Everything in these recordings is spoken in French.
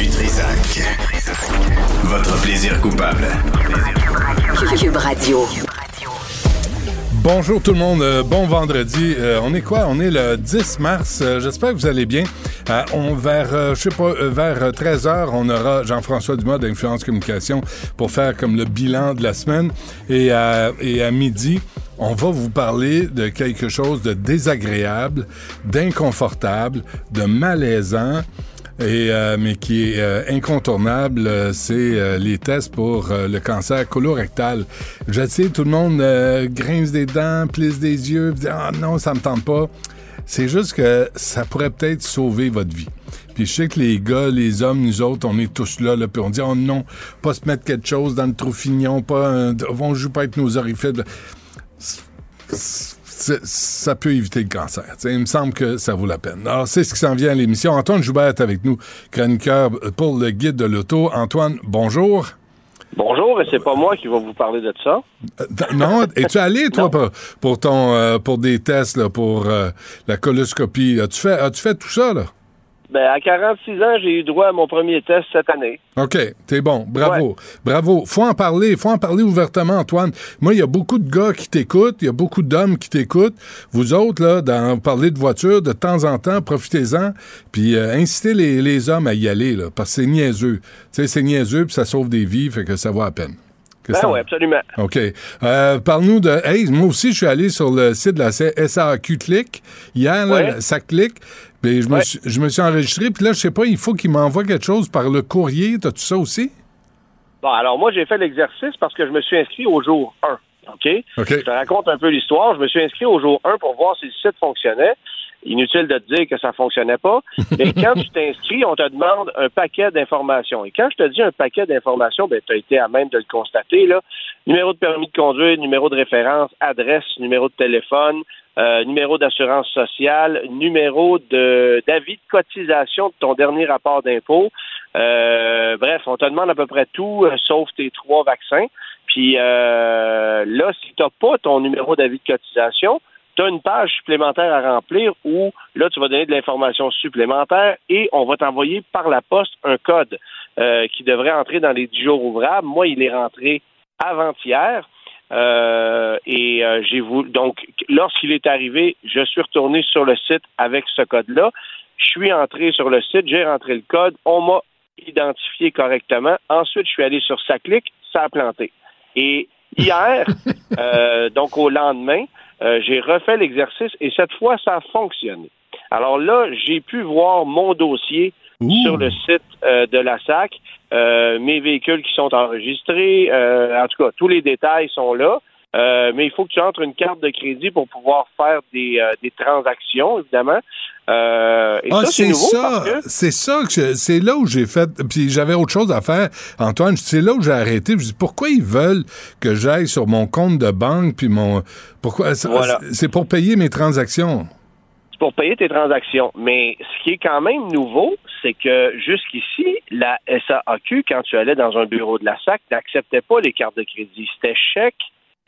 Du Trisac. Votre plaisir coupable. Cube Radio. Bonjour tout le monde, euh, bon vendredi. Euh, on est quoi? On est le 10 mars. Euh, J'espère que vous allez bien. Euh, on, vers, euh, je sais pas, vers 13h, on aura Jean-François Dumas d'Influence Communication pour faire comme le bilan de la semaine. Et, à- et à midi, on va vous parler de quelque chose de désagréable, d'inconfortable, de malaisant. Et, euh, mais qui est euh, incontournable, euh, c'est euh, les tests pour euh, le cancer colorectal. Je sais, tout le monde grince des dents, plisse des yeux, dit ah non, ça me tente pas. C'est juste que ça pourrait peut-être sauver votre vie. Puis je sais que les gars, les hommes, nous autres, on est tous là, là puis on dit oh non, pas se mettre quelque chose dans le trou fignon, pas, un, on joue pas avec nos orifices ça peut éviter le cancer. Tu il me semble que ça vaut la peine. Alors, c'est ce qui s'en vient à l'émission. Antoine Joubert est avec nous, chroniqueur pour le guide de l'auto. Antoine, bonjour. Bonjour, et c'est pas moi qui va vous parler de ça. Euh, non, es-tu allé, toi, pour, pour ton, euh, pour des tests, là, pour euh, la coloscopie? As-tu fait, as-tu fait tout ça, là? Ben, à 46 ans, j'ai eu droit à mon premier test cette année. OK, t'es bon. Bravo. Bravo. Faut en parler. Faut en parler ouvertement, Antoine. Moi, il y a beaucoup de gars qui t'écoutent. Il y a beaucoup d'hommes qui t'écoutent. Vous autres, là, dans parler de voiture, de temps en temps, profitez-en. Puis euh, incitez les, les hommes à y aller, là, parce que c'est niaiseux. Tu sais, c'est niaiseux, puis ça sauve des vies, fait que ça vaut à peine. Ben oui, absolument. OK. Euh, Parle-nous de. Hey, moi aussi, je suis allé sur le site de la SAQ Click hier, là, Ouais. ça clique. Je, me suis, je me suis enregistré, puis là, je sais pas, il faut qu'il m'envoie quelque chose par le courrier. T'as-tu ça aussi? Bon, alors moi, j'ai fait l'exercice parce que je me suis inscrit au jour 1. OK? OK. Je te raconte un peu l'histoire. Je me suis inscrit au jour 1 pour voir si le site fonctionnait. Inutile de te dire que ça fonctionnait pas. Mais quand tu t'inscris, on te demande un paquet d'informations. Et quand je te dis un paquet d'informations, ben, tu as été à même de le constater, là. Numéro de permis de conduire, numéro de référence, adresse, numéro de téléphone, euh, numéro d'assurance sociale, numéro de d'avis de cotisation de ton dernier rapport d'impôt. Euh, bref, on te demande à peu près tout, euh, sauf tes trois vaccins. Puis euh, là, si tu n'as pas ton numéro d'avis de cotisation, tu as une page supplémentaire à remplir où là, tu vas donner de l'information supplémentaire et on va t'envoyer par la poste un code euh, qui devrait entrer dans les 10 jours ouvrables. Moi, il est rentré avant-hier. Euh, et euh, j'ai voulu donc lorsqu'il est arrivé, je suis retourné sur le site avec ce code-là. Je suis entré sur le site, j'ai rentré le code, on m'a identifié correctement. Ensuite, je suis allé sur sa clique, ça a planté. Et hier, donc au lendemain, euh, j'ai refait l'exercice et cette fois, ça a fonctionné. Alors là, j'ai pu voir mon dossier sur le site euh, de la SAC, euh, mes véhicules qui sont enregistrés, euh, en tout cas, tous les détails sont là. Euh, mais il faut que tu entres une carte de crédit pour pouvoir faire des, euh, des transactions, évidemment. Euh, et Ah, c'est ça. C'est ça que c'est là où j'ai fait. Puis j'avais autre chose à faire, Antoine. C'est là où j'ai arrêté. Je me dis pourquoi ils veulent que j'aille sur mon compte de banque puis mon pourquoi Voilà. c'est pour payer mes transactions? c'est pour payer tes transactions. Mais ce qui est quand même nouveau, c'est que jusqu'ici, la SAAQ, quand tu allais dans un bureau de la SAC, n'acceptait pas les cartes de crédit. C'était chèque,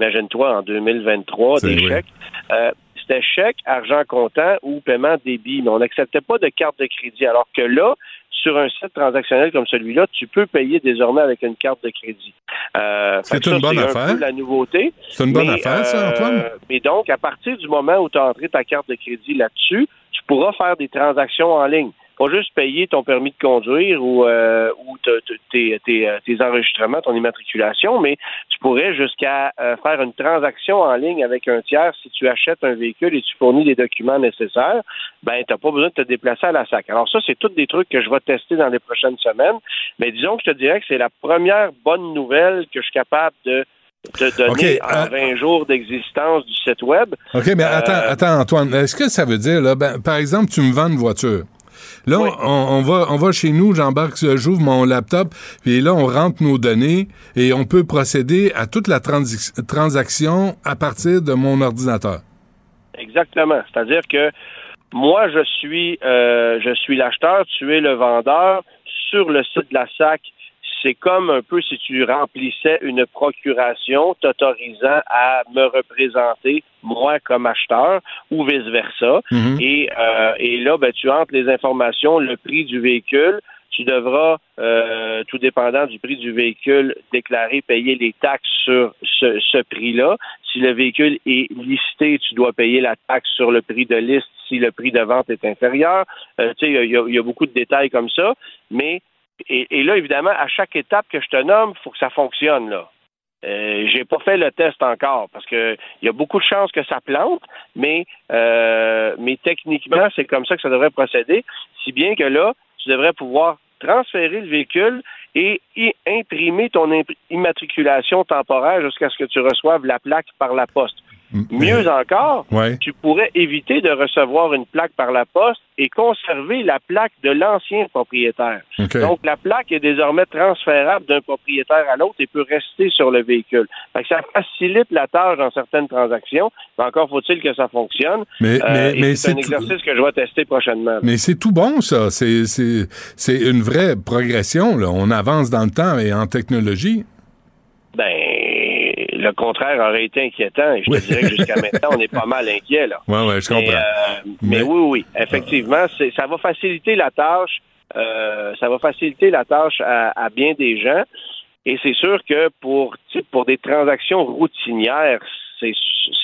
imagine-toi en 2023, C'est des chèques. Euh, c'était chèque, argent comptant ou paiement débit, mais on n'acceptait pas de carte de crédit. Alors que là, sur un site transactionnel comme celui-là, tu peux payer désormais avec une carte de crédit. Euh, C'est ça, une bonne affaire. la nouveauté. C'est une bonne Mais, affaire, ça, euh, Antoine? Mais donc, à partir du moment où tu as entré ta carte de crédit là-dessus, tu pourras faire des transactions en ligne. Pas juste payer ton permis de conduire ou, euh, ou tes, tes, euh, tes enregistrements, ton immatriculation, mais tu pourrais jusqu'à euh, faire une transaction en ligne avec un tiers si tu achètes un véhicule et tu fournis les documents nécessaires, ben tu n'as pas besoin de te déplacer à la SAC. Alors ça, c'est tous des trucs que je vais tester dans les prochaines semaines. Mais disons que je te dirais que c'est la première bonne nouvelle que je suis capable de te donner en euh, 20 jours d'existence du site web. OK, mais attends, Euh, attends, Antoine. Est-ce que ça veut dire, là, ben, par exemple, tu me vends une voiture. Là, Oui. on, on va, on va chez nous, j'embarque, j'ouvre mon laptop, puis là, on rentre nos données et on peut procéder à toute la transi- transaction à partir de mon ordinateur. Exactement. C'est-à-dire que moi, je suis, euh, je suis l'acheteur, tu es le vendeur. Sur le site de la SAC, c'est comme un peu si tu remplissais une procuration t'autorisant à me représenter, moi, comme acheteur, ou vice-versa. Mhm. Et, euh, et là, ben, tu entres les informations, le prix du véhicule. Tu devras, euh, tout dépendant du prix du véhicule, déclarer, payer les taxes sur ce, ce prix-là. Si le véhicule est listé, tu dois payer la taxe sur le prix de liste si le prix de vente est inférieur. Euh, tu sais, y y, il y a beaucoup de détails comme ça. Mais et, là, évidemment, à chaque étape que je te nomme, il faut que ça fonctionne là. Euh, j'ai pas fait le test encore parce que il y a beaucoup de chances que ça plante, mais euh, mais techniquement c'est comme ça que ça devrait procéder. Si bien que là, tu devrais pouvoir transférer le véhicule et imprimer ton immatriculation temporaire jusqu'à ce que tu reçoives la plaque par la poste. Mieux encore, Ouais. tu pourrais éviter de recevoir une plaque par la poste et conserver la plaque de l'ancien propriétaire. Donc, la plaque est désormais transférable d'un propriétaire à l'autre et peut rester sur le véhicule. Fait que ça facilite la tâche dans certaines transactions, mais encore faut-il que ça fonctionne. Mais- Euh, mais- et mais c'est un tout- exercice que je vais tester prochainement. Mais c'est tout bon, ça. C'est, c'est, c'est une vraie progression, là. On avance dans le temps et en technologie. Ben, le contraire aurait été inquiétant et je Oui. te dirais que jusqu'à maintenant, on est pas mal inquiet, là. Ouais, ouais, je Mais, comprends. euh, mais, Mais- oui, oui, effectivement, c'est, ça va faciliter la tâche. euh, ça va faciliter la tâche à, à bien des gens. Et c'est sûr que pour, pour des transactions routinières,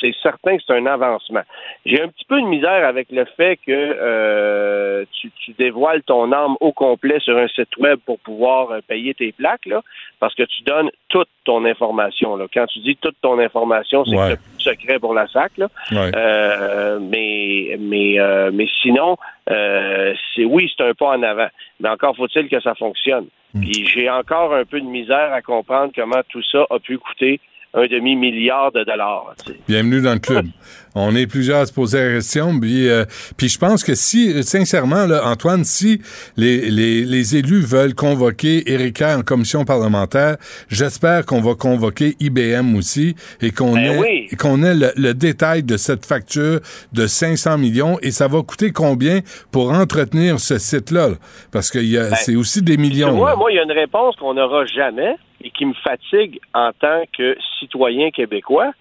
c'est, certain que c'est un avancement. J'ai un petit peu de misère avec le fait que euh, tu, tu dévoiles ton arme au complet sur un site web pour pouvoir euh, payer tes plaques, là, parce que tu donnes toute ton information. Là. Quand tu dis toute ton information, c'est Ouais. secret pour la SAC. Là. Ouais. Euh, mais mais mais sinon, c'est oui, c'est un pas en avant. Mais encore faut-il que ça fonctionne. Mm. Puis j'ai encore un peu de misère à comprendre comment tout ça a pu coûter un demi-milliard de dollars. tu sais. Bienvenue dans le club. On est plusieurs à se poser la question. Puis, euh, puis je pense que si, sincèrement, là, Antoine, si les, les, les élus veulent convoquer Erika en commission parlementaire, j'espère qu'on va convoquer IBM aussi et qu'on Ben ait, oui. qu'on ait le, le détail de cette facture de 500 millions et ça va coûter combien pour entretenir ce site-là? là? Parce que y a- c'est aussi des millions. Moi, il y a une réponse qu'on n'aura jamais et qui me fatigue en tant que citoyen québécois.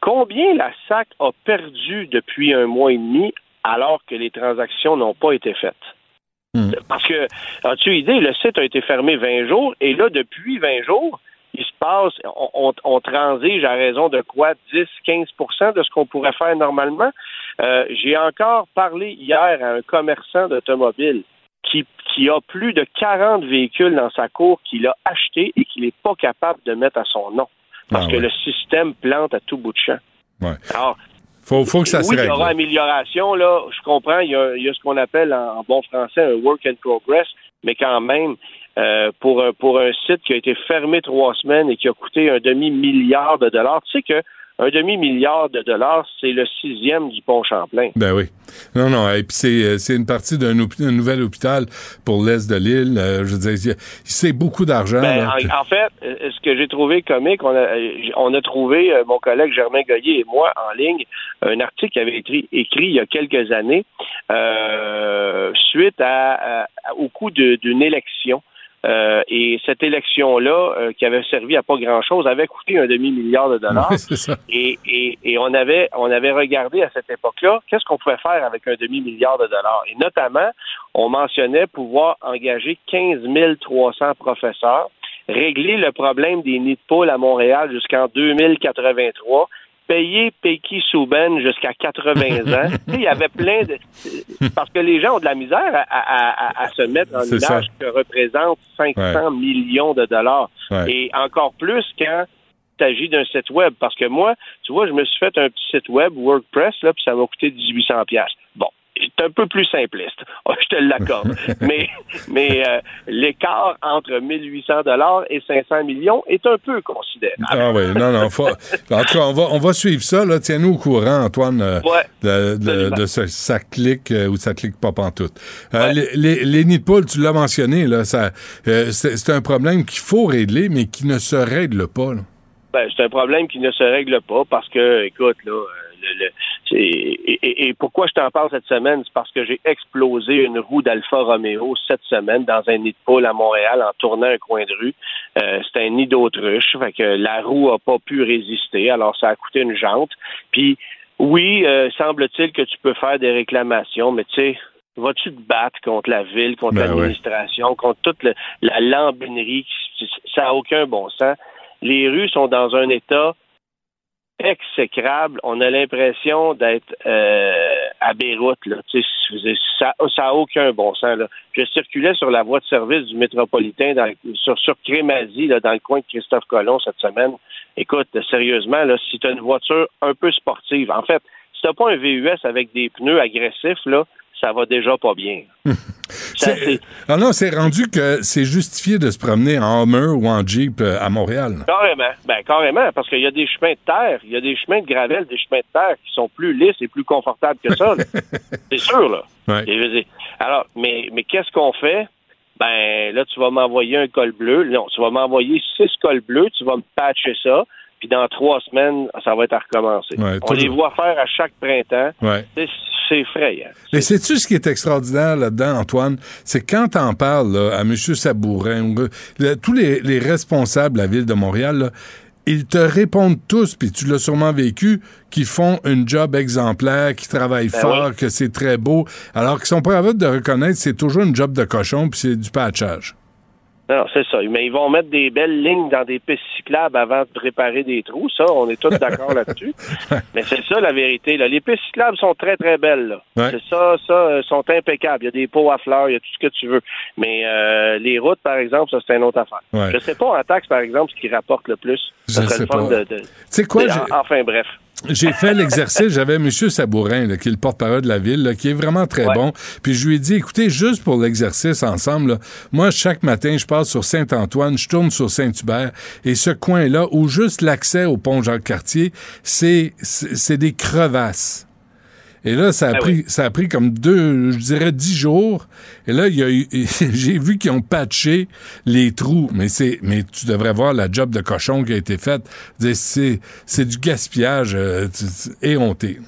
Combien la SAC a perdu depuis un mois et demi alors que les transactions n'ont pas été faites? Hmm. Parce que, as-tu idée, le site a été fermé 20 jours et là, depuis 20 jours, il se passe, on, on, on transige à raison de quoi? 10-15% de ce qu'on pourrait faire normalement? Euh, J'ai encore parlé hier à un commerçant d'automobile qui, qui a plus de 40 véhicules dans sa cour qu'il a acheté et qu'il n'est pas capable de mettre à son nom. Parce Ah que le système plante à tout bout de champ. Ouais. Alors, Faut, faut que ça se oui, il y règle. aura amélioration, là. Je comprends, il y a, il y a ce qu'on appelle en, en bon français un work in progress, mais quand même, euh, pour, pour un site qui a été fermé trois semaines et qui a coûté un demi-milliard de dollars, tu sais que un demi-milliard de dollars, c'est le sixième du pont Champlain. Ben oui. Non, non. Et puis c'est, euh, c'est une partie d'un nouvel hôpital pour l'Est de l'île. Euh, je veux dire, c'est beaucoup d'argent. Ben, en, en fait, euh, ce que j'ai trouvé comique, on a, on a trouvé, mon collègue Germain Goyer et moi, en ligne, un article qui avait été écrit il y a quelques années, euh, suite à, à- au coup d'une élection. Euh, et cette élection-là, euh, qui avait servi à pas grand-chose, avait coûté un demi-milliard de dollars. C'est ça. Et, et, et on avait on avait regardé à cette époque-là qu'est-ce qu'on pouvait faire avec un demi-milliard de dollars? Et notamment, on mentionnait pouvoir engager 15 300 professeurs, régler le problème des nids de poules à Montréal jusqu'en 2083 payer Peiki Souben jusqu'à 80 ans. Tu sais, Il y avait plein de... Parce que les gens ont de la misère à, à- à- à se mettre en C'est image que représente 500 millions de dollars. Ouais. Et encore plus quand il s'agit d'un site web. Parce que moi, tu vois, je me suis fait un petit site web, WordPress, là, puis ça m'a coûté 1800 pièces. C'est un peu plus simpliste, Oh, je te l'accorde. mais mais euh, l'écart entre 1800 dollars et 500 millions est un peu considérable. Ah oui, non, non. Faut... En tout cas, on va, on va suivre ça. Là. Tiens-nous au courant, Antoine, euh, Ouais, de, de, de ce, ça clique euh, ou ça clique pas pantoute. Euh, Ouais. les, les, les nids de poules, tu l'as mentionné, là, ça, euh, c'est, c'est un problème qu'il faut régler, mais qui ne se règle pas. là. Ben, c'est un problème qui ne se règle pas parce que, écoute, là, euh, le- le- c'est- et, et- et pourquoi je t'en parle cette semaine, c'est parce que j'ai explosé une roue d'Alfa Romeo cette semaine dans un nid de poule à Montréal en tournant un coin de rue. Euh, c'était un nid d'autruche, fait que la roue a pas pu résister, alors ça a coûté une jante. Puis oui, euh, semble-t-il que tu peux faire des réclamations, mais tu sais, vas-tu te battre contre la ville, contre Ben l'administration, contre toute le- la lambinerie, qui- ça n'a aucun bon sens. Les rues sont dans un état exécrable. On a l'impression d'être euh, à Beyrouth. Là. Ça ça a aucun bon sens. Là. Je circulais sur la voie de service du métropolitain sur, sur là, dans le coin de Christophe Colomb cette semaine. Écoute, sérieusement, là, si tu as une voiture un peu sportive, en fait, si tu pas un VUS avec des pneus agressifs, là, ça va déjà pas bien. C'est- ah non, c'est rendu que c'est justifié de se promener en Hummer ou en Jeep euh, à Montréal. Carrément. Ben, carrément, parce qu'il y a des chemins de terre, il y a des chemins de gravel, des chemins de terre qui sont plus lisses et plus confortables que ça. C'est sûr, là. Ouais. Et alors, mais, mais qu'est-ce qu'on fait? Ben, là, tu vas m'envoyer un col bleu. Non, tu vas m'envoyer six cols bleus, tu vas me patcher ça, puis dans trois semaines, ça va être à recommencer. Ouais, On les voit faire à chaque printemps. Ouais. C'est- C'est effrayant. Mais sais-tu ce qui est extraordinaire là-dedans, Antoine? C'est quand t'en parles là, à M. Sabourin, tous les, les responsables de la ville de Montréal, là, ils te répondent tous, puis tu l'as sûrement vécu, qu'ils font un job exemplaire, qu'ils travaillent Ben fort, que c'est très beau, alors qu'ils sont pas capables de reconnaître que c'est toujours un job de cochon, puis c'est du patchage. Non, c'est ça. Mais ils vont mettre des belles lignes dans des pistes cyclables avant de préparer des trous. Ça, on est tous d'accord là-dessus. Mais c'est ça la vérité. Là. Les pistes cyclables sont très, très belles. Ouais. C'est ça, ça, euh, sont impeccables. Il y a des pots à fleurs, il y a tout ce que tu veux. Mais euh, les routes, par exemple, ça, c'est une autre affaire. Ouais. Je sais pas en taxe, par exemple, ce qui rapporte le plus. Ça Je serait sais le fun pas. de. de- Tu sais quoi? de- Enfin, bref. J'ai fait l'exercice, j'avais M. Sabourin, là, qui est le porte-parole de la ville, là, qui est vraiment très Ouais. bon. Puis je lui ai dit, écoutez, juste pour l'exercice ensemble, là, moi, chaque matin, je passe sur Saint-Antoine, je tourne sur Saint-Hubert, et ce coin-là, où juste l'accès au pont Jacques-Cartier, c'est des crevasses. Et là, ça a, Ah pris, oui. ça a pris comme deux, je dirais dix jours. Et là, j'ai vu qu'ils ont patché les trous. Mais c'est, mais tu devrais voir la job de cochon qui a été faite. C'est, du gaspillage euh, éhonté.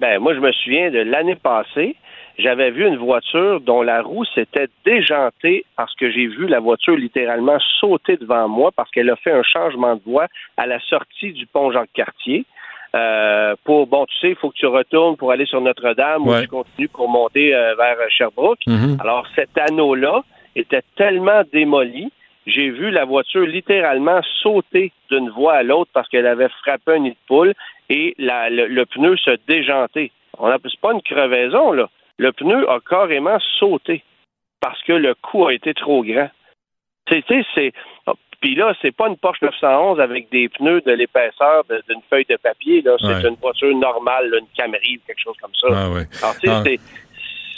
Ben, moi, je me souviens de l'année passée, j'avais vu une voiture dont la roue s'était déjantée parce que j'ai vu la voiture littéralement sauter devant moi parce qu'elle a fait un changement de voie à la sortie du pont Jacques-Cartier. Euh, pour bon, tu sais, il faut que tu retournes pour aller sur Notre-Dame Ouais. ou tu continues pour monter euh, vers Sherbrooke. Mhm. Alors, cet anneau-là était tellement démoli, j'ai vu la voiture littéralement sauter d'une voie à l'autre parce qu'elle avait frappé un nid de poule et la- le, le pneu se déjanter. On a c'est pas une crevaison, là. Le pneu a carrément sauté parce que le coup a été trop grand. C'est. Puis là, c'est pas une Porsche 911 avec des pneus de l'épaisseur d'une feuille de papier. Là, c'est Ouais. une voiture normale, là, une Camry, quelque chose comme ça. Ah ouais. Alors, tu sais, Ah.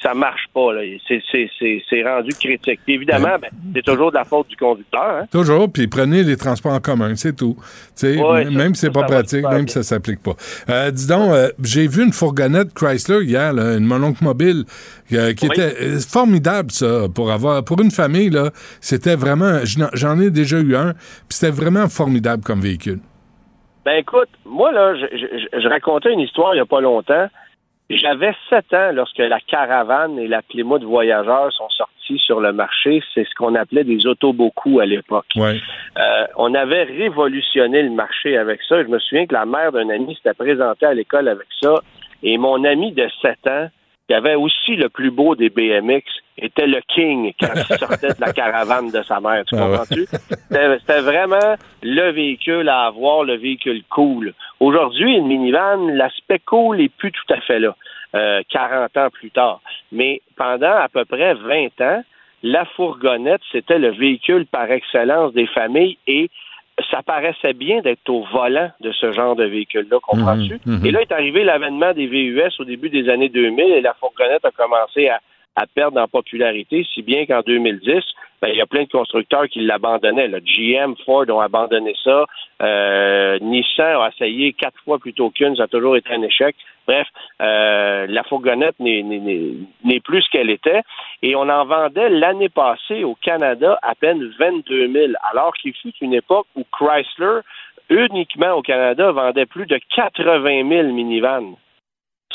Ça marche pas. Là. C'est, c'est, c'est, c'est rendu critique. Puis évidemment, ben, c'est toujours de la faute du conducteur. Hein? Toujours, puis prenez les transports en commun, c'est tout. Ouais, m- même si c'est pas pratique, même si ça s'applique pas. Euh, dis donc, euh, j'ai vu une fourgonnette Chrysler hier, là, une mononcle mobile, euh, qui Oui. était formidable, ça, pour avoir, pour une famille, là, c'était vraiment, j'en ai déjà eu un, puis c'était vraiment formidable comme véhicule. Ben écoute, moi, là, je, je- je racontais une histoire il y a pas longtemps. J'avais sept ans lorsque la caravane et la Plymouth voyageurs sont sortis sur le marché. C'est ce qu'on appelait des autobocaux à l'époque. Ouais. Euh, on avait révolutionné le marché avec ça. Je me souviens que la mère d'un ami s'était présentée à l'école avec ça. Et mon ami de 7 ans il y avait aussi le plus beau des BMX, était le King quand il sortait de la caravane de sa mère. Tu Ah comprends-tu? C'était vraiment le véhicule à avoir, le véhicule cool. Aujourd'hui, une minivan, l'aspect cool est plus tout à fait là, euh, 40 ans plus tard. Mais pendant à peu près 20 ans, la fourgonnette, c'était le véhicule par excellence des familles et ça paraissait bien d'être au volant de ce genre de véhicule-là, comprends-tu? Mhm, mhm. Et là est arrivé l'avènement des VUS au début des années 2000 et la fourgonnette a commencé à, à perdre en popularité, si bien qu'en 2010, ben, il y a plein de constructeurs qui l'abandonnaient. là. GM, Ford ont abandonné ça. Euh, Nissan a essayé quatre fois plutôt qu'une, ça a toujours été un échec. Bref, euh, la fourgonnette n'est- n'est plus ce qu'elle était. Et on en vendait l'année passée au Canada à peine 22 000, alors qu'il fut une époque où Chrysler, uniquement au Canada, vendait plus de 80 000 minivans.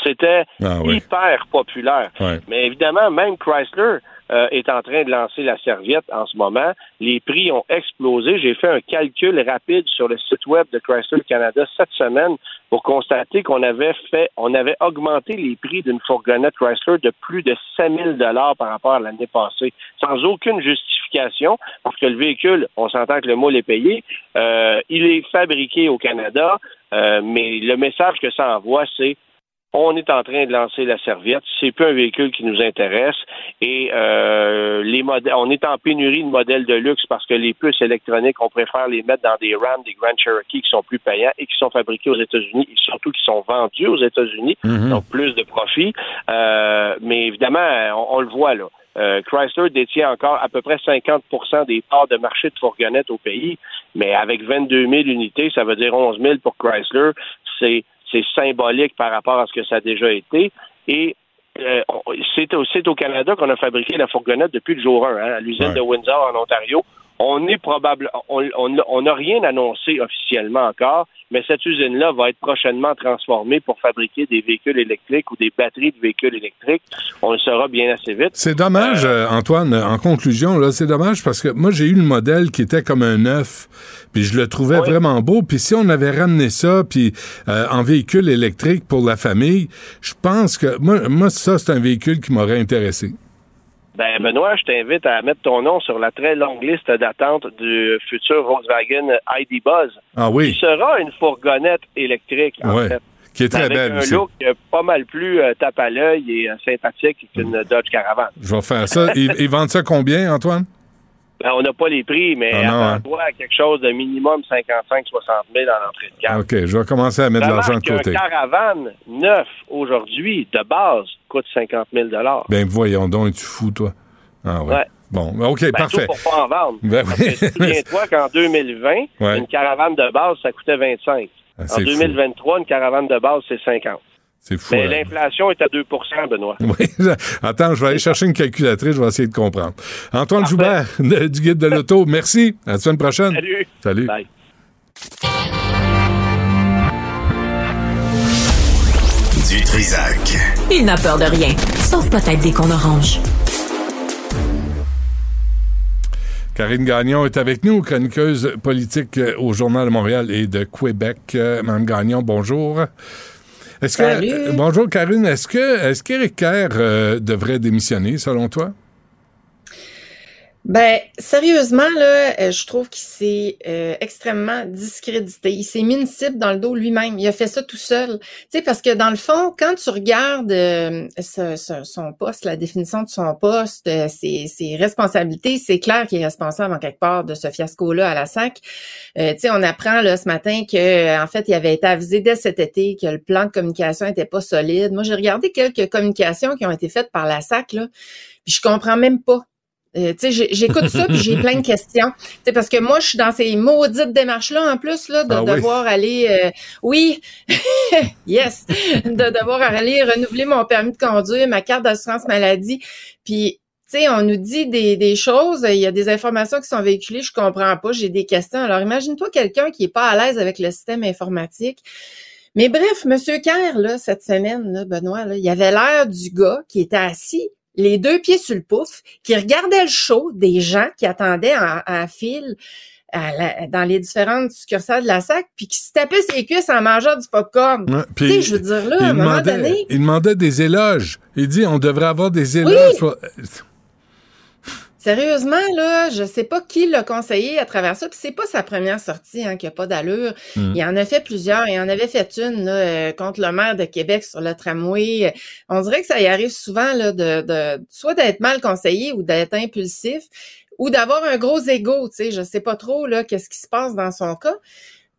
C'était Ah oui. hyper populaire. Ouais. Mais évidemment, même Chrysler euh, est en train de lancer la serviette en ce moment. Les prix ont explosé. J'ai fait un calcul rapide sur le site web de Chrysler Canada cette semaine pour constater qu'on avait fait, on avait augmenté les prix d'une fourgonnette Chrysler de plus de 5 000 dollars par rapport à l'année passée, sans aucune justification, parce que le véhicule, on s'entend que le moule est payé, euh, il est fabriqué au Canada, euh, mais le message que ça envoie, c'est on est en train de lancer la serviette. C'est plus un véhicule qui nous intéresse et euh, les modèles, on est en pénurie de modèles de luxe parce que les puces électroniques, on préfère les mettre dans des Ram, des Grand Cherokee qui sont plus payants et qui sont fabriqués aux États-Unis et surtout qui sont vendus aux États-Unis, Mhm. donc plus de profit. Euh, mais évidemment, on, on le voit là. Euh, Chrysler détient encore à peu près 50% des parts de marché de fourgonnettes au pays, mais avec 22 000 unités, ça veut dire 11 000 pour Chrysler. C'est c'est symbolique par rapport à ce que ça a déjà été. Et euh, c'est au, au Canada qu'on a fabriqué la fourgonnette depuis le jour 1, hein, à l'usine Ouais. de Windsor en Ontario. On est probable, on on- on n'a rien annoncé officiellement encore, mais cette usine-là va être prochainement transformée pour fabriquer des véhicules électriques ou des batteries de véhicules électriques. On le saura bien assez vite. C'est dommage, euh, Antoine, en conclusion, là, c'est dommage parce que moi, j'ai eu le modèle qui était comme un neuf, puis je le trouvais Oui. vraiment beau. Puis si on avait ramené ça, puis euh, en véhicule électrique pour la famille, je pense que moi, moi ça, c'est un véhicule qui m'aurait intéressé. Ben, Benoît, je t'invite à mettre ton nom sur la très longue liste d'attente du futur Volkswagen ID Buzz, Ah qui oui, sera une fourgonnette électrique, en ouais, fait. qui est très avec belle un look pas mal plus euh, tape à l'œil et euh, sympathique qu'une Dodge Caravan. Je vais faire ça. Ils, ils vendent ça combien, Antoine? Ben, on n'a pas les prix, mais Ah non, hein. attends-toi à quelque chose de minimum 55-60 000 dans l'entrée de gamme. OK, je vais commencer à mettre de l'argent de côté. caravane neuf aujourd'hui, de base, coûte 50 000 Ben voyons donc, es-tu fou, toi? Ah ouais. Ouais. Bon, ben, OK, Ben, parfait. tout pour pas en vendre. Ben oui. Souviens-toi qu'en 2020, Ouais. une caravane de base, ça coûtait 25. Ah, En c'est fou. 2023, une caravane de base, c'est 50. C'est fou. Mais hein. l'inflation est à 2% Benoît. Oui, attends, je vais aller chercher une calculatrice, je vais essayer de comprendre. Antoine Parfait. Joubert, du Guide de l'Auto, merci. À la semaine prochaine. Salut. Salut. Bye. Du Trisac. Il n'a peur de rien, sauf peut-être des qu'on orange. Karine Gagnon est avec nous, chroniqueuse politique euh, au Journal de Montréal et de Québec. Euh, Mme Gagnon, bonjour. Est-ce que, Salut. euh, bonjour Karine, est-ce que est-ce qu'Éric Kerr euh, devrait démissionner selon toi? Ben, sérieusement, là, euh, je trouve qu'il s'est euh, extrêmement discrédité. Il s'est mis une cible dans le dos lui-même. Il a fait ça tout seul. Tu sais, parce que dans le fond, quand tu regardes euh, ce- ce- son poste, la définition de son poste, euh, ses, ses responsabilités, c'est clair qu'il est responsable en quelque part de ce fiasco-là à la SAC. Euh, tu sais, on apprend là ce matin que en fait, il avait été avisé dès cet été que le plan de communication était pas solide. Moi, j'ai regardé quelques communications qui ont été faites par la SAC, là, puis je comprends même pas. Euh, j'écoute ça puis j'ai plein de questions. Tu sais, parce que moi, je suis dans ces maudites démarches-là en plus là, de Ah oui. devoir aller, euh, oui, yes, de devoir aller renouveler mon permis de conduire, ma carte d'assurance maladie. Puis, tu sais, on nous dit des, des choses, il y a des informations qui sont véhiculées, je comprends pas, j'ai des questions. Alors, imagine-toi quelqu'un qui est pas à l'aise avec le système informatique. Mais bref, Monsieur Kerr, là, cette semaine, là, Benoît, là, il avait l'air du gars qui était assis les deux pieds sur le pouf, qui regardait le show des gens qui attendaient en, en file à la- dans les différentes succursales de la SAC, puis qui se tapaient ses cuisses en mangeant du popcorn. Ouais, tu sais, je veux dire, là, à il un moment donné... il demandait des éloges. Il dit on devrait avoir des éloges. pour- Sérieusement, là, je sais pas qui l'a conseillé à travers ça. Puis c'est pas sa première sortie hein, qui a pas d'allure. Mm. Il en a fait plusieurs. Il en avait fait une là, euh, contre le maire de Québec sur le tramway. On dirait que ça y arrive souvent là, de, de soit d'être mal conseillé ou d'être impulsif ou d'avoir un gros ego. Tu sais, je sais pas trop là qu'est-ce qui se passe dans son cas,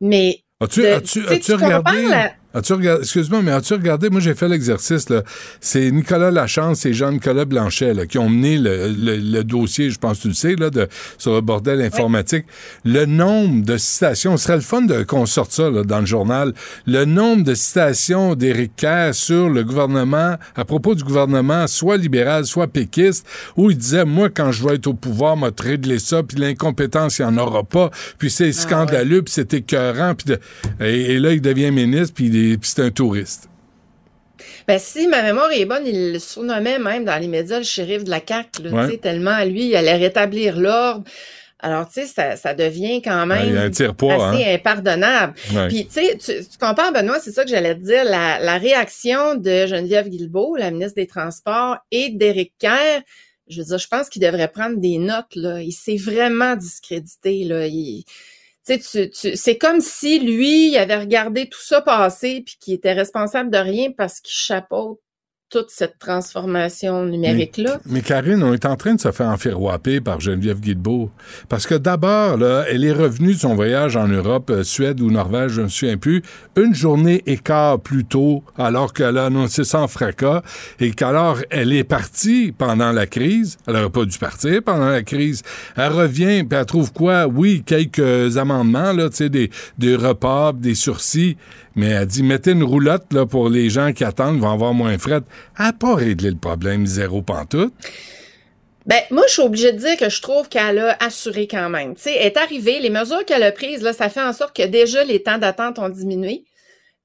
mais As-tu as-tu- as-tu tu regardé? As-tu regardé? Excuse-moi, mais as-tu regardé? Moi, j'ai fait l'exercice, là. C'est Nicolas Lachance et Jean-Nicolas Blanchet, là, qui ont mené le, le- le dossier, je pense que tu le sais, là, de, sur le bordel informatique. Le nombre de citations, ce serait le fun de, qu'on sorte ça, là, dans le journal. Le nombre de citations d'Éric Kerr sur le gouvernement, à propos du gouvernement, soit libéral, soit péquiste, où il disait, moi, quand je vais être au pouvoir, m'a régler ça, puis l'incompétence, il n'y en aura pas, puis c'est scandaleux, puis c'est écœurant, puis de- et, et là, il devient ministre, puis il puis c'est un touriste. Ben, si ma mémoire est bonne, il le surnommait même dans les médias le shérif de la CAQ, là, Ouais. tellement lui, il allait rétablir l'ordre. Alors, tu sais, ça, ça devient quand a même assez hein. impardonnable. Ouais. Puis, tu sais, tu, tu compares, Benoît, c'est ça que j'allais te dire, la, la réaction de Geneviève Guilbeault, la ministre des Transports, et d'Éric Kerr, je veux dire, je pense qu'il devrait prendre des notes, là. Il s'est vraiment discrédité, là. Il- tu tu, c'est comme si lui, il avait regardé tout ça passer puis qu'il était responsable de rien parce qu'il chapeaute toute cette transformation numérique-là. Mais Karine, on est en train de se faire enfiroiper par Geneviève Guilbeault. Parce que d'abord, elle est revenue de son voyage en Europe, euh, Suède ou Norvège, je ne me souviens plus, une journée et quart plus tôt, alors qu'elle a annoncé sans fracas, et qu'alors elle est partie pendant la crise. Elle n'aurait pas dû partir pendant la crise. Elle revient, puis elle trouve quoi? Oui, quelques amendements, là, des, des repas, des sursis. Mais elle dit, mettez une roulotte là, pour les gens qui attendent, vont avoir moins fret. Elle n'a pas réglé le problème zéro pantoute. Ben, moi, je suis obligée de dire que je trouve qu'elle a assuré quand même. Tu sais, est arrivée, les mesures qu'elle a prises, ça fait en sorte que déjà les temps d'attente ont diminué.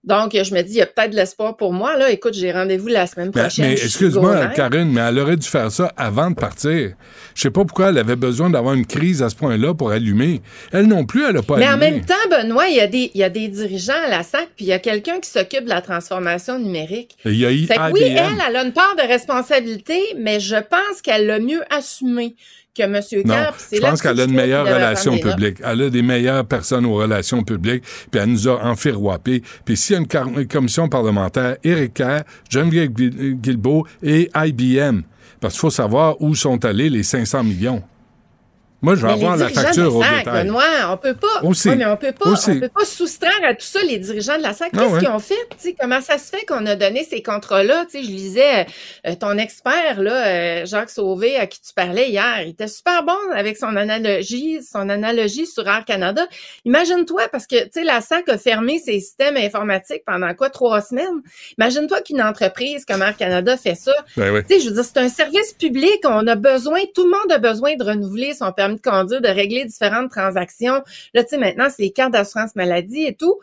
Donc, je me dis, il y a peut-être de l'espoir pour moi. Là, écoute, j'ai rendez-vous la semaine Ben, prochaine. mais excuse-moi. Karine, mais elle aurait dû faire ça avant de partir. Je sais pas pourquoi elle avait besoin d'avoir une crise à ce point-là pour allumer. Elle non plus, elle a pas Mais en allumé. même temps, Benoît, il y a des, il y a des dirigeants à la SAC, puis il y a quelqu'un qui s'occupe de la transformation numérique. Il y a Fait que oui, elle, elle a une part de responsabilité, mais je pense qu'elle l'a mieux assumé que M. Je pense que qu'elle a une meilleure relation publique. Elle a des meilleures personnes aux relations publiques, puis elle nous a enfiroipés. Puis s'il y a une, commission parlementaire, Éric Kerr, Geneviève Guil- Guilbeault et IBM, parce qu'il faut savoir où sont allés les 500 millions. Moi, je vais Mais avoir les la facture de au la SAC, détail. Benoît, on peut pas. Aussi. Ouais, mais on peut pas, Aussi. on peut pas soustraire à tout ça les dirigeants de la SAC. Ah Qu'est-ce ouais. qu'ils ont fait? Comment ça se fait qu'on a donné ces contrats-là? Je lisais euh, ton expert, là, euh, Jacques Sauvé, à qui tu parlais hier. Il était super bon avec son analogie, son analogie sur Air Canada. Imagine-toi, parce que, tu sais, la SAC a fermé ses systèmes informatiques pendant quoi? Trois semaines? Imagine-toi qu'une entreprise comme Air Canada fait ça. Ben oui. Tu sais, je veux dire, c'est un service public. On a besoin, tout le monde a besoin de renouveler son permis de conduire, de régler différentes transactions. Là, tu sais, maintenant, c'est les cartes d'assurance maladie et tout.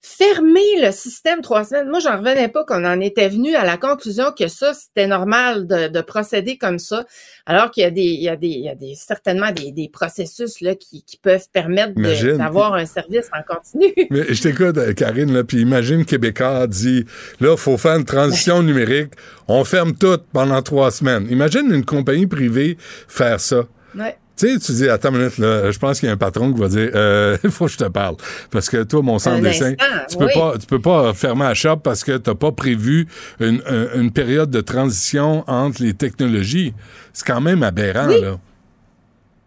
Fermer le système trois semaines. Moi, j'en revenais pas qu'on en était venu à la conclusion que ça, c'était normal de, de procéder comme ça. Alors qu'il y a des, il y a des, il y a des, certainement des, des processus, là, qui, qui peuvent permettre d'avoir un service en continu. Mais je t'écoute, euh, Karine, là, puis imagine Québécois dit, là, faut faire une transition numérique, on ferme tout pendant trois semaines. Imagine une compagnie privée faire ça. Ouais. Tu sais, tu dis, attends une minute, là, je pense qu'il y a un patron qui va dire, euh, il faut que je te parle. Parce que toi, mon Un dessin, tu peux oui. pas, tu peux pas fermer la shop parce que t'as pas prévu une, un- une période de transition entre les technologies. C'est quand même aberrant, là.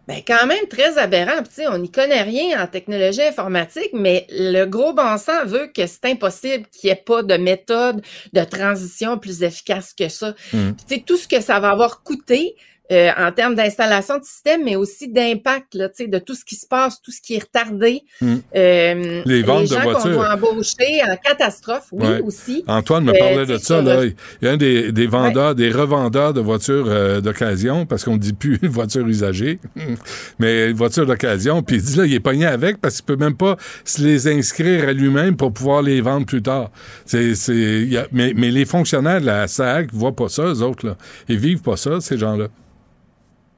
Ben, quand même très aberrant. Puis, tu sais, on n'y connaît rien en technologie informatique, mais le gros bon sens veut que c'est impossible qu'il n'y ait pas de méthode de transition plus efficace que ça. Mm. Puis, tu sais, tout ce que ça va avoir coûté, euh, en termes d'installation de système, mais aussi d'impact, là, de tout ce qui se passe, tout ce qui est retardé. Hmm. Euh, Les ventes de gens qu'on voitures. doit embaucher en catastrophe, oui, Ouais. aussi. Antoine me Euh, parlait de ça. Là. le- Il y a un des, des vendeurs, des revendeurs de voitures euh, d'occasion, parce qu'on ne dit plus voiture usagée, mais voiture d'occasion. Puis il dit là, il est pogné avec parce qu'il peut même pas se les inscrire à lui-même pour pouvoir les vendre plus tard. C'est, c'est, il y a- mais, mais les fonctionnaires de la SAC ne voient pas ça, eux autres. Là. Ils vivent pas ça, ces gens-là.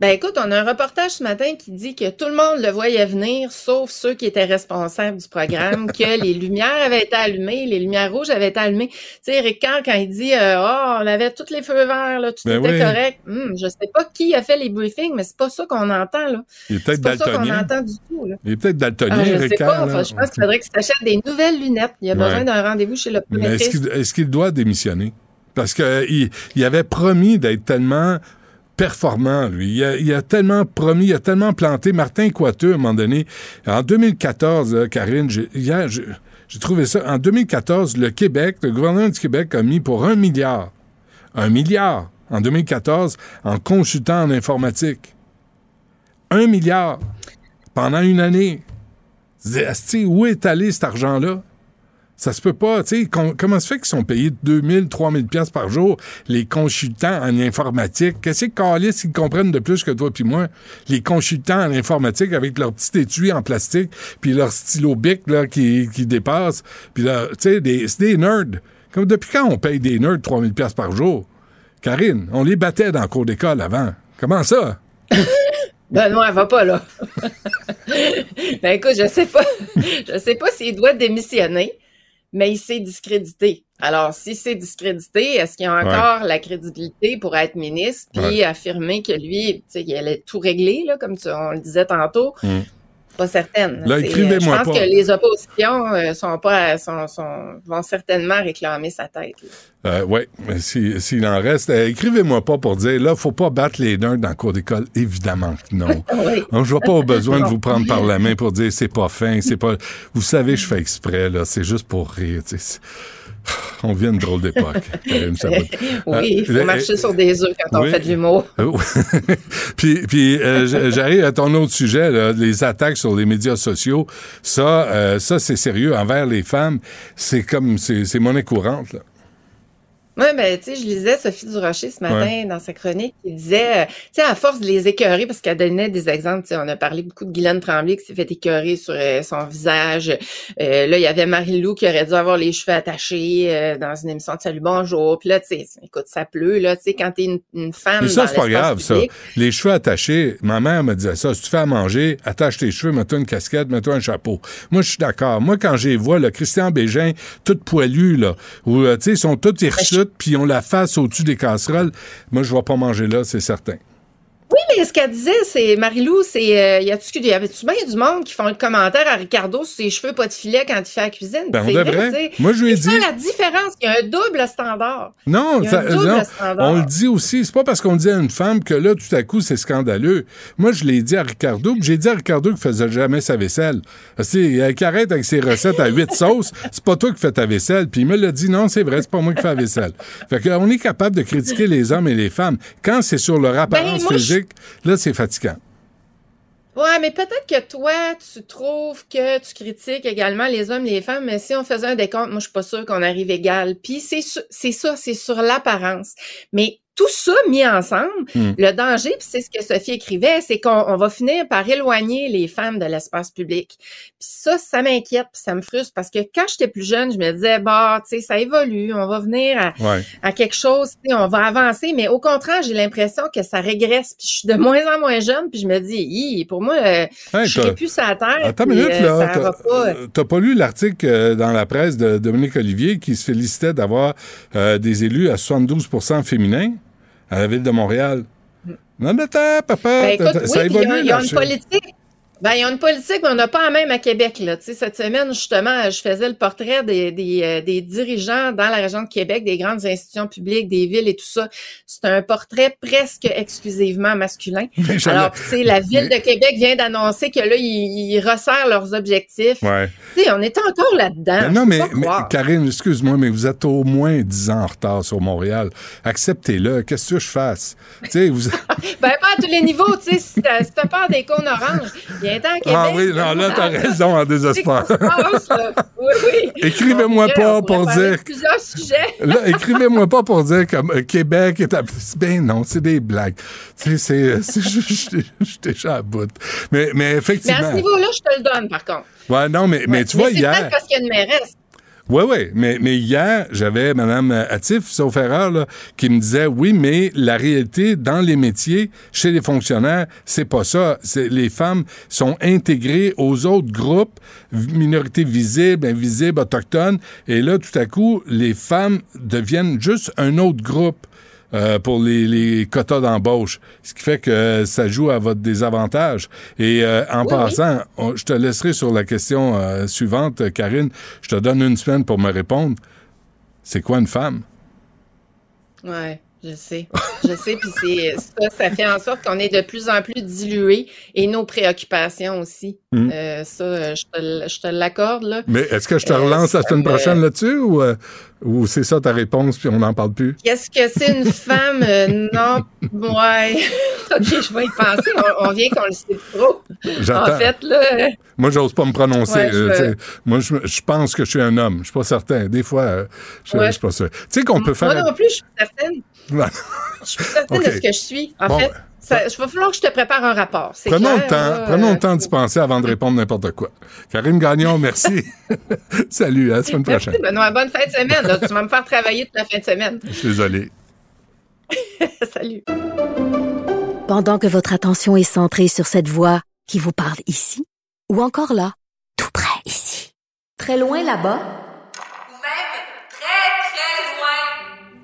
Ben écoute, on a un reportage ce matin qui dit que tout le monde le voyait venir, sauf ceux qui étaient responsables du programme, que les lumières avaient été allumées, les lumières rouges avaient été allumées. Tu sais, Ricard, quand il dit euh, Oh, on avait tous les feux verts, là, tout Ben était oui. correct. Hum, je sais pas qui a fait les briefings, mais c'est pas ça qu'on entend, là. Il est C'est peut-être pas ça qu'on daltonien. entend du tout, là. Il est peut-être daltonien, Ah, je sais Ricard, pas. là. Enfin, je pense qu'il faudrait que tu t'achètes des nouvelles lunettes. Il y a Ouais. besoin d'un rendez-vous chez Mais est-ce qu'il est-ce qu'il doit démissionner? Parce qu'il il avait promis d'être tellement performant, lui. Il a, tellement promis, il a tellement planté. Martin Coiteux, à un moment donné, en 2014, là, Karine, j'ai- trouvé ça. En 2014, le Québec, le gouvernement du Québec a mis pour un milliard, un milliard en 2014 en consultant en informatique. Un milliard pendant une année. Où est allé cet argent-là? Ça se peut pas, tu sais, com- comment se fait qu'ils sont payés 2000, 3000 pièces par jour, les consultants en informatique? Qu'est-ce que Calis, ils comprennent de plus que toi puis moi? Les consultants en informatique avec leur petit étui en plastique, puis leur stylo bic, là, qui, qui dépasse, puis là, tu sais, c'est des nerds. Comme depuis quand on paye des nerds 3000 pièces par jour? Karine, on les battait dans le cours d'école avant. Comment ça? Benoît, elle va pas là. ben écoute, je sais pas. je sais pas s'il doit démissionner, mais il s'est discrédité. Alors, si c'est discrédité, est-ce qu'il a encore la crédibilité pour être ministre puis Ouais. affirmer que lui, tu sais, il allait tout régler, là, comme tu- on le disait tantôt? Mm. Pas certaine. Là, écrivez-moi euh, Je pense pas. que les oppositions euh, sont pas, sont, sont- vont certainement réclamer sa tête. Euh, oui, si- s'il en reste, euh, écrivez-moi pas pour dire, là, faut pas battre les nerds dans le cours d'école. Évidemment que non. Oui. Donc, je vois pas au besoin de vous prendre par la main pour dire c'est pas fin, c'est pas. Vous savez, je fais exprès, là. C'est juste pour rire. On vit une drôle d'époque. Karine Chabot. Oui, il faut Euh, marcher sur des œufs quand oui. on fait de l'humour. Puis puis euh, j'arrive à ton autre sujet, là, les attaques sur les médias sociaux. Ça, euh, ça c'est sérieux envers les femmes. C'est comme c'est c'est monnaie courante. Là. Oui, ben, tu sais, je lisais Sophie Durocher ce matin Ouais. dans sa chronique qui disait, euh, tu sais, à force de les écœurer, parce qu'elle donnait des exemples, tu sais, on a parlé beaucoup de Guylaine Tremblay qui s'est fait écœurer sur euh, son visage. Euh, là, il y avait Marie-Lou qui aurait dû avoir les cheveux attachés euh, dans une émission de Salut Bonjour. Puis là, tu sais, écoute, ça pleut, là, tu sais, quand t'es une, une femme Mais ça, c'est pas grave, ça. Les cheveux attachés, ma mère me disait ça. Si tu fais à manger, attache tes cheveux, mets-toi une casquette, mets-toi un chapeau. Moi, je suis d'accord. Moi, quand j'ai vois le Christian Bégin, tout poilu, là, où, euh, tu sais, ils sont tous hirsutes, puis ont la face au-dessus des casseroles, moi, je vais pas manger là, c'est certain. Oui, mais ce qu'elle disait, c'est Marie-Lou, c'est euh, y a-tu y avait-tu bien du monde qui font le commentaire à Ricardo sur ses cheveux pas de filet quand il fait la cuisine? Ben, on C'est vrai, devrait. Moi, je lui ai C'est dit. ça la différence, il y a un double standard. Non, Il y a ça- un double non, standard. on le dit aussi. C'est pas parce qu'on dit à une femme que là, tout à coup, c'est scandaleux. Moi, je l'ai dit à Ricardo, j'ai dit à Ricardo qu'il faisait jamais sa vaisselle. C'est qu'il arrête avec ses recettes à huit sauces. C'est pas toi qui fais ta vaisselle. Puis il me l'a dit, non, c'est vrai, c'est pas moi qui fais la vaisselle. Fait qu'on est capable de critiquer les hommes et les femmes. Quand c'est sur leur apparence Ben, moi, je- là, c'est fatigant. Ouais, mais peut-être que toi, tu trouves que tu critiques également les hommes, les femmes, mais si on faisait un décompte, moi, je suis pas sûre qu'on arrive égal. Puis c'est c'est ça, c'est sur l'apparence. Mais tout ça mis ensemble, Hmm. le danger, puis c'est ce que Sophie écrivait, c'est qu'on on va finir par éloigner les femmes de l'espace public. Puis ça, ça m'inquiète, puis ça me frustre, parce que quand j'étais plus jeune, je me disais, bah, tu sais, ça évolue, on va venir à, Ouais. à quelque chose, on va avancer, mais au contraire, j'ai l'impression que ça régresse, puis je suis de moins en moins jeune, puis je me dis, Hi, pour moi, euh, Hey, je serai plus sur la terre. Attends une minute, euh, là. T'as- pas, euh, T'as pas lu l'article euh, dans la presse de Dominique Olivier qui se félicitait d'avoir des élus à 72% féminins? À la ville de Montréal? Non, mais attends, papa, ben, écoute, t'as- oui, ça puis il y a- évolue, y a une politique. Ben, il y a une politique, mais on n'a pas la même à Québec. Là. Tu sais, cette semaine, justement, je faisais le portrait des, des, euh, des dirigeants dans la région de Québec, des grandes institutions publiques, des villes et tout ça. C'est un portrait presque exclusivement masculin. Alors, tu sais, la ville de Québec vient d'annoncer que là, ils, ils resserrent leurs objectifs. Ouais. Tu sais, on est encore là-dedans. Ben non, mais, pas. Karine, excuse-moi, mais vous êtes au moins 10 ans en retard sur Montréal. Acceptez-le. Qu'est-ce que je fasse? tu sais, vous. Ben, pas à tous les niveaux, tu sais, si t'as si t'as peur des cônes oranges, à Québec. ah oui, non, là, t'as raison en désespoir. C'est. Oui, oui. Écrivez-moi pas pour dire Plusieurs sujets. Là, écrivez-moi pas pour dire que euh, Québec est à... Ben non, c'est des blagues. Tu sais, c'est... c'est- Je déjà à bout. Mais, mais Mais à effectivement... ce niveau-là, je te le donne, par contre. Ouais, non, mais, mais Ouais. tu vois, c'est hier... peut-être parce qu'il y a une mairesse. Oui, oui, mais, mais hier, j'avais Mme Attif, sauf erreur, là, qui me disait, oui, mais la réalité dans les métiers, chez les fonctionnaires, c'est pas ça. Les femmes sont intégrées aux autres groupes, minorités visibles, invisibles, autochtones, et là, tout à coup, les femmes deviennent juste un autre groupe. Euh, pour les, les quotas d'embauche, ce qui fait que ça joue à votre désavantage. Et euh, en Oui, passant, on- je te laisserai sur la question euh, suivante, euh, Karine. Je te donne une semaine pour me répondre. C'est quoi une femme? Ouais, je sais. Je sais, puis c'est ça, ça fait en sorte qu'on est de plus en plus dilué et nos préoccupations aussi. Mm. Euh, ça, euh, je te, l'accorde, là. Mais est-ce que je te Euh, relance la semaine prochaine là-dessus ou, euh, ou c'est ça ta réponse puis on n'en parle plus? Qu'est-ce que c'est une femme? Euh, non, ouais. OK, je vais y penser. On, on vient qu'on le sait trop. J'attends. En fait, là, euh, Moi, j'ose pas me prononcer. Ouais, je euh. Moi, je, je pense que je suis un homme. Je suis pas certain. Des fois, euh, je, Ouais. je suis pas sûr. Tu sais qu'on peut faire... moi non plus, je suis certaine. Je suis certaine de ce que je suis. En Bon, fait, ben, ça, il va falloir que je te prépare un rapport. Prenons clair, le temps, là, prenons euh, le temps d'y penser avant de répondre n'importe quoi. Karine Gagnon, merci. Salut, à la semaine Merci, prochaine. Benoît. Bonne fin de semaine. là. Tu vas me faire travailler toute la fin de semaine. Je suis désolé. Salut. Pendant que votre attention est centrée sur cette voix qui vous parle ici, ou encore là, tout près ici, très loin là-bas, Ou même très, très loin.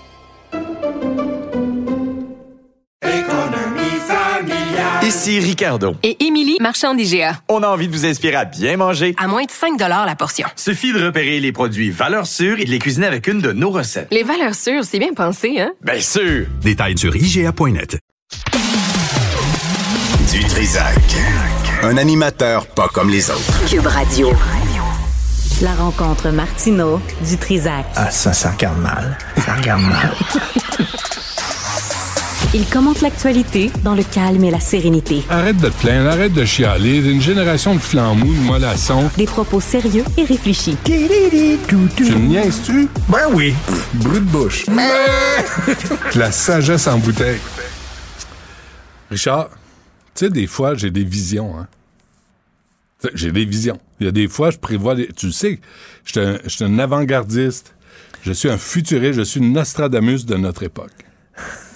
Ici Ricardo. Et Émilie, marchand d'IGA. On a envie de vous inspirer à bien manger. À moins de 5 la portion. Suffit de repérer les produits valeurs sûres et de les cuisiner avec une de nos recettes. Les valeurs sûres, c'est bien pensé, hein? Bien sûr! Détails sur IGA.net. Du Trisac. Un animateur pas comme les autres. Cube Radio. La rencontre Martino du Trisac. Ah, ça, ça regarde mal. Ça regarde mal. Il commente l'actualité dans le calme et la sérénité. Arrête de te plaindre, arrête de chialer. Une génération de flambous, de mollassons. Des propos sérieux et réfléchis. Tu me niaises-tu? Ben oui. Brut de bouche. La sagesse en bouteille. Richard, tu sais, des fois, j'ai des visions. Hein? Tu sais, J'ai des visions. Il y a des fois, je prévois... des- Tu le sais, je suis un, je suis un avant-gardiste. Je suis un futuriste. Je suis une Nostradamus de notre époque.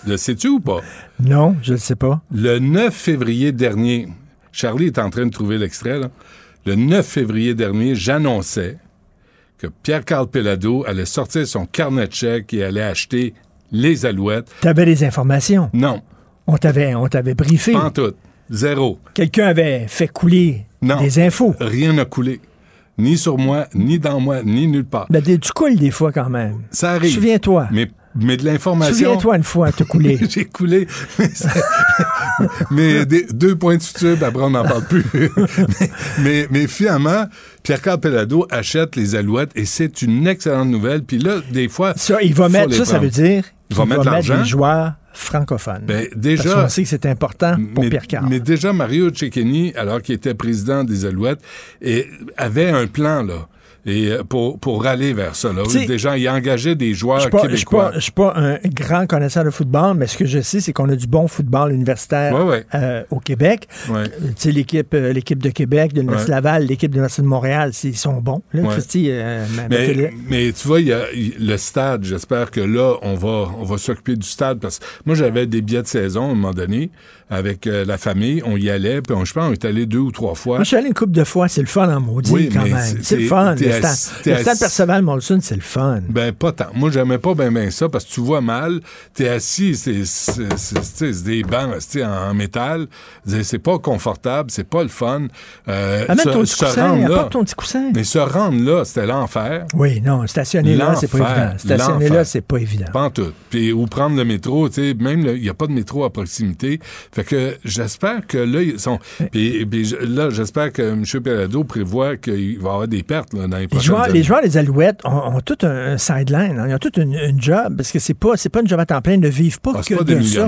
Le sais-tu ou pas? Non, je ne sais pas. Le 9 février dernier, Charlie est en train de trouver l'extrait, là. Le 9 février dernier, j'annonçais que Pierre-Carl Pelado allait sortir son carnet de chèques et allait acheter les alouettes. Tu avais des informations? Non, On t'avait, on t'avait briefé. pas en tout. Zéro. Quelqu'un avait fait couler Non. des infos. Rien n'a coulé. Ni sur moi, ni dans moi, ni nulle part. Ben, tu coules des fois quand même. Ça arrive. Souviens-toi. Mais, mais de l'information... Souviens-toi une fois, t'as coulé. J'ai coulé. Mais, mais des- deux points de puis après, on n'en parle plus. mais, mais, mais finalement, Pierre-Carl Pelado achète les alouettes et c'est une excellente nouvelle. Puis là, des fois. Ça, il va mettre, ça, ça veut dire Il va qu'il mettre l'argent. des joueurs francophones. Ben, Parce déjà. qu'on sait que c'est important pour mais, Pierre Carl. mais déjà, Mario Cecchini, alors qu'il était président des Alouettes, et, avait un plan, là. Et euh, pour, pour aller vers ça, là. Tu sais, Déjà, il engageait des joueurs Je ne suis québécois. pas, je suis pas un grand connaisseur de football, mais ce que je sais, c'est qu'on a du bon football universitaire Ouais, ouais. euh, au Québec. Ouais. Euh, Tu sais, l'équipe, euh, l'équipe de Québec, de l'Université. Laval, l'équipe de l'Université de Montréal, ils sont bons. Là. Christy, euh, ma- Mais, mais tu vois, il y a le stade. J'espère que là, on va, on va s'occuper du stade parce que moi, j'avais des billets de saison à un moment donné. Avec euh, la famille. On y allait, puis on, je pense qu'on est allé deux ou trois fois. Moi, je suis allé une couple de fois. C'est le fun en maudit, Oui, quand même. c'est- le fun. Le stade, le stade Perceval Molson, c'est le fun. Ben, pas tant. Moi, j'aimais pas bien ben ça parce que tu vois mal. T'es assis, c'est des bancs c'est en, en métal. C'est pas confortable, c'est pas le fun. Euh, Amène se- ton petit coussin, apporte ton petit coussin. Mais se rendre là, c'était l'enfer. Oui, non, stationner là, c'est pas évident. Stationner là, c'est pas évident. Pas en tout. Puis, ou prendre le métro, tu sais, même il n'y a pas de métro à proximité. Fait que j'espère que là, ils sont. Puis, là, j'espère que M. Perrado prévoit qu'il va y avoir des pertes là, dans les Les joueurs, années. les joueurs des Alouettes ont, ont tout un, sideline, hein. ils ont tout une, une job, parce que c'est pas, pas une job à temps plein, ils ne vivent pas Ah, que pas des de ça.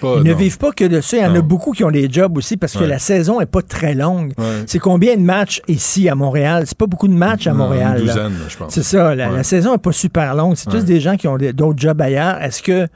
pas- ils ne vivent pas que de ça. Il y en a beaucoup qui ont des jobs aussi parce que Ouais. la saison est pas très longue. Ouais. C'est combien de matchs ici à Montréal? C'est pas beaucoup de matchs à Montréal. une là. douzaine, je pense. C'est ça, la, Ouais. la saison est pas super longue. C'est tous des gens qui ont d'autres jobs ailleurs. Est-ce que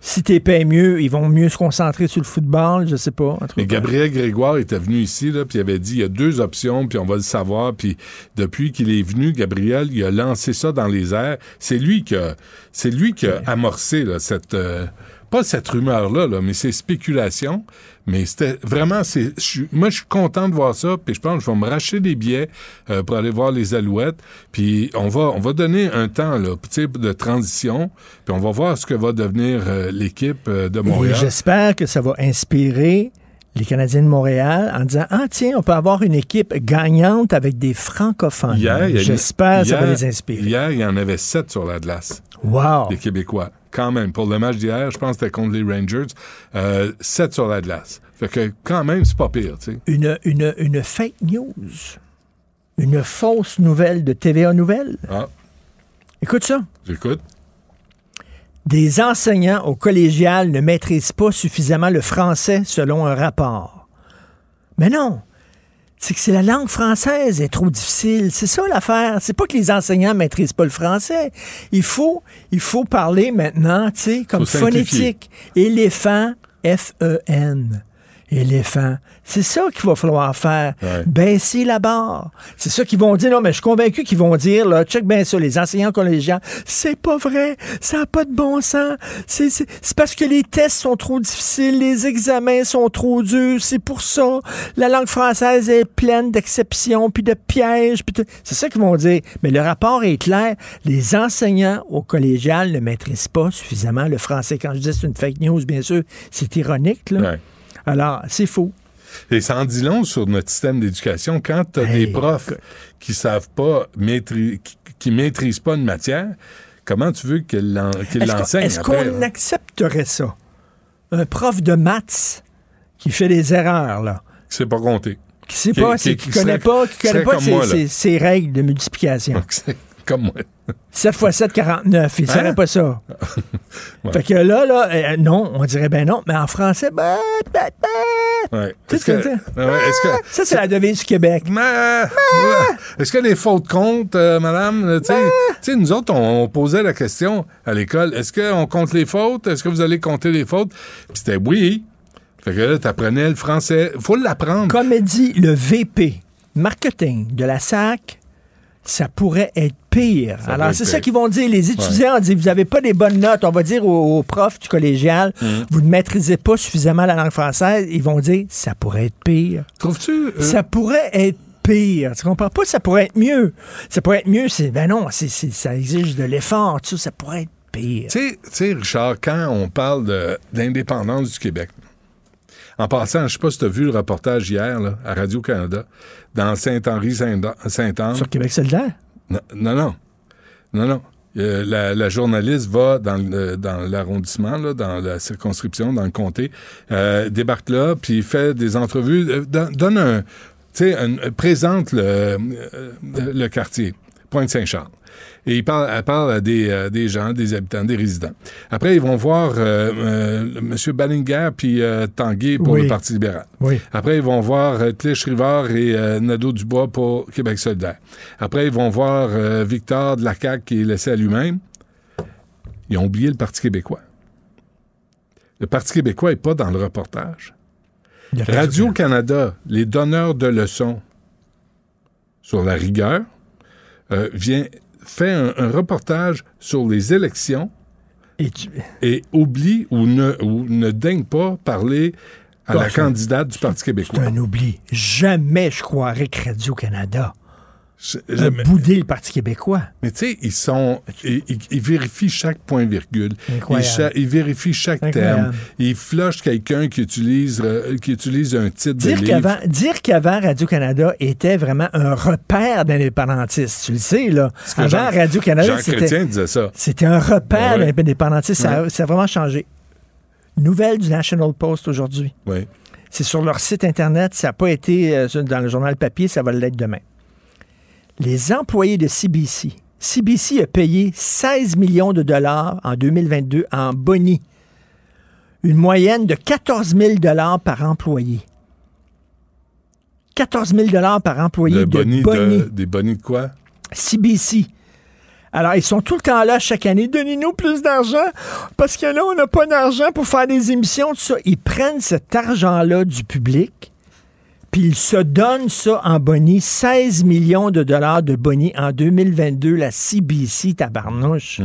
si t'es payé mieux, ils vont mieux se concentrer sur le football? Je sais pas. Mais. Gabriel Grégoire était venu ici, là, puis il avait dit il y a deux options, puis on va le savoir. Puis depuis qu'il est venu, Gabriel, il a lancé ça dans les airs. C'est lui qui a, c'est lui qui a amorcé là, cette, euh, pas cette rumeur-là, là, mais ces spéculations. Mais c'était vraiment, c'est, moi, je suis content de voir ça, puis je pense que je vais me racheter des billets euh, pour aller voir les Alouettes. Puis on va, on va donner un temps là, de transition, puis on va voir ce que va devenir euh, l'équipe euh, de Montréal. j'espère que ça va inspirer les Canadiens de Montréal en disant Ah, tiens, on peut avoir une équipe gagnante avec des francophones. J'espère que ça va les inspirer. Hier, il y en avait sept sur la glace, Wow! les Québécois. Quand même, pour le match d'hier, je pense que c'était contre les Rangers, euh, sept sur la glace. Fait que quand même, c'est pas pire, tu sais. Une, une, une fake news. Une fausse nouvelle de TVA Nouvelles. Ah, Écoute ça. j'écoute. Des enseignants au collégial ne maîtrisent pas suffisamment le français selon un rapport. Mais non. C'est que c'est la langue française est trop difficile. C'est ça l'affaire. C'est pas que les enseignants maîtrisent pas le français. Il faut, il faut parler maintenant, tu sais, comme phonétique. Éléphant, F-E-N. Éléphant. C'est ça qu'il va falloir faire. Ouais. Baisser la barre. C'est ça qu'ils vont dire. Non, mais je suis convaincu qu'ils vont dire, là, check bien ça, les enseignants collégiens. C'est pas vrai. Ça n'a pas de bon sens. C'est, parce que les tests sont trop difficiles, les examens sont trop durs. C'est pour ça. La langue française est pleine d'exceptions, puis de pièges. Puis C'est ça qu'ils vont dire. Mais le rapport est clair. Les enseignants au collégial ne maîtrisent pas suffisamment le français. Quand je dis c'est une fake news, bien sûr, c'est ironique, là. Ouais. Alors, c'est faux. Et ça en dit long sur notre système d'éducation. Quand tu as Hey, des profs qui savent pas qui, qui maîtrisent pas une matière, comment tu veux qu'ils l'enseignent Est-ce qu'on accepterait ça? Un prof de maths qui fait des erreurs, là. C'est pas compté. Qui sait pas, qui- qui qui connaît serait- pas, qui connaît pas ses, moi, là. ses- ses règles de multiplication. Comme moi. 7 x 7, 49. Il ne Hein? pas ça. Ouais. Fait que là, là, euh, non, on dirait ben non, mais en français. Ouais. Tu sais Est-ce ce que? Ah ouais, que, Ça, c'est la devise du Québec. Est-ce que les fautes comptent, euh, madame? Tu sais, tu sais, nous autres, on, on posait la question à l'école. Est-ce qu'on compte les fautes? Est-ce que vous allez compter les fautes? Puis c'était oui. Fait que là, t'apprenais le français. Faut l'apprendre. Comme dit le VP marketing de la SAC, ça pourrait être pire. Ça Alors, c'est ça qu'ils vont dire. Les étudiants disent, vous n'avez pas des bonnes notes. On va dire aux, aux profs du collégial, Mmh. vous ne maîtrisez pas suffisamment la langue française. Ils vont dire, ça pourrait être pire. Trouves-tu? euh, Ça pourrait être pire. Tu comprends pas? Ça pourrait être mieux. Ça pourrait être mieux. C'est, ben non, c'est, ça exige de l'effort. ça, pourrait être pire. Tu sais- tu sais, Richard, quand on parle de- d'indépendance du Québec, en passant, je sais pas si tu as vu le reportage hier là, à Radio-Canada, dans Saint-Henri-Saint-Anne. Sur Québec solidaire? Non, non, non. Non, non. Euh, la, la journaliste va dans, le- dans l'arrondissement, là, dans la circonscription, dans le comté, euh, débarque là, puis fait des entrevues, euh, don- donne un, tu sais, un- présente le, le quartier, Pointe-Saint-Charles. Et il parle, elle parle à des, euh, des gens, des habitants, des résidents. Après, ils vont voir euh, euh, M. Ballinger puis Tanguay pour Oui. le Parti libéral. Oui. Après, ils vont voir euh, Clich-Rivard et Nadeau-Dubois pour Québec solidaire. Après, ils vont voir Victor de la CAQ qui est laissé à lui-même. Ils ont oublié le Parti québécois. Le Parti québécois n'est pas dans le reportage. Radio-Canada, les donneurs de leçons sur la rigueur, euh, vient, fait un, un reportage sur les élections Et tu- et oublie ou ne, ou ne daigne pas parler à la c'est- candidate du Parti C'est québécois. un oubli. Jamais je croirais que Radio-Canada Je- boudé le Parti québécois. Mais tu sais, ils sont. Ils, ils- ils vérifient chaque point-virgule. Ils, Incroyable. ils vérifient chaque Incroyable. terme. Ils flushent quelqu'un qui utilise, euh, qui utilise un titre Dire de livre. qu'avant, dire qu'avant Radio-Canada était vraiment un repère d'indépendantistes. Tu le sais, là. Avant Jean- Radio-Canada, c'était, un repère Ouais. d'indépendantistes. Ça, a- ça a vraiment changé. Nouvelle du National Post aujourd'hui. Oui. C'est sur leur site Internet. Ça n'a pas été euh, dans le journal papier. Ça va l'être demain. Les employés de CBC. CBC a payé 16 millions de dollars en 2022 en boni. Une moyenne de 14 000 dollars par employé. 14 000 dollars par employé Le de boni boni. de- des bonnies de quoi? CBC. Alors, ils sont tout le temps là chaque année. Donnez-nous plus d'argent parce que là, on n'a pas d'argent pour faire des émissions, tout ça. Ils prennent cet argent-là du public, puis ils se donnent ça en boni. 16 millions de dollars de boni en 2022, la CBC, tabarnouche.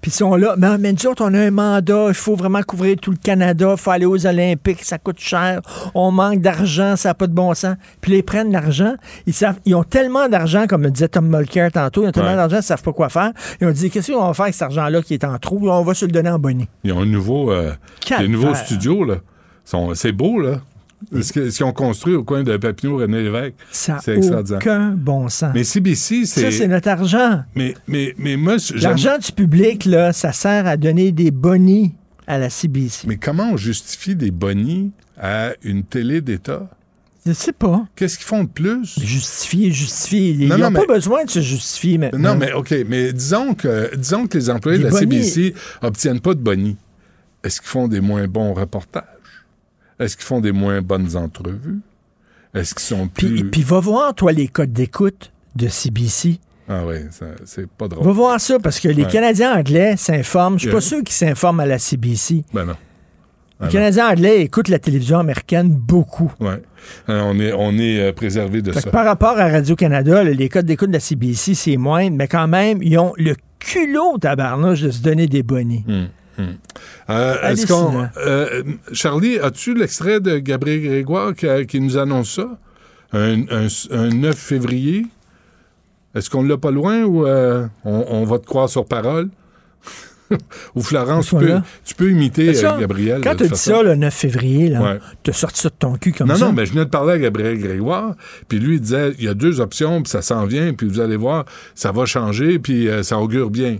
Puis ils sont là. Mais, mais nous autres, on a un mandat. Il faut vraiment couvrir tout le Canada. Il faut aller aux Olympiques. Ça coûte cher. On manque d'argent. Ça n'a pas de bon sens. Puis ils prennent l'argent. Ils, savent, ils ont tellement d'argent, comme le disait Tom Mulcair tantôt. Ils ont tellement Ouais. d'argent, ils ne savent pas quoi faire. Ils ont dit Qu'est-ce qu'on va faire avec cet argent-là qui est en trou? On va se le donner en boni. Ils ont un nouveau, euh, des nouveaux studios, là. C'est beau, là. Ce ont construit au coin de Papineau, René Lévesque. Ça C'est n'a extraordinaire. aucun bon sens. Mais CBC, c'est. ça, c'est notre argent. Mais, mais, mais moi, L'argent du public, là, ça sert à donner des bonis à la CBC. Mais comment on justifie des bonnies à une télé d'État? Je sais pas. Qu'est-ce qu'ils font de plus? Justifier, justifier. Ils Non, n'ont non, pas besoin de se justifier maintenant. Non, mais OK, mais disons que, disons que les employés Des de la bonnies. CBC obtiennent pas de bonnies. Est-ce qu'ils font des moins bons reportages? Est-ce qu'ils font des moins bonnes entrevues? Est-ce qu'ils sont plus... Puis, puis va voir, toi, les codes d'écoute de CBC. Ah oui, ça- c'est pas drôle. Va voir ça, parce que les Ouais. Canadiens anglais s'informent. Je suis pas sûr qu'ils s'informent à la CBC. Ben non. Ah les non. Canadiens anglais écoutent la télévision américaine beaucoup. Ouais. Euh, on est, on est euh, préservé de Fait ça. que par rapport à Radio-Canada, les codes d'écoute de la CBC, c'est moins, mais quand même, ils ont le culot, tabarnouche, de se donner des bonnies. Hum, hum. Euh, est-ce qu'on, euh, Charlie, as-tu l'extrait de Gabriel Grégoire qui, nous annonce ça? Un, un- un 9 février? Est-ce qu'on l'a pas loin ou euh, on, on va te croire sur parole? ou Florence, tu peux, tu imiter Ça, Gabriel. Quand tu façon. ça le 9 février, là, Ouais. t'as sorti ça de ton cul comme Non, ça? non, mais je venais de parler à Gabriel Grégoire, puis lui, il disait, il y a deux options, puis ça s'en vient, puis vous allez voir, ça va changer, puis ça augure bien.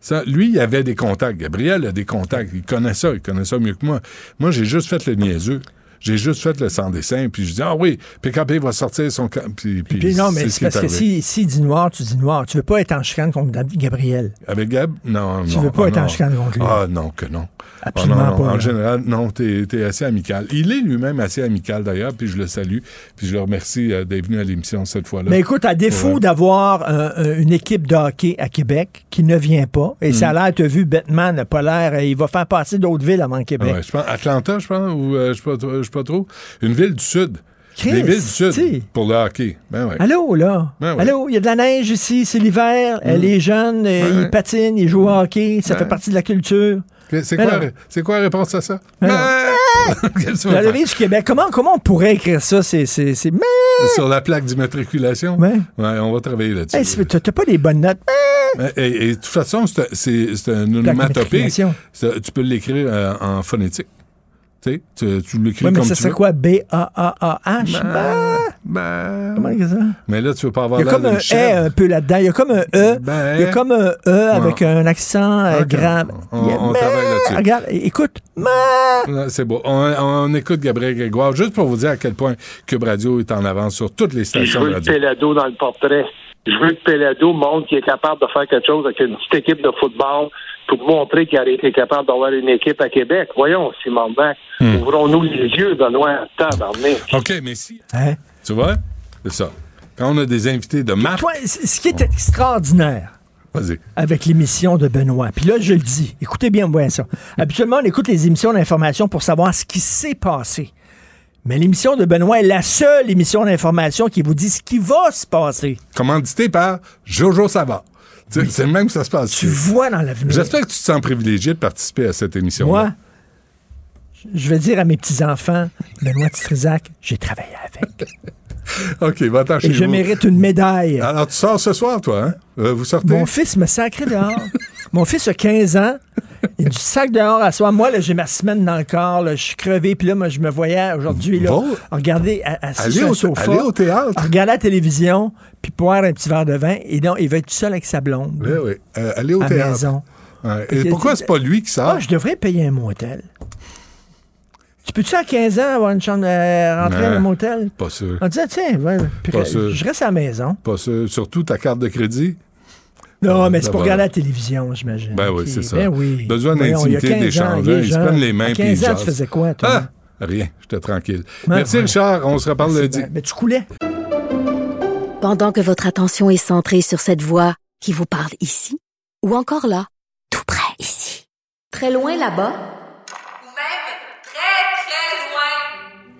Ça, lui, il avait des contacts. Gabriel a des contacts. Il connaît ça. Il connaît ça mieux que moi. Moi, j'ai juste fait le niaiseux. J'ai juste fait le sans dessin, puis je dis, ah oui, PKP va sortir son... camp. Puis, puis Puis non, mais c'est parce que si, si dit noir, tu dis noir. Tu veux pas être en chicane contre Gabriel. Avec Gab? Non, Tu non. veux pas ah, être en chicane contre lui. Ah non, que non. Ah, Absolument non, non. pas, En là. général, non, t'es es assez amical. Il est lui-même assez amical d'ailleurs, puis je le salue, puis je le remercie euh, d'être venu à l'émission cette fois-là. Mais écoute, à défaut Ouais. d'avoir euh, euh, une équipe de hockey à Québec qui ne vient pas, et Mm. ça a l'air, tu as vu, Batman n'a pas l'air, il va faire passer d'autres villes avant Québec. Ouais, je pense Atlanta, je pense, ou euh, je je sais pas trop. Une ville du sud. Chris, Des villes du sud t'sais. pour le hockey. Ben ouais. Allô, là? Ben ouais. Allô, il y a de la neige ici, c'est l'hiver, les jeunes, euh, Ouais. ils patinent, ils jouent au hockey, ça fait partie de la culture. C'est quoi, c'est quoi la réponse à ça? Non. Vas La levée du Québec, comment, comment on pourrait écrire ça? C'est. c'est, c'est... Mais, Sur la plaque d'immatriculation? Ouais. Ouais, on va travailler là-dessus. hey, c'est- t'as pas des bonnes notes. Mais- Et, et de toute façon, c'est c'est- c'est un onomatopée. C'est- Tu peux l'écrire euh, en phonétique. Tu tu, tu l'écris Oui, mais comme ça tu serait veux. quoi? B-A-A-A-H? Ben, Ben, comment que ça? mais là, tu veux pas avoir Il y a comme un E un peu là-dedans. Il y a comme un E. Ben, Il y a comme un E avec un accent euh, Ok. grave. On- a- travaille là-dessus. Regarde, écoute. C'est beau. On, on écoute Gabriel Grégoire juste pour vous dire à quel point Cube Radio est en avance sur toutes les stations veux de que radio. Pelado dans le portrait. Je veux que Pelado montre qu'il est capable de faire quelque chose avec une petite équipe de football pour montrer qu'il a été capable d'avoir une équipe à Québec. Voyons, Simon Mac, Hmm. ouvrons-nous les yeux, Benoît. Tabarnak. OK, mais si. Hein? Tu vois? C'est ça. Quand on a des invités de marque, Toi, ce qui est extraordinaire vas-y. avec l'émission de Benoît, puis là, je le dis, écoutez bien bien ça. Habituellement, on écoute les émissions d'information pour savoir ce qui s'est passé. Mais l'émission de Benoît est la seule émission d'information qui vous dit ce qui va se passer. Commandité par Jojo Savard. Tu sais, C'est le même que ça se passe. Tu vois dans l'avenir. J'espère que tu te sens privilégié de participer à cette émission. Moi, je vais dire à mes petits-enfants, Benoît Trisac, j'ai travaillé avec. OK, va-t'en chez Et je vous. mérite une médaille. Alors, tu sors ce soir, toi, hein? Euh, vous sortez? Mon fils me sacré dehors. Mon fils a 15 ans. Il a du sac dehors à soi. Moi, là, j'ai ma semaine dans le corps. là, je suis crevé. Puis là, moi, je me voyais aujourd'hui, là, Va. regarder, à- assis Allez sur un au- sofa. allez au théâtre. Regarder la télévision, puis boire un petit verre de vin. Et donc, il va être tout seul avec sa blonde. Oui, oui. Euh, allez au à théâtre. maison. Ouais. Et pourquoi c'est pas lui qui sort? Ah, je devrais payer un motel. Tu peux-tu à 15 ans avoir une chambre, euh, rentrer à un motel? Pas sûr. On dit, tiens, ouais, puis Pas sûr. je reste à la maison. Pas sûr. Surtout ta carte de crédit? Non, Ah, mais c'est pour regarder la télévision, j'imagine. Ben oui, c'est ça. Ben oui. Besoin Voyons, il y a d'intimité, 15 ans, d'échange. hein. Ils se prennent les mains À puis 15 ils ans, tu faisais quoi, toi? Ah, rien. J'étais tranquille. Merci, ouais. Richard. On se reparle C'est lundi. bien. Mais tu coulais. Pendant que votre attention est centrée sur cette voix qui vous parle ici, ou encore là, tout près ici, très loin là-bas, Ou même très, très loin.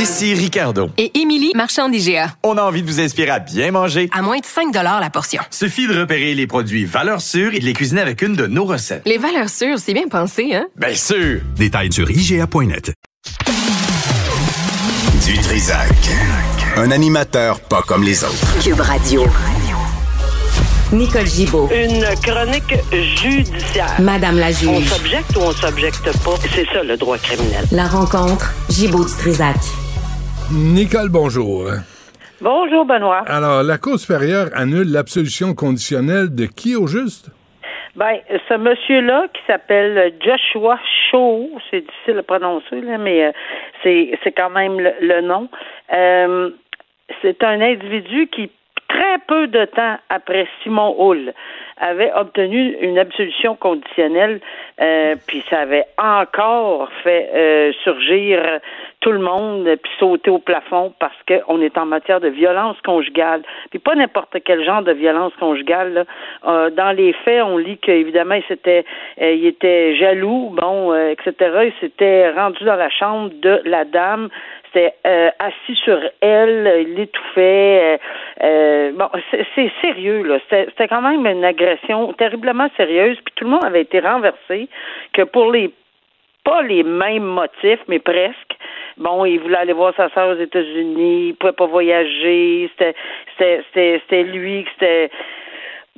Ici Ricardo. Et Émilie, marchand d'IGA. On a envie de vous inspirer à bien manger. À moins de 5 la portion. Suffit de repérer les produits valeurs sûres et de les cuisiner avec une de nos recettes. Les valeurs sûres, c'est bien pensé, hein? Bien sûr! Détails sur IGA.net. Du Trisac. Un animateur pas comme les autres. Cube Radio. Nicole Gibaud. Une chronique judiciaire. Madame la On juge. s'objecte ou on s'objecte pas? C'est ça le droit criminel. La rencontre. Gibaud du Trisac. Nicole, bonjour. Bonjour, Benoît. Alors, la Cour supérieure annule l'absolution conditionnelle de qui au juste? Ben, ce monsieur-là qui s'appelle Joshua Shaw, c'est difficile à prononcer, là, mais euh, c'est, c'est quand même le, le nom. Euh, c'est un individu qui, très peu de temps après Simon Hull, avait obtenu une absolution conditionnelle, euh, puis ça avait encore fait euh, surgir tout le monde, puis sauter au plafond parce qu'on est en matière de violence conjugale, puis pas n'importe quel genre de violence conjugale. Là. Euh, dans les faits, on lit qu'évidemment, il s'était, euh, il était jaloux, bon, euh, etc. Il s'était rendu dans la chambre de la dame c'était euh, assis sur elle, il l'étouffait. Euh, euh, bon, c'est, c'est sérieux, là. C'était, c'était quand même une agression terriblement sérieuse, puis tout le monde avait été renversé, que pour les pas les mêmes motifs, mais presque. Bon, il voulait aller voir sa sœur aux États-Unis, il pouvait pas voyager, c'était c'était c'était, c'était lui, c'était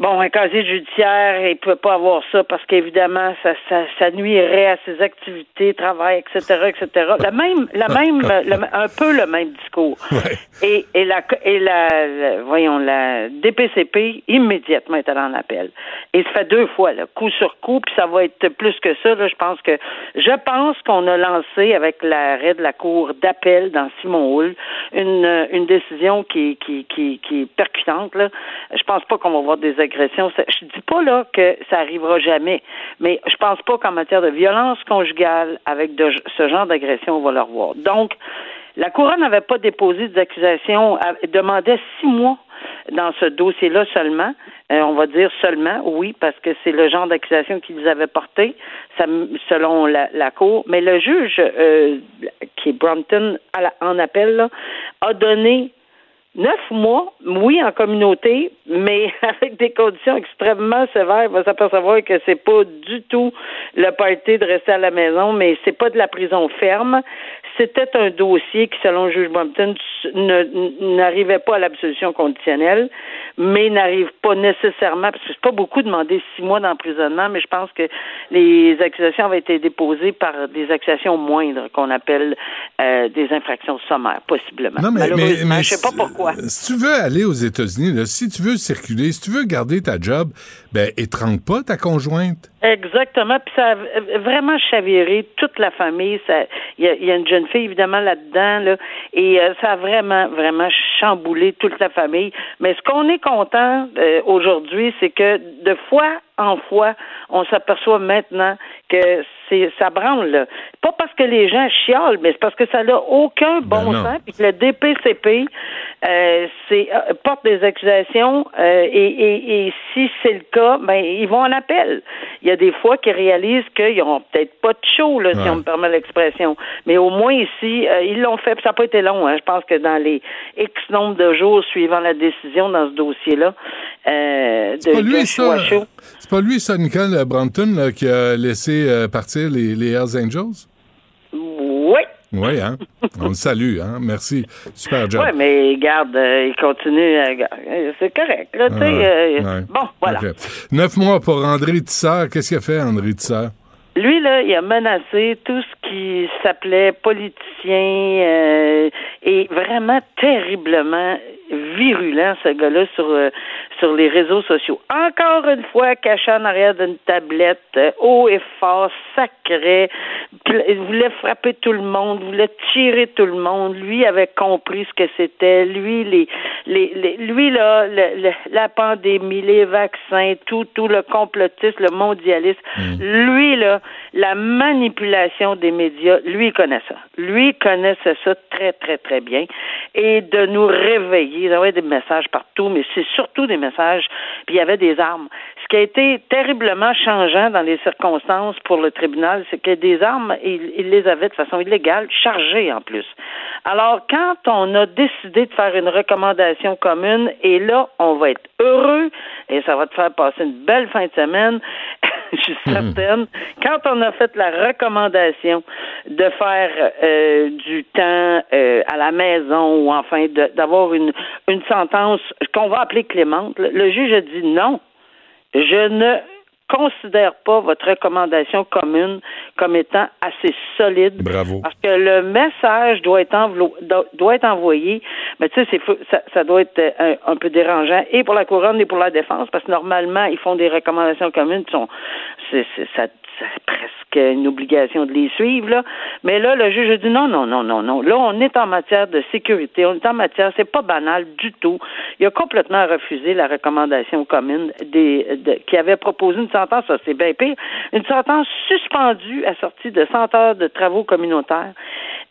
Bon, un casier judiciaire, il ne pouvait pas avoir ça parce qu'évidemment, ça, ça, ça nuirait à ses activités, travail, etc., etc. La même, la même, le- un peu le même discours. Et, et la, et la, voyons, la DPCP immédiatement est allée en appel. Et ça fait deux fois, là, coup sur coup, puis ça va être plus que ça. Là, je pense que, je pense qu'on a lancé avec l'arrêt de la cour d'appel dans Simon Hull une, une décision qui, qui, qui, qui est percutante. Là. Je pense pas qu'on va voir des Ça- Je dis pas là que ça arrivera jamais, mais je pense pas qu'en matière de violence conjugale, avec ce genre d'agression, on va le revoir. Donc, la couronne n'avait pas déposé des accusations, demandait six mois dans ce dossier-là seulement. Euh, on va dire seulement, oui, parce que c'est le genre d'accusation qu'ils avaient porté, selon la, la Cour. Mais le juge, euh, qui est Brompton en appel, a donné neuf mois, oui, en communauté, mais avec des conditions extrêmement sévères. Il va s'apercevoir que c'est pas du tout le party de rester à la maison, mais c'est pas de la prison ferme. C'était un dossier qui, selon le juge Brompton, n'arrivait pas à l'absolution conditionnelle, mais n'arrive pas nécessairement, parce que c'est pas beaucoup demandé six mois d'emprisonnement, mais je pense que les accusations avaient été déposées par des accusations moindres qu'on appelle euh, des infractions sommaires, possiblement. Non, mais, mais, Malheureusement, mais je sais pas pourquoi. Si tu veux aller aux États-Unis, si tu veux circuler, si tu veux garder ta job, ben, étrangle pas ta conjointe. Exactement. Puis ça a vraiment chaviré toute la famille. Il y, a- il y a une jeune fille, évidemment, là-dedans, là, et euh, ça a vraiment, vraiment chambouler toute la famille. Mais ce qu'on est content euh, aujourd'hui, c'est que de fois en fois, on s'aperçoit maintenant que c'est ça branle. Là. Pas parce que les gens chiolent, mais c'est parce que ça n'a aucun bon non. sens. Puis que le DPCP euh, porte des accusations et, et, et si c'est le cas, ben ils vont en appel. Il y a des fois qu'ils réalisent qu'ils n'auront peut-être pas de show, là, si on me permet l'expression. Mais au moins ici, euh, ils l'ont fait. Ça n'a pas été long. Hein. Je pense que dans les X nombre de jours suivant la décision dans ce dossier-là, euh, de C'est pas lui, ça. C'est pas lui, ça, Nicole Brampton, là, qui a laissé euh, partir les, les Hells Angels? Oui. Oui, hein? On le salue, hein? Merci. Super job. Oui, mais garde, euh, il continue. à- euh, c'est correct. Là, tu sais, Ouais, euh, ouais. Bon, voilà. Neuf mois pour André Tissard. Qu'est-ce qu'il a fait, André Tissard? Lui, là, il a menacé tout ce qui s'appelait politicien euh, et vraiment terriblement virulent, ce gars-là, sur, euh, sur les réseaux sociaux. Encore une fois, caché en arrière d'une tablette, euh, haut et fort, sacré, il voulait frapper tout le monde, voulait tirer tout le monde. Lui avait compris ce que c'était. Lui, les, les, les- lui là, le- le- la pandémie, les vaccins, tout, tout le complotisme, le mondialisme. Lui, là, la manipulation des médias, lui, il connaît ça. Lui, il connaissait ça très, très, très bien. Et de nous réveiller, d'avoir des messages partout, mais c'est surtout des messages, puis il y avait des armes. Ce qui a été terriblement changeant dans les circonstances pour le tribunal, c'est que des armes, il, il les avait de façon illégale, chargées en plus. Alors, quand on a décidé de faire une recommandation commune, et là, on va être heureux, et ça va te faire passer une belle fin de semaine, je suis certaine, quand on a fait la recommandation de faire euh, du temps euh, à la maison ou enfin d'avoir une, une sentence qu'on va appeler clémente, le juge a dit non. Je ne considère pas votre recommandation commune comme étant assez solide. Bravo. Parce que le message doit être, doit être envoyé, mais tu sais, ça, ça doit être euh, un, un peu dérangeant et pour la couronne et pour la défense, parce que normalement, ils font des recommandations communes qui sont, ça, c'est presque une obligation de les suivre, là. Mais là, le juge a dit non, non, non, non, non. Là, on est en matière de sécurité, on est en matière, c'est pas banal du tout. Il a complètement refusé la recommandation commune des, de- qui avait proposé une sentence, ça c'est bien pire, une sentence suspendue assortie de 100 heures de travaux communautaires.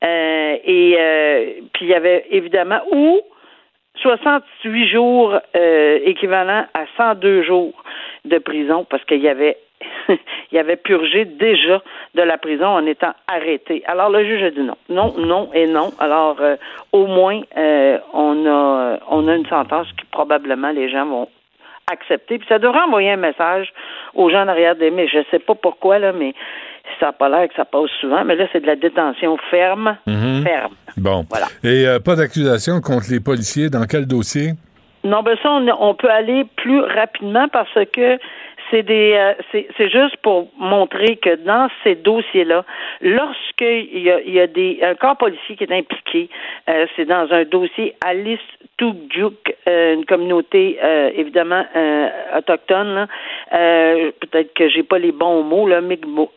Euh, et euh, puis il y avait évidemment ou 68 jours euh, équivalent à 102 jours de prison parce qu'il y avait il avait purgé déjà de la prison en étant arrêté. Alors le juge a dit non, non, non et non. Alors euh, au moins euh, on a on a une sentence que probablement les gens vont accepter. Puis ça devrait envoyer un message aux gens en arrière des mais je sais pas pourquoi là, mais ça n'a pas l'air que ça passe souvent. Mais là c'est de la détention ferme, Mhm. ferme. Bon. Voilà. Et euh, pas d'accusation contre les policiers. Dans quel dossier? Non, ben ça, on, on peut aller plus rapidement parce que c'est des, euh, c'est c'est juste pour montrer que dans ces dossiers-là, lorsqu'il y a, il y a des, un corps policier qui est impliqué, euh, c'est dans un dossier Alice Tougjuk, euh, une communauté euh, évidemment euh, autochtone. là. Euh, Peut-être que j'ai pas les bons mots là, Mi'kmo-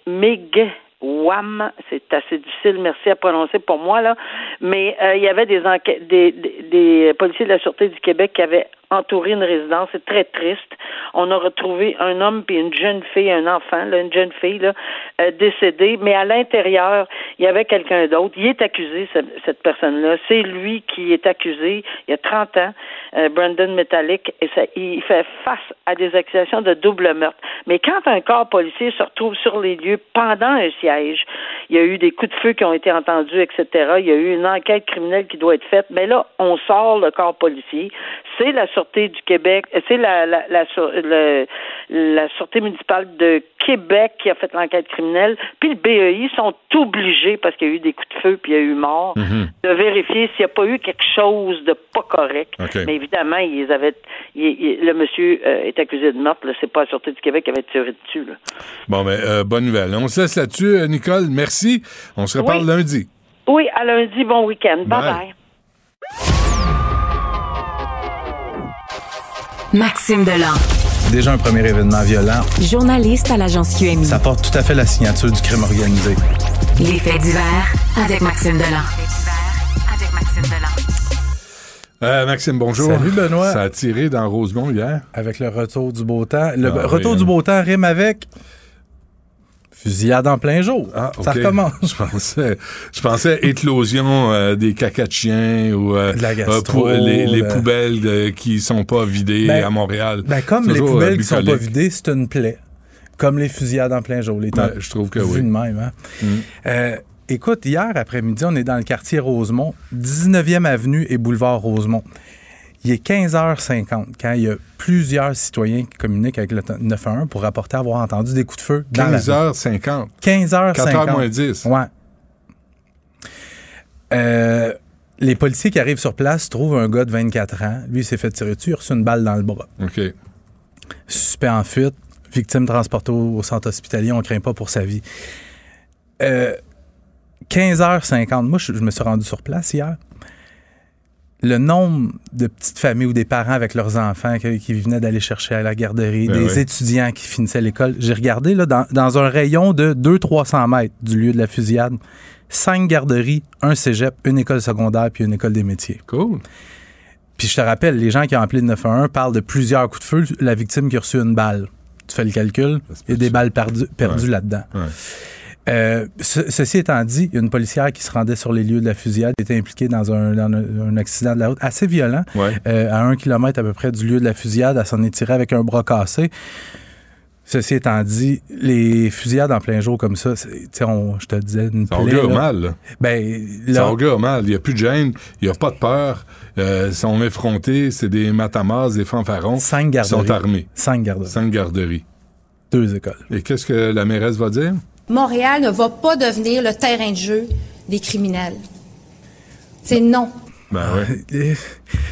Mi'kmaq, c'est assez difficile, merci à prononcer pour moi là, mais euh, il y avait des enquêtes, des, des, des policiers de la sûreté du Québec qui avaient entouré une résidence. C'est très triste. On a retrouvé un homme puis une jeune fille, un enfant, là, une jeune fille là, euh, décédée, mais à l'intérieur, il y avait quelqu'un d'autre. Il est accusé, ce- cette personne-là. C'est lui qui est accusé. Il y a 30 ans, euh, Brandon Metallic, et ça, il fait face à des accusations de double meurtre. Mais quand un corps policier se retrouve sur les lieux pendant un siège, il y a eu des coups de feu qui ont été entendus, etc. Il y a eu une enquête criminelle qui doit être faite. Mais là, on sort le corps policier. C'est la Sûreté du Québec, euh, c'est la, la, la, Sûre- le- la Sûreté municipale de Québec qui a fait l'enquête criminelle. Puis le BEI sont obligés, parce qu'il y a eu des coups de feu puis il y a eu mort, Mhm. de vérifier s'il n'y a pas eu quelque chose de pas correct. Mais évidemment, ils avaient, le monsieur euh, est accusé de meurtre. C'est pas la Sûreté du Québec qui avait tiré dessus. Là. Bon, ben, euh, bonne nouvelle. On se laisse là-dessus, euh, Nicole. Merci. On se reparle Oui. lundi. Oui, à lundi, bon week-end. Bye Bye. bye. Maxime Delan. Déjà un premier événement violent. Journaliste à l'agence QMI. Ça porte tout à fait la signature du crime organisé. Les faits divers avec Maxime Delan. Avec Maxime Delan. Euh, Maxime, bonjour. Salut, Benoît. Ça a tiré dans Rosemont hier. Avec le retour du beau temps. Le Ah, retour oui, du beau temps rime avec fusillade en plein jour. Ah, Ça recommence. Je pensais, je pensais éclosion euh, des caca de chiens ou euh, De la gastro, pou- les, les euh. poubelles de- qui sont pas vidées Ben, à Montréal. Ben, comme les euh, poubelles qui sont pas vidées, c'est une plaie. Comme les fusillades en plein jour. Les temps Ouais, je trouve que oui. de même, hein. Mm. Euh, écoute, hier après-midi, on est dans le quartier Rosemont, 19e avenue et boulevard Rosemont. Il est 15h50 quand il y a plusieurs citoyens qui communiquent avec le 911 pour rapporter avoir entendu des coups de feu dans la rue. 15h50. 15h50. 4h moins 10. Ouais. Euh, les policiers qui arrivent sur place trouvent un gars de 24 ans. Lui, il s'est fait tirer dessus. Il a reçu une balle dans le bras. OK. Suspect en fuite. Victime transportée au centre hospitalier. On craint pas pour sa vie. Euh, 15h50. Moi, je, je me suis rendu sur place hier. Le nombre de petites familles ou des parents avec leurs enfants qui, qui venaient d'aller chercher à la garderie, Ben des oui. étudiants qui finissaient l'école. J'ai regardé là, dans, dans un rayon de 200-300 mètres du lieu de la fusillade, cinq garderies, un cégep, une école secondaire puis une école des métiers. Cool. Puis je te rappelle, les gens qui ont appelé le 911 parlent de plusieurs coups de feu. La victime qui a reçu une balle. Tu fais le calcul, il y a des balles perdues, perdues Ouais. là-dedans. Ouais. Euh, ce- ceci étant dit, il y a une policière qui se rendait sur les lieux de la fusillade, était impliquée dans un, dans un- un accident de la route assez violent. Ouais. Euh, à un kilomètre à peu près du lieu de la fusillade, elle s'en est tirée avec un bras cassé. Ceci étant dit, les fusillades en plein jour comme ça, on- je te disais, une Ça plaie, augure mal. là. Ben, Ça là, augure mal. Il n'y a plus de gêne. Il n'y a pas de peur. Euh, ils sont effrontés. C'est des matamas, des fanfarons. cinq Ils garderies. sont armés. Cinq garderies. Cinq garderies. Deux écoles. Et qu'est-ce que la mairesse va dire? Montréal ne va pas devenir le terrain de jeu des criminels. C'est non. Ben ouais. Euh,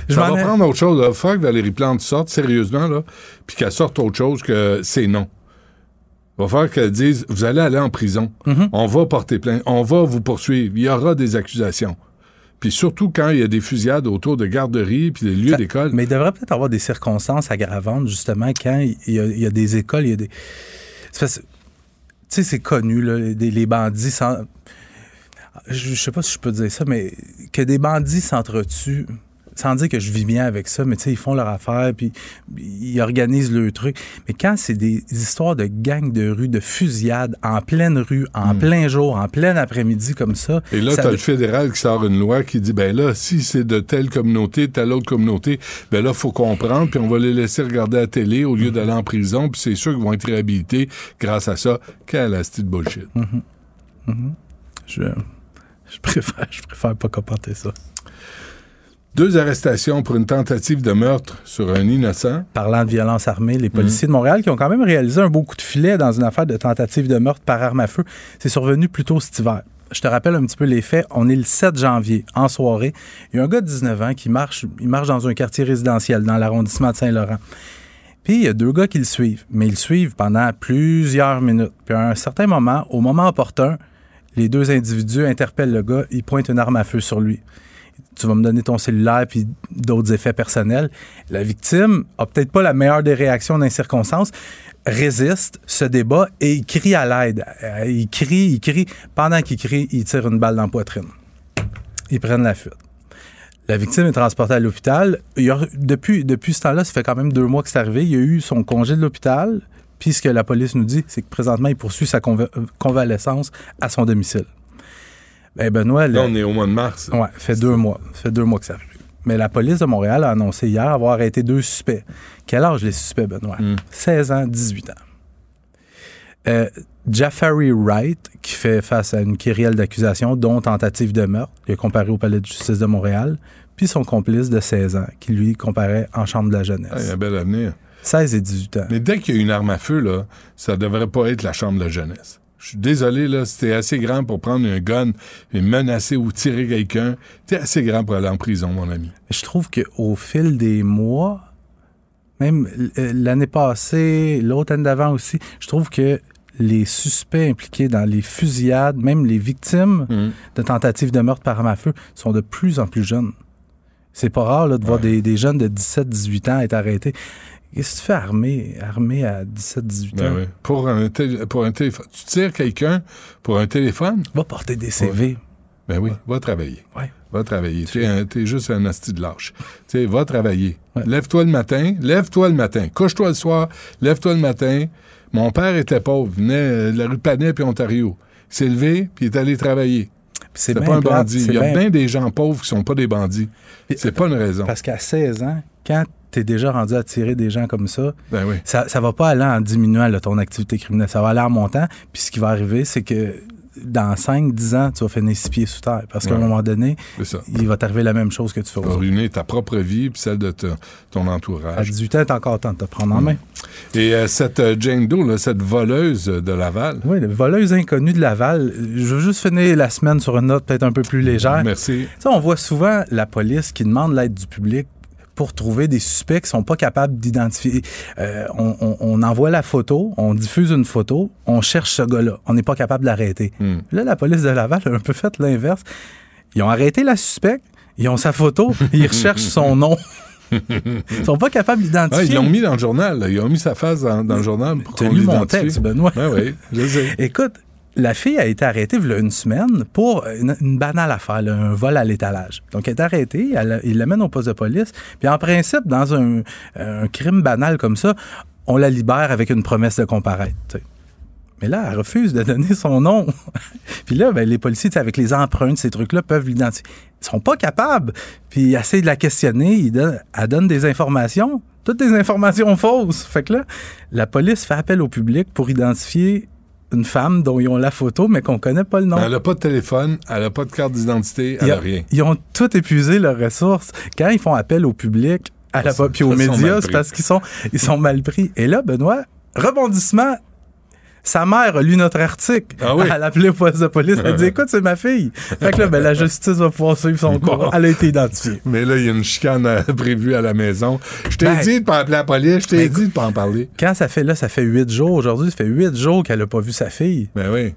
Je Ça m'en va ai- prendre autre chose. Il faut que Valérie Plante sorte sérieusement, là, puis qu'elle sorte autre chose que c'est non. Il va falloir qu'elle dise vous allez aller en prison. Mm-hmm. On va porter plainte. On va vous poursuivre. Il y aura des accusations. Puis surtout quand il y a des fusillades autour de garderies puis des lieux d'école. Mais il devrait peut-être avoir des circonstances aggravantes, justement, quand il y a, il y a des écoles, il y a des. c'est parce- Tu sais, c'est connu, là, les, bandits. Je, je sais pas si je peux dire ça, mais que des bandits s'entretuent, sans dire que je vis bien avec ça, mais tu sais, ils font leur affaire, puis ils organisent le truc. Mais quand c'est des histoires de gangs de rue, de fusillades en pleine rue, en plein jour, en plein après-midi comme ça. Hmm. Et là, ça- tu as le fédéral qui sort une loi qui dit, ben là, si c'est de telle communauté, telle autre communauté, ben là, faut comprendre, puis on va les laisser regarder à la télé au lieu d'aller en prison, puis c'est sûr qu'ils vont être réhabilités grâce à ça. Quelle astuce de bullshit. Je, je préfère, je préfère pas commenter ça. Deux arrestations pour une tentative de meurtre sur un innocent. Parlant de violence armée, les Mhm. policiers de Montréal qui ont quand même réalisé un beau coup de filet dans une affaire de tentative de meurtre par arme à feu. C'est survenu plus tôt cet hiver. Je te rappelle un petit peu les faits. On est le 7 janvier, en soirée. Il y a un gars de 19 ans qui marche, il marche dans un quartier résidentiel dans l'arrondissement de Saint-Laurent. Puis il y a deux gars qui le suivent, mais ils le suivent pendant plusieurs minutes. Puis à un certain moment, au moment opportun, les deux individus interpellent le gars, ils pointent une arme à feu sur lui. Tu vas me donner ton cellulaire puis d'autres effets personnels. La victime a peut-être pas la meilleure des réactions dans les circonstances, résiste, se débat et il crie à l'aide. Euh, Il crie, il crie. Pendant qu'il crie, il tire une balle dans la poitrine. Ils prennent la fuite. La victime est transportée à l'hôpital. Depuis, depuis ce temps-là, ça fait quand même deux mois que c'est arrivé. Il y a eu son congé de l'hôpital. Puis ce que la police nous dit, c'est que présentement, il poursuit sa conva- convalescence à son domicile. Ben Benoît, Là, le- on est au mois de mars. Ouais, fait deux mois. Ça fait deux mois que ça arrive. Mais la police de Montréal a annoncé hier avoir arrêté deux suspects. Quel âge les suspects, Benoît? 16 ans, 18 ans. Euh, Jafari Wright, qui fait face à une kyrielle d'accusations, dont tentative de meurtre, il est comparé au palais de justice de Montréal, puis son complice de 16 ans, qui lui comparait en chambre de la jeunesse. Ah, il y a un bel avenir. 16 et 18 ans. Mais dès qu'il y a une arme à feu, là, ça devrait pas être la chambre de la jeunesse. Je suis désolé, là, c'était assez grand pour prendre un gun et menacer ou tirer quelqu'un. T'es assez grand pour aller en prison, mon ami. Je trouve qu'au fil des mois, même euh, l'année passée, l'autre année d'avant aussi, je trouve que les suspects impliqués dans les fusillades, même les victimes de tentatives de meurtre par arme à feu, sont de plus en plus jeunes. C'est pas rare là, de voir des, des jeunes de 17-18 ans être arrêtés. Qu'est-ce que tu fais armé, armé à 17-18 Ben ans? oui. Pour un, tél- pour un téléphone. Tu tires quelqu'un pour un téléphone? Va porter des CV. Ben oui, va travailler. Ouais. Va travailler. Tu es, t'es juste un asti de lâche. Tu sais, va travailler. Lève-toi le matin, lève-toi le matin. Couche-toi le soir, lève-toi le matin. Mon père était pauvre, venait euh, de la rue Panay puis Ontario. Il s'est levé puis il est allé travailler. c'est pas un bandit. Il y a bien- bien des gens pauvres qui sont pas des bandits. C'est pas une raison. Parce qu'à 16 ans, quand tu es déjà rendu à tirer des gens comme ça, Ben oui. ça, ça va pas aller en diminuant là, ton activité criminelle. Ça va aller en montant. Puis ce qui va arriver, c'est que dans 5-10 ans, tu vas finir six pieds sous terre. Parce qu'à Ouais. un moment donné, il va t'arriver la même chose que tu fais Tu aux vas autres. ruiner ta propre vie puis celle de ton À entourage. 18 ans, t'as encore temps de te prendre en main. Et euh, cette euh, Jane Doe, là, cette voleuse de Laval, Oui, le voleuse inconnue de Laval. Je veux juste finir la semaine sur une note peut-être un peu plus légère. merci. On voit souvent la police qui demande l'aide du public pour trouver des suspects qui sont pas capables d'identifier. Euh, on, on- on envoie la photo, on diffuse une photo, on cherche ce gars-là. On n'est pas capable de l'arrêter. Hmm. Là, la police de Laval a un peu fait l'inverse. Ils ont arrêté la suspecte, ils ont sa photo, ils recherchent son nom. Ils sont pas capables d'identifier. ils l'ont mis dans le journal. là. Ils ont mis sa face dans, dans le journal pour qu'on l'identifie. texte, Benoît. Ben oui, je sais. Écoute, la fille a été arrêtée il y a une semaine pour une, banale affaire, un vol à l'étalage. Donc, elle est arrêtée, elle- il l'amène au poste de police. Puis, en principe, dans un, un crime banal comme ça, on la libère avec une promesse de comparaître. Mais là, elle refuse de donner son nom. Puis là, ben, les policiers, avec les empreintes, ces trucs-là, peuvent l'identifier. Ils sont pas capables. Puis ils essaient de la questionner. Elle donne des informations. Toutes des informations fausses. Fait que là, la police fait appel au public pour identifier une femme dont ils ont la photo, mais qu'on connaît pas le nom. Elle n'a pas de téléphone, elle n'a pas de carte d'identité, elle n'a rien. ils ont tout épuisé leurs ressources. Quand ils font appel au public, à la, puis aux médias, c'est parce qu'ils sont, ils sont mal pris. Et là, Benoît, rebondissement. Sa mère a lu notre article. Ah oui? Elle a appelé au poste de police. Elle a dit Écoute, c'est ma fille. Fait que là, ben, la justice va pouvoir suivre son Bon. cours. Elle a été identifiée. Mais là, il y a une chicane euh, prévue à la maison. Je t'ai Ben- dit de pas appeler la police, je t'ai dit de pas en parler. Quand ça fait là, ça fait huit jours. Aujourd'hui, ça fait huit jours qu'elle n'a pas vu sa fille. Ben oui.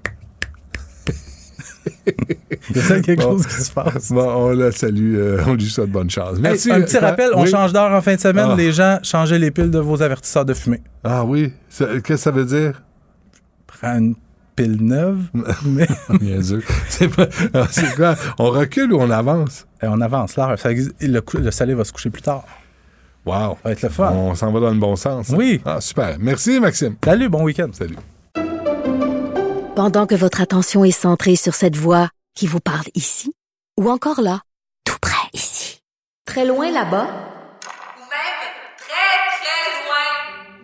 Il y a ça quelque Bon. chose qui se passe. Bon, on la salue, euh, on lui souhaite bonne chance. Merci. Hey, un petit euh, rappel, on oui? change d'heure en fin de semaine. Ah. Les gens, changez les piles de vos avertisseurs de fumée. Ah oui? Qu'est-ce que ça veut dire? Une pile neuve, mais Niaiseux. C'est pas- ah, c'est quoi? On recule ou on avance? Eh, on avance. Ça existe- Le, cou- le soleil va se coucher plus tard. Wow. Ça va être le fun. On s'en va dans le bon sens. Oui. Ah, super. Merci, Maxime. Salut, bon week-end. Salut. Pendant que votre attention est centrée sur cette voix qui vous parle ici, ou encore là, tout près ici, très loin là-bas, Ou même très, très loin.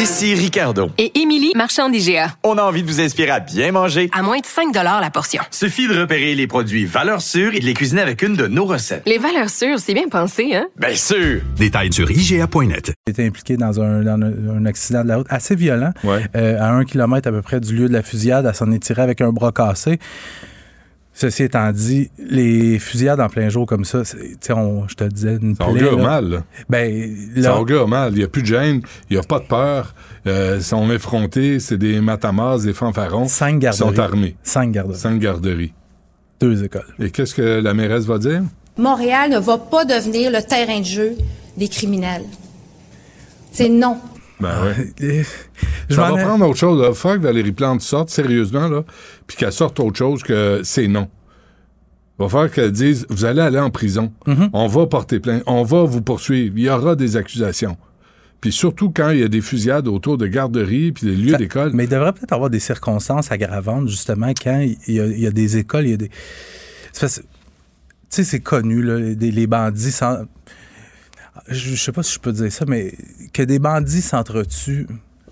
Ici Ricardo. Et Émilie, marchand d'IGA. On a envie de vous inspirer à bien manger. À moins de 5 la portion. Suffit de repérer les produits valeurs sûres et de les cuisiner avec une de nos recettes. Les valeurs sûres, c'est bien pensé, hein? Bien sûr! Détails sur IGA.net. Été impliqué dans un, dans un- un accident de la route assez violent. Ouais. Euh, à un kilomètre à peu près du lieu de la fusillade, elle s'en est tirée avec un bras cassé. Ceci étant dit, les fusillades en plein jour comme ça, c'est- tu sais, on- je te disais, une Ça plaie, augure là. mal. là. Ben, Ça là, augure mal. Il n'y a plus de gêne, il n'y a pas de peur. Euh, ils sont effrontés, c'est des matamas, des fanfarons. cinq Ils garderies. sont armés. Cinq garderies. Cinq garderies. Deux écoles. Et qu'est-ce que la mairesse va dire? Montréal ne va pas devenir le terrain de jeu des criminels. C'est non. Ben ouais. Euh, Je Ça m'en va prendre autre chose. Il faut que Valérie Plante sorte sérieusement, là, puis qu'elle sorte autre chose que c'est non. Il va falloir qu'elle dise, vous allez aller en prison. Mm-hmm. On va porter plainte. On va vous poursuivre. Il y aura des accusations. Puis surtout quand il y a des fusillades autour de garderies puis des lieux d'école. Mais il devrait peut-être avoir des circonstances aggravantes, justement, quand il y a, il y a des écoles, il y a des. Tu sais, c'est connu, là, les, les bandits sans. Je, je sais pas si je peux dire ça, mais que des bandits s'entretuent,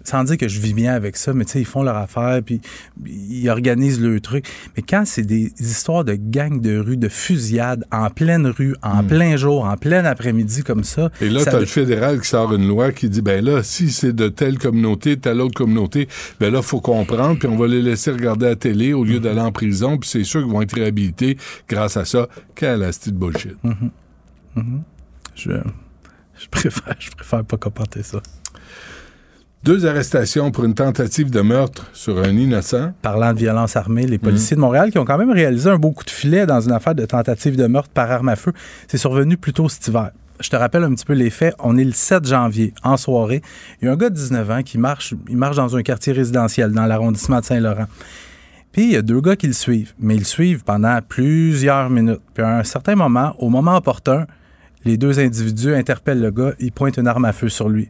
sans dire que je vis bien avec ça, mais tu sais, ils font leur affaire, puis ils organisent le truc. Mais quand c'est des histoires de gangs de rue, de fusillades en pleine rue, en plein jour, en plein après-midi comme ça. Hmm. Et là, tu as le fédéral qui sort une loi qui dit, ben là, si c'est de telle communauté, telle autre communauté, ben là, faut comprendre, puis on va les laisser regarder à la télé au lieu d'aller en prison, puis c'est sûr qu'ils vont être réhabilités grâce à ça. Quelle astuce de bullshit. Je, je préfère, je préfère pas commenter ça. Deux arrestations pour une tentative de meurtre sur un innocent. Parlant de violence armée, les policiers de Montréal qui ont quand même réalisé un beau coup de filet dans une affaire de tentative de meurtre par arme à feu. C'est survenu plus tôt cet hiver. Je te rappelle un petit peu les faits. On est le 7 janvier, en soirée. Il y a un gars de 19 ans qui marche, il marche dans un quartier résidentiel dans l'arrondissement de Saint-Laurent. Puis il y a deux gars qui le suivent, mais ils le suivent pendant plusieurs minutes. Puis à un certain moment, au moment opportun, les deux individus interpellent le gars, ils pointent une arme à feu sur lui.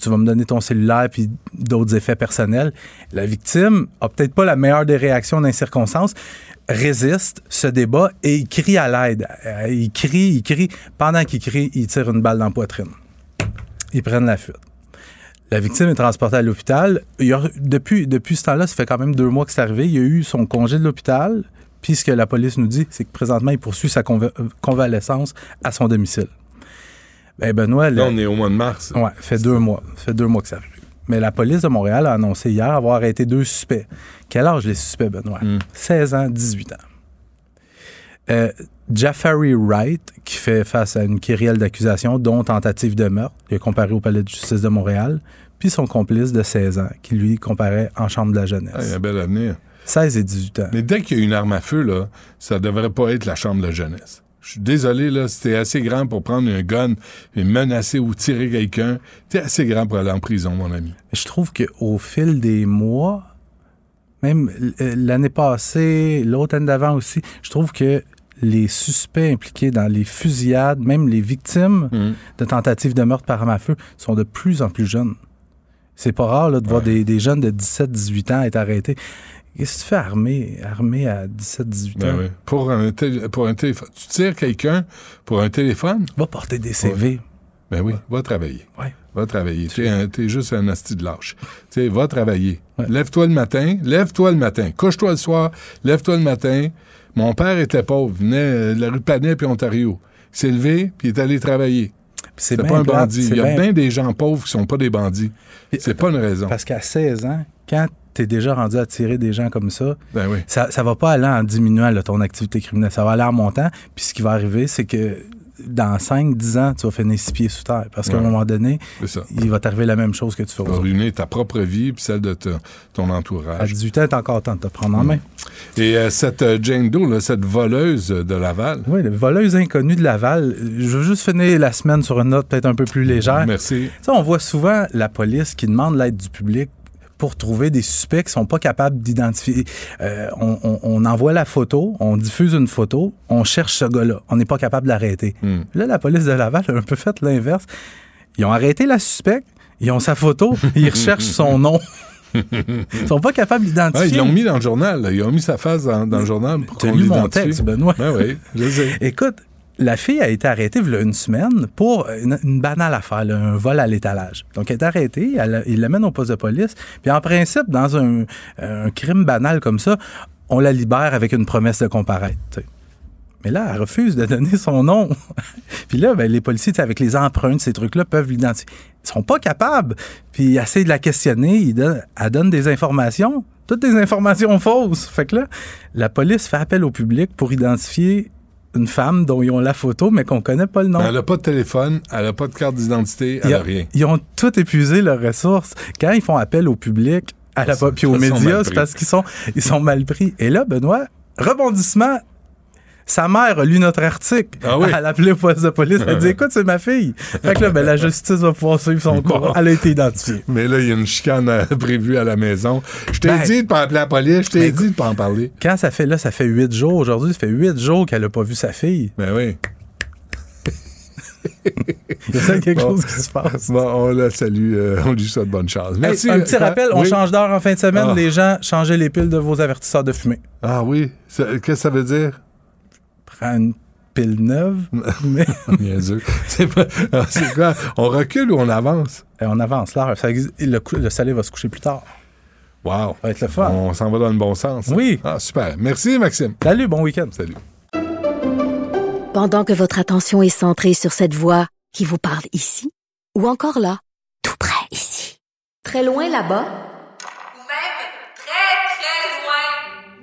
Tu vas me donner ton cellulaire puis d'autres effets personnels. La victime a peut-être pas la meilleure des réactions dans les circonstances, résiste, se débat et il crie à l'aide. Euh, Il crie, il crie. Pendant qu'il crie, il tire une balle dans la poitrine. Ils prennent la fuite. La victime est transportée à l'hôpital. Depuis, depuis ce temps-là, ça fait quand même deux mois que c'est arrivé. Il y a eu son congé de l'hôpital. Puis ce que la police nous dit, c'est que présentement, il poursuit sa euh, convalescence à son domicile. Ben Benoît, Là, on est au mois de mars. Ouais, fait deux mois. fait deux mois que ça arrive. Mais la police de Montréal a annoncé hier avoir arrêté deux suspects. Quel âge les suspects, Benoît? 16 ans, 18 ans. Euh, Jafari Wright, qui fait face à une kyrielle d'accusations, dont tentative de meurtre, il est comparé au palais de justice de Montréal, puis son complice de 16 ans, qui lui comparait en chambre de la jeunesse. Ah, il y a un bel avenir. 16 et 18 ans. Mais dès qu'il y a une arme à feu, là, ça devrait pas être la chambre de jeunesse. Je suis désolé, là, si t'es assez grand pour prendre un gun et menacer ou tirer quelqu'un, t'es assez grand pour aller en prison, mon ami. Je trouve qu'au fil des mois, même euh, l'année passée, l'autre année d'avant aussi, je trouve que les suspects impliqués dans les fusillades, même les victimes de tentatives de meurtre par arme à feu, sont de plus en plus jeunes. C'est pas rare là, de voir des, des jeunes de 17-18 ans être arrêtés. Qu'est-ce que tu fais armé, armé à 17-18 ans? Ben oui. Pour un, tél- pour un téléphone. Tu tires quelqu'un pour un téléphone? Va porter des CV. Ben oui, va travailler. Ouais. Va travailler. T'es, un- t'es juste un asti de lâche. Tu sais, va travailler. Lève-toi le matin, lève-toi le matin. Couche-toi le soir, lève-toi le matin. Mon père était pauvre, venait euh, de la rue Panet puis Ontario. Il s'est levé puis il est allé travailler. c'est pas un plate, bandit. Il y a bien- bien des gens pauvres qui sont pas des bandits. C'est pas une raison. Parce qu'à 16 ans, quand tu es déjà rendu à tirer des gens comme ça, Ben oui. ça, ça va pas aller en diminuant là, ton activité criminelle. Ça va aller en montant. Puis ce qui va arriver, c'est que dans 5-10 ans, tu vas finir six pieds sous terre. Parce qu'à un moment donné, il va t'arriver la même chose que tu fais aux Tu vas autres. ruiner ta propre vie puis celle de ton À entourage. 18 ans, t'as encore temps de te prendre en main. Et euh, cette euh, Jane Doe, là, cette voleuse de Laval, Oui, le voleuse inconnue de Laval. Je veux juste finir la semaine sur une note peut-être un peu plus légère. merci. On voit souvent la police qui demande l'aide du public pour trouver des suspects qui sont pas capables d'identifier. Euh, on, on- on envoie la photo, on diffuse une photo, on cherche ce gars-là. On n'est pas capable de l'arrêter. Hmm. Là, la police de Laval a un peu fait l'inverse. Ils ont arrêté la suspecte, ils ont sa photo, ils recherchent son nom. Ils sont pas capables d'identifier. ils l'ont mis dans le journal. là. Ils ont mis sa face dans, dans le journal pour qu'on lu mon l'identifie. texte, Benoît. Ben oui, je sais. Écoute, la fille a été arrêtée il y une semaine pour une, banale affaire, un vol à l'étalage. Donc, elle est arrêtée, elle- il l'amène au poste de police. Puis, en principe, dans un, un crime banal comme ça, on la libère avec une promesse de comparaître. Mais là, elle refuse de donner son nom. Puis là, ben, les policiers, avec les empreintes, ces trucs-là, peuvent l'identifier. Ils sont pas capables. Puis ils essayent de la questionner. Elle donne des informations. Toutes des informations fausses. Fait que là, la police fait appel au public pour identifier une femme dont ils ont la photo, mais qu'on connaît pas le nom. Elle n'a pas de téléphone, elle n'a pas de carte d'identité, elle n'a rien. ils ont tout épuisé leurs ressources. Quand ils font appel au public, à la, puis aux médias, c'est parce qu'ils sont, ils sont mal pris. Et là, Benoît, rebondissement, sa mère a lu notre article. Ah oui? Elle a appelé au poste de police. Elle a dit Écoute, c'est ma fille. Fait que là, ben, la justice va pouvoir suivre son Bon. cours. Elle a été identifiée. Mais là, il y a une chicane euh, prévue à la maison. Je t'ai Ben, dit de pas appeler la police, je t'ai ben, dit de pas en parler. Quand ça fait là, ça fait huit jours. Aujourd'hui, ça fait huit jours qu'elle n'a pas vu sa fille. Ben oui. Il y a ça quelque Bon. chose qui se passe. Bon, on la salue, euh, on lui souhaite bonne chance. Hey, Merci. un petit euh, rappel, on oui. change d'heure en fin de semaine. Ah. Les gens, changez les piles de vos avertisseurs de fumée. Ah oui? Qu'est-ce que ça veut dire? Une pile neuve. mais Niaiseux. C'est pas- ah, c'est quoi? On recule ou on avance? Et on avance. Ça existe- le, cou- le soleil va se coucher plus tard. Wow. Ça va être le fun. On s'en va dans le bon sens. Oui. Ah, super. Merci, Maxime. Salut, bon week-end. Salut. Pendant que votre attention est centrée sur cette voix qui vous parle ici, ou encore là, tout près ici, très loin là-bas, Ou même très, très loin.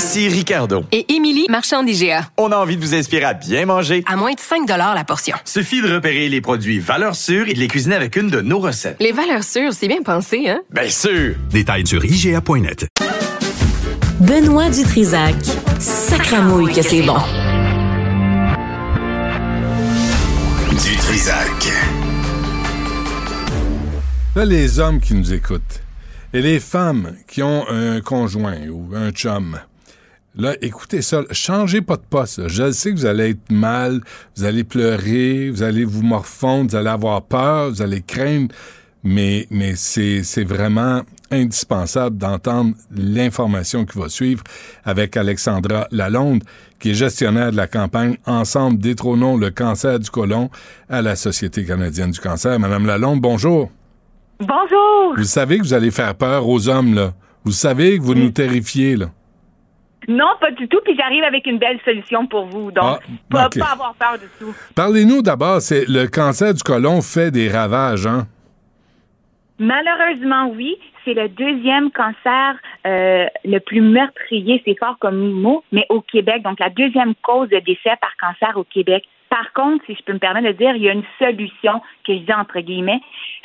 Ici Ricardo. Et Émilie, marchand d'IGA. On a envie de vous inspirer à bien manger. À moins de 5 la portion. Suffit de repérer les produits valeurs sûres et de les cuisiner avec une de nos recettes. Les valeurs sûres, c'est bien pensé, hein? Bien sûr! Détails sur IGA.net. Benoît Dutrisac. Sacramouille que c'est bon. Du Trisac. Là, les hommes qui nous écoutent et les femmes qui ont un conjoint ou un chum, là, écoutez ça, changez pas de poste. là. Je sais que vous allez être mal, vous allez pleurer, vous allez vous morfondre, vous allez avoir peur, vous allez craindre, mais, mais c'est c'est vraiment indispensable d'entendre l'information qui va suivre avec Alexandra Lalonde, qui est gestionnaire de la campagne Ensemble détrônons le cancer du côlon à la Société canadienne du cancer. Madame Lalonde, bonjour. Bonjour. Vous savez que vous allez faire peur aux hommes, là. Vous savez que vous nous terrifiez, là. Non, pas du tout. Puis j'arrive avec une belle solution pour vous. Donc, Ah, pas, avoir peur du tout. Parlez-nous d'abord, c'est le cancer du côlon fait des ravages, hein? Malheureusement, oui. C'est le deuxième cancer euh, le plus meurtrier, c'est fort comme mot, mais au Québec. Donc, la deuxième cause de décès par cancer au Québec. Par contre, si je peux me permettre de dire, il y a une solution que je dis entre guillemets,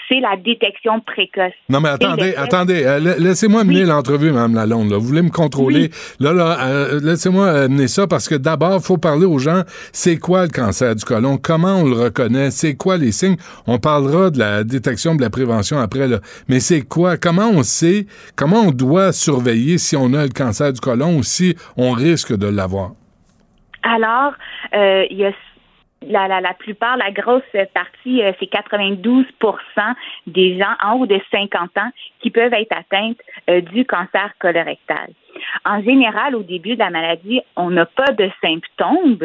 c'est la détection précoce. Non, mais attendez, attendez. euh, la- laissez-moi mener l'entrevue, Mme Lalonde. Là. Vous voulez me contrôler? Là, là, euh, laissez-moi euh, mener ça parce que d'abord, il faut parler aux gens. C'est quoi le cancer du côlon? Comment on le reconnaît? C'est quoi les signes? On parlera de la détection, de la prévention après, là. Mais c'est quoi? Comment on sait? Comment on doit surveiller si on a le cancer du côlon ou si on risque de l'avoir? Alors, euh, il y a la, la, la plupart, la grosse partie, euh, c'est 92% des gens en haut de 50 ans qui peuvent être atteintes euh, du cancer colorectal. En général, au début de la maladie, on n'a pas de symptômes.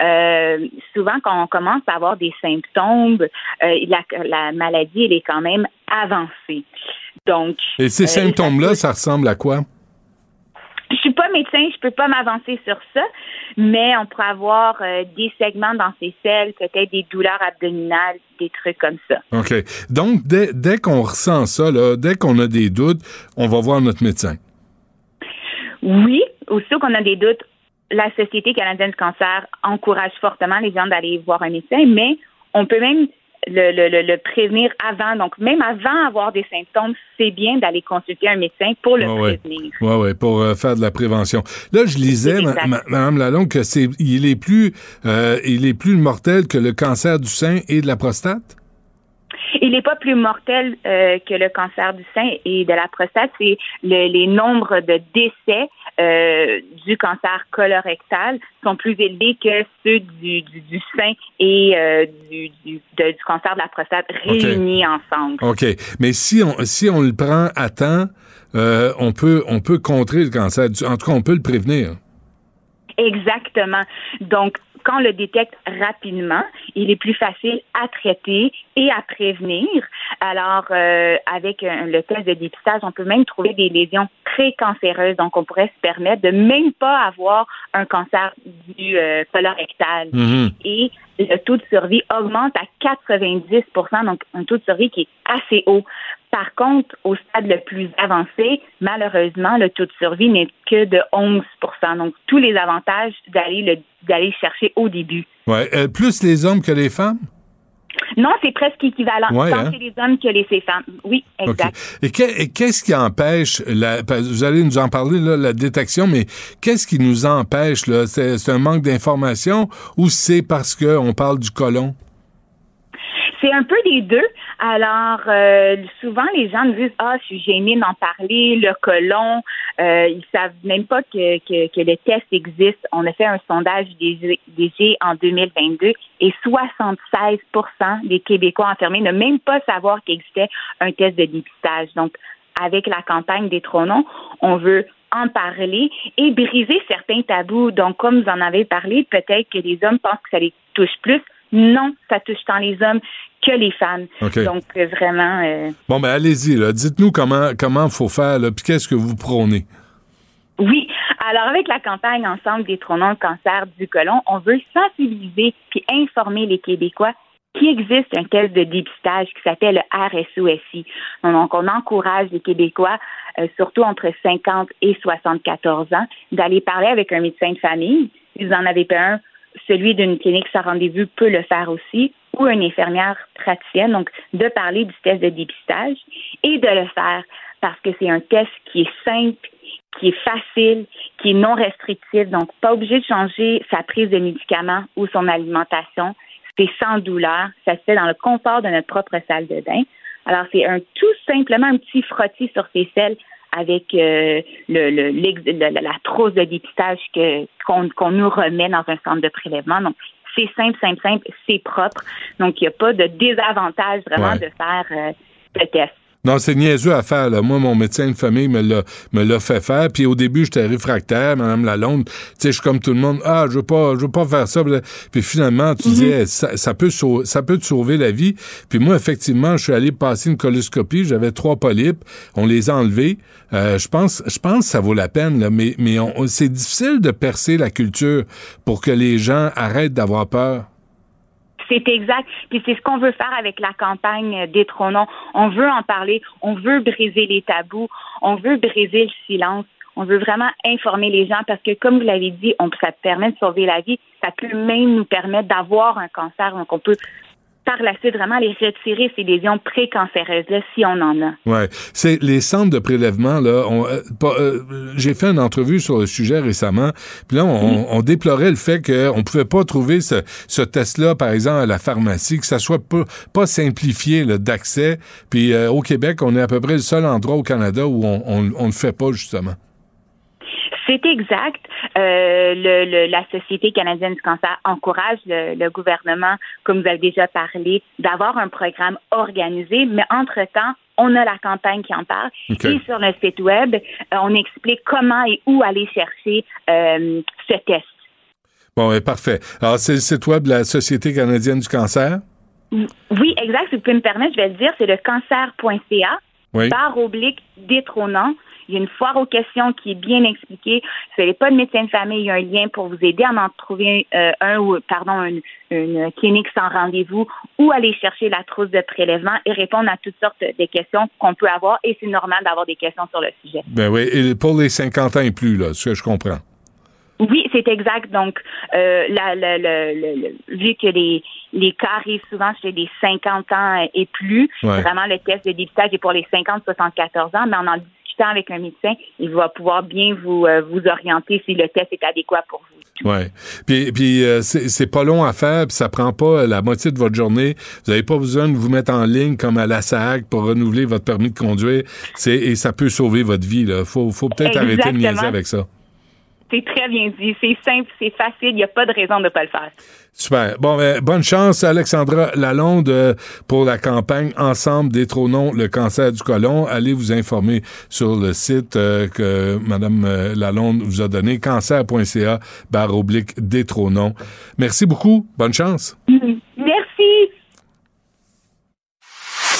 Euh, souvent, quand on commence à avoir des symptômes, euh, la, la maladie, elle est quand même avancée. Donc, Et ces euh, symptômes-là, ça ressemble à quoi? Je suis pas médecin, je peux pas m'avancer sur ça, mais on pourrait avoir euh, des segments dans ses selles, peut-être des douleurs abdominales, des trucs comme ça. OK. Donc, dès, dès qu'on ressent ça, là, dès qu'on a des doutes, on va voir notre médecin. Oui, aussitôt qu'on a des doutes, la Société canadienne du cancer encourage fortement les gens d'aller voir un médecin, mais on peut même le, le, le, le prévenir avant. Donc, même avant d'avoir des symptômes, c'est bien d'aller consulter un médecin pour le Ouais, prévenir. Oui, oui, pour euh, faire de la prévention. Là, je lisais, ma- Madame Lalonde, que c'est il est plus euh, il est plus mortel que le cancer du sein et de la prostate? Il n'est pas plus mortel euh, que le cancer du sein et de la prostate. C'est le- les nombres de décès euh, du cancer colorectal sont plus élevés que ceux du, du, du sein et euh, du, du, de- du cancer de la prostate réunis ensemble. OK. Mais si on si on le prend à temps, euh, on peut on peut contrer le cancer. En tout cas, on peut le prévenir. Exactement. Donc, quand on le détecte rapidement, il est plus facile à traiter et à prévenir. Alors, euh, avec un- le test de dépistage, on peut même trouver des lésions précancéreuses. Donc, on pourrait se permettre de même pas avoir un cancer du euh, colorectal. Mhm. Et le taux de survie augmente à 90% donc un taux de survie qui est assez haut. Par contre, au stade le plus avancé, malheureusement, le taux de survie n'est que de 11% Donc, tous les avantages d'aller le d'aller le chercher au début. Ouais. Euh, plus les hommes que les femmes? Non, c'est presque équivalent, Ouais, tant hein? chez les hommes que les femmes. Oui, exact. Et que- et qu'est-ce qui empêche, la, vous allez nous en parler, là, la détection, mais qu'est-ce qui nous empêche? c'est un manque d'information ou c'est parce qu'on parle du colon? C'est un peu des deux. Alors, euh, souvent, les gens disent Ah, je suis gênée d'en parler, le colon. Euh, ils savent même pas que, que, que le test existe. On a fait un sondage des DG en 2022 et 76% des Québécois enfermés ne même pas savoir qu'il existait un test de dépistage. Donc, avec la campagne des Tronons, on veut en parler et briser certains tabous. Donc, comme vous en avez parlé, peut-être que les hommes pensent que ça les touche plus. Non, ça touche tant les hommes que les femmes. Donc, euh, vraiment, euh, Bon, ben allez-y, là. Dites-nous comment comment faut faire, là, puis qu'est-ce que vous prônez? oui. Alors, avec la campagne Ensemble détrônons le cancer du côlon, on veut sensibiliser puis informer les Québécois qu'il existe un test de dépistage qui s'appelle le RSOSI. Donc, on encourage les Québécois, euh, surtout entre 50 et 74 ans, d'aller parler avec un médecin de famille. Si vous en avez pas un, celui d'une clinique sans rendez-vous peut le faire aussi, ou une infirmière praticienne, donc de parler du test de dépistage et de le faire parce que c'est un test qui est simple, qui est facile, qui est non restrictif, donc pas obligé de changer sa prise de médicaments ou son alimentation. C'est sans douleur, ça se fait dans le confort de notre propre salle de bain. Alors c'est un tout simplement un petit frottis sur ses selles avec euh, le, le, la trousse de dépistage que qu'on nous remet dans un centre de prélèvement. Donc c'est simple, simple, simple, c'est propre. Donc il n'y a pas de désavantage vraiment de faire euh, le test. Non, c'est niaiseux à faire. Là. Moi, mon médecin de famille me l'a, me l'a fait faire. Puis au début, j'étais réfractaire, Madame Lalonde. Tu sais, je suis comme tout le monde. Ah, je veux pas, je veux pas faire ça. Puis finalement, tu dis, ça, ça, peut ça peut te sauver la vie. Puis moi, effectivement, je suis allé passer une coloscopie. J'avais trois polypes. On les a enlevés. Euh, je pense, je pense que ça vaut la peine. Là, mais mais c'est difficile de percer la culture pour que les gens arrêtent d'avoir peur. C'est exact. Puis c'est ce qu'on veut faire avec la campagne Détrônons. On veut en parler. On veut briser les tabous. On veut briser le silence. On veut vraiment informer les gens parce que, comme vous l'avez dit, on, ça permet de sauver la vie. Ça peut même nous permettre d'avoir un cancer. Donc, on peut par la suite vraiment les retirer ces lésions précancéreuses-là si on en a. Ouais, c'est les centres de prélèvement là. Euh, euh, j'ai fait une entrevue sur le sujet récemment, puis là on, déplorait le fait qu'on pouvait pas trouver ce, test-là, par exemple à la pharmacie, que ça soit pas, pas simplifié d'accès. Puis euh, au Québec, on est à peu près le seul endroit au Canada où on, on, le fait pas justement. C'est exact. Euh, le, la Société canadienne du cancer encourage le, gouvernement, comme vous avez déjà parlé, d'avoir un programme organisé, mais entre-temps, on a la campagne qui en parle. Et sur le site web, euh, on explique comment et où aller chercher euh, ce test. Bon, parfait. Alors, c'est le site web de la Société canadienne du cancer? Oui, exact. Si vous pouvez me permettre, je vais le dire, c'est le cancer.ca, oui. barre oblique détrônant. Il y a une foire aux questions qui est bien expliquée. Si vous n'avez pas de médecin de famille, il y a un lien pour vous aider à en trouver un, euh, ou pardon une, clinique sans rendez-vous ou aller chercher la trousse de prélèvement et répondre à toutes sortes de questions qu'on peut avoir. Et c'est normal d'avoir des questions sur le sujet. Ben oui, et pour les 50 ans et plus, là, ce que je comprends. Oui, c'est exact. Donc, euh, la, vu que les, les cas arrivent souvent chez les 50 ans et plus, vraiment le test de dépistage est pour les 50-74 ans, mais on en avec un médecin, il va pouvoir bien vous, euh, vous orienter si le test est adéquat pour vous. Oui. Puis, puis euh, c'est pas long à faire, puis ça prend pas la moitié de votre journée. Vous n'avez pas besoin de vous mettre en ligne comme à la SAC pour renouveler votre permis de conduire. Et ça peut sauver votre vie. Il faut, faut peut-être arrêter de niaiser avec ça. C'est très bien dit. C'est simple, c'est facile. Il n'y a pas de raison de ne pas le faire. Super. Bon, ben, bonne chance, Alexandra Lalonde, euh, pour la campagne Ensemble détrônons le cancer du côlon. Allez vous informer sur le site euh, que Mme euh, Lalonde vous a donné, cancer.ca, barre oblique détrônons. Merci beaucoup. Bonne chance. Merci.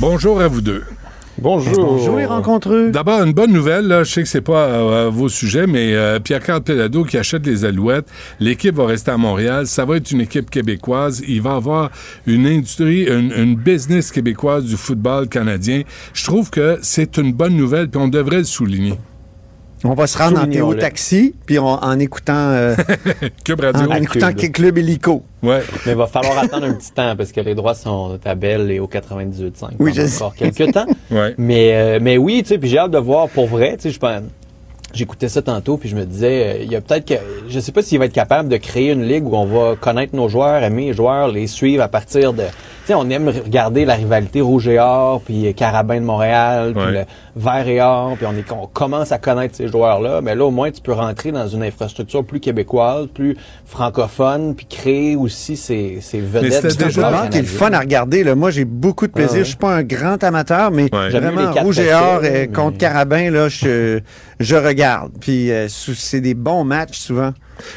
Bonjour à vous deux. Bonjour. Bonjour les rencontreux. D'abord, une bonne nouvelle, là, je sais que c'est pas euh, vos sujets, mais euh, Pierre-Carl Pelado qui achète les Alouettes, l'équipe va rester à Montréal, ça va être une équipe québécoise, il va avoir une industrie, une, une business québécoise du football canadien. Je trouve que c'est une bonne nouvelle, puis on devrait le souligner. On va se rendre en Théo Taxi, puis en écoutant. Euh, Club Radio. En, écoutant Club. Club Hélico. Ouais. Mais il va falloir attendre un petit temps parce que les droits sont à Belle et au 98.5. Oui, je encore quelques temps. ouais. Mais, euh, mais oui, tu sais, puis j'ai hâte de voir pour vrai. Tu sais, je pense. J'écoutais ça tantôt, puis je me disais, euh, il y a peut-être que, je sais pas s'il va être capable de créer une ligue où on va connaître nos joueurs, aimer les joueurs, les suivre à partir de sais, on aime regarder la rivalité rouge et or, puis Carabin de Montréal, puis le vert et or, puis on, est, on commence à connaître ces joueurs-là. Mais là, au moins, tu peux rentrer dans une infrastructure plus québécoise, plus francophone, puis créer aussi ces, ces vedettes. C'est un joueur qui est le fun à regarder. Là. Moi, j'ai beaucoup de plaisir. Ah ouais. Je suis pas un grand amateur, mais J'aime mieux vraiment, rouge et or mais- contre Carabin, là, je, je regarde. Puis euh, c'est des bons matchs souvent.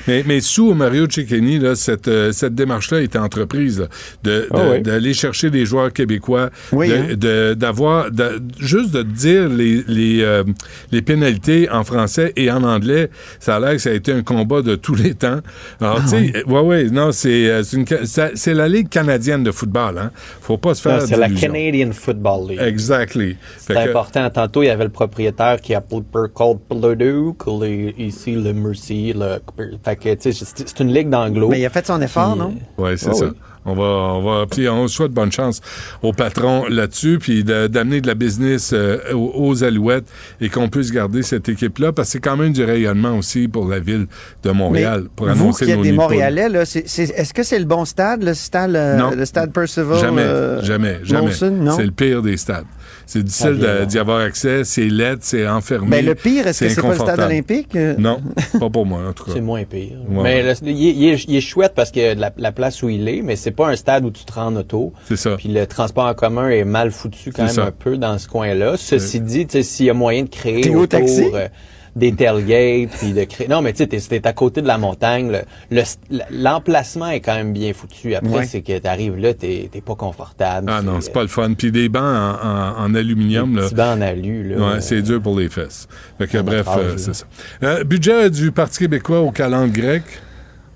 Mais, mais sous Mario Cecchini, là, cette, euh, cette démarche-là a été entreprise, là, de, Ah oui. d'aller chercher des joueurs québécois, Oui, de- hein. de- d'avoir, de- juste de dire les, les, euh, les pénalités en français et en anglais. Ça a l'air que ça a été un combat de tous les temps. Alors, Ah tu sais, euh, ouais, ouais, non, c'est, c'est, une ca- ça- c'est la Ligue canadienne de football, hein. Faut pas se faire Non, C'est la. Canadian Football League. Exactly. C'est Fait que- important. Tantôt, il y avait le propriétaire qui appelait Cold Purdue, ici le Mercy. Le, fait que, tu sais, c'est une ligue d'anglo. Mais il a fait son effort, Puis, non? Oui, c'est Ah ça. oui. On va, on va, puis on souhaite bonne chance au patron là-dessus, puis de- d'amener de la business euh, aux, aux Alouettes et qu'on puisse garder cette équipe-là, parce que c'est quand même du rayonnement aussi pour la ville de Montréal, Mais pour vous annoncer qui êtes nos des. Montréalais, là, c'est- c'est- est-ce que c'est le bon stade, le stade, euh, Non. le stade Percival? Jamais, euh, jamais, jamais. C'est le pire des stades. C'est difficile Ah, d'y avoir accès, c'est laid, c'est enfermé. Mais le pire, est-ce que c'est pas le stade olympique? Non, pas pour moi, en tout cas. C'est moins pire. Ouais. Mais le- il, est- il est, il est chouette parce que la, la place où il est, mais c'est pas un stade où tu te rends en auto. C'est ça. Puis le transport en commun est mal foutu quand C'est même ça. un peu dans ce coin-là. Ceci dit, tu sais, s'il y a moyen de créer autour taxi? euh, des tailgates, puis de créer... Non, mais tu sais, t'es- t'es à côté de la montagne. le- le- L'emplacement est quand même bien foutu. Après, Ouais. c'est que t'arrives là, t'es pas confortable. Ah non, c'est pas le fun. Puis des bancs en, en- en aluminium. Des là. petits bancs en alu, là. Ouais, c'est dur pour les fesses. Fait que, bref, euh, c'est ça. Euh, budget du Parti québécois au calendrier grec?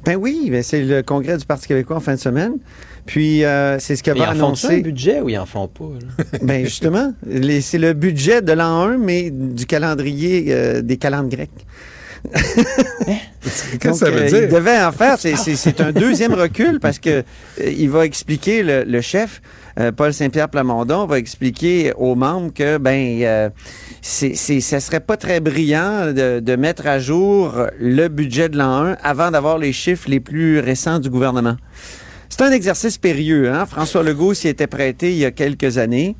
Ben oui, ben c'est le congrès du Parti québécois en fin de semaine. Puis euh, c'est ce Ils qu'avait en font un annoncé. budget ou ils en font pas? là? ben justement, c'est le budget de l'an 1, mais du calendrier euh, des calendes grecs. Qu'est-ce que ça veut euh, dire? Il devait en faire. C'est- C'est c'est un deuxième recul parce que euh, il va expliquer le, le chef euh, Paul Saint-Pierre Plamondon va expliquer aux membres que ben euh, c'est c'est- ça serait pas très brillant de, de mettre à jour le budget de l'an 1 avant d'avoir les chiffres les plus récents du gouvernement. C'est un exercice périlleux. Hein? François Legault s'y était prêté il y a quelques années.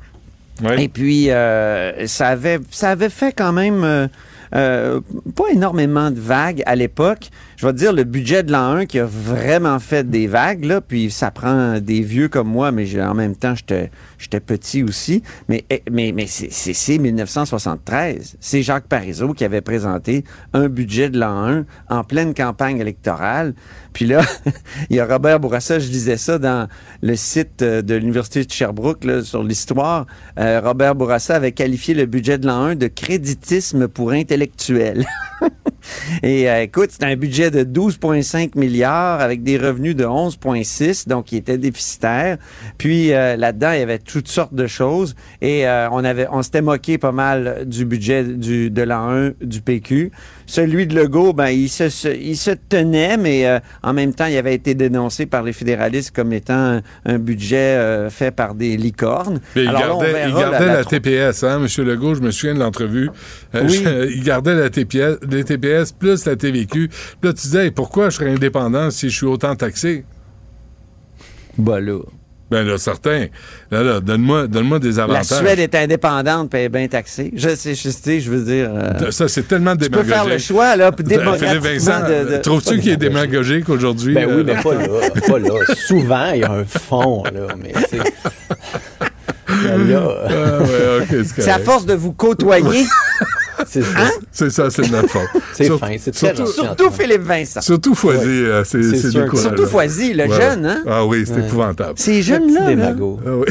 Et puis, euh, ça, avait, ça avait fait quand même euh, euh, pas énormément de vagues à l'époque. Je vais dire, le budget de l'an 1 qui a vraiment fait des vagues, là, puis ça prend des vieux comme moi, mais en même temps, j'étais petit aussi. Mais, eh, c'est- c'est c'est 1973. C'est Jacques Parizeau qui avait présenté un budget de l'an 1 en pleine campagne électorale. Puis là, il y a Robert Bourassa, je lisais ça dans le site euh, de l'Université de Sherbrooke sur l'histoire. Euh, Robert Bourassa avait qualifié le budget de l'an 1 de créditisme pour intellectuels. Et euh, écoute, c'était un budget de 12,5 milliards avec des revenus de 11,6, donc il était déficitaire. Puis euh, là-dedans, il y avait toutes sortes de choses. Et euh, on avait, on s'était moqué pas mal du budget de l'an 1 du PQ. Celui de Legault, ben, il se, se- il se tenait, mais euh, en même temps, il avait été dénoncé par les fédéralistes comme étant un, un budget euh, fait par des licornes. Mais il Alors là, on gardait, il verra gardait la, TPS, hein, M. Legault, je me souviens de l'entrevue. Euh, Oui. je- il gardait la TPS, les TPS plus la TVQ. Puis là, tu disais, Hey, pourquoi je serais indépendant si je suis autant taxé? Ben là. Ben là, certain. Là, là, donne-moi donne des La avantages. Suède est indépendante et bien taxée. Je sais, je sais, je veux dire. euh, Ça, c'est tellement tu peux démagogique. faire le choix, là, puis démocratiquement Vincent, de- de- trouves-tu qu'il est démagogique aujourd'hui? Ben oui, euh, mais pas là. Pas là. Souvent, il y a un fond, là. Mais c'est. Là. Ah, ouais, ok, c'est C'est à force de vous côtoyer. C'est ça. Hein? C'est ça, c'est de notre faute. C'est fin, c'est surtout- Surtout Philippe Vincent. Surtout Foisy, euh, c'est. Surtout Foisy, le Ouais, jeune, ouais. hein? Ah oui, c'est Ouais. épouvantable. Ces jeunes-là. là. démago. Ah oui.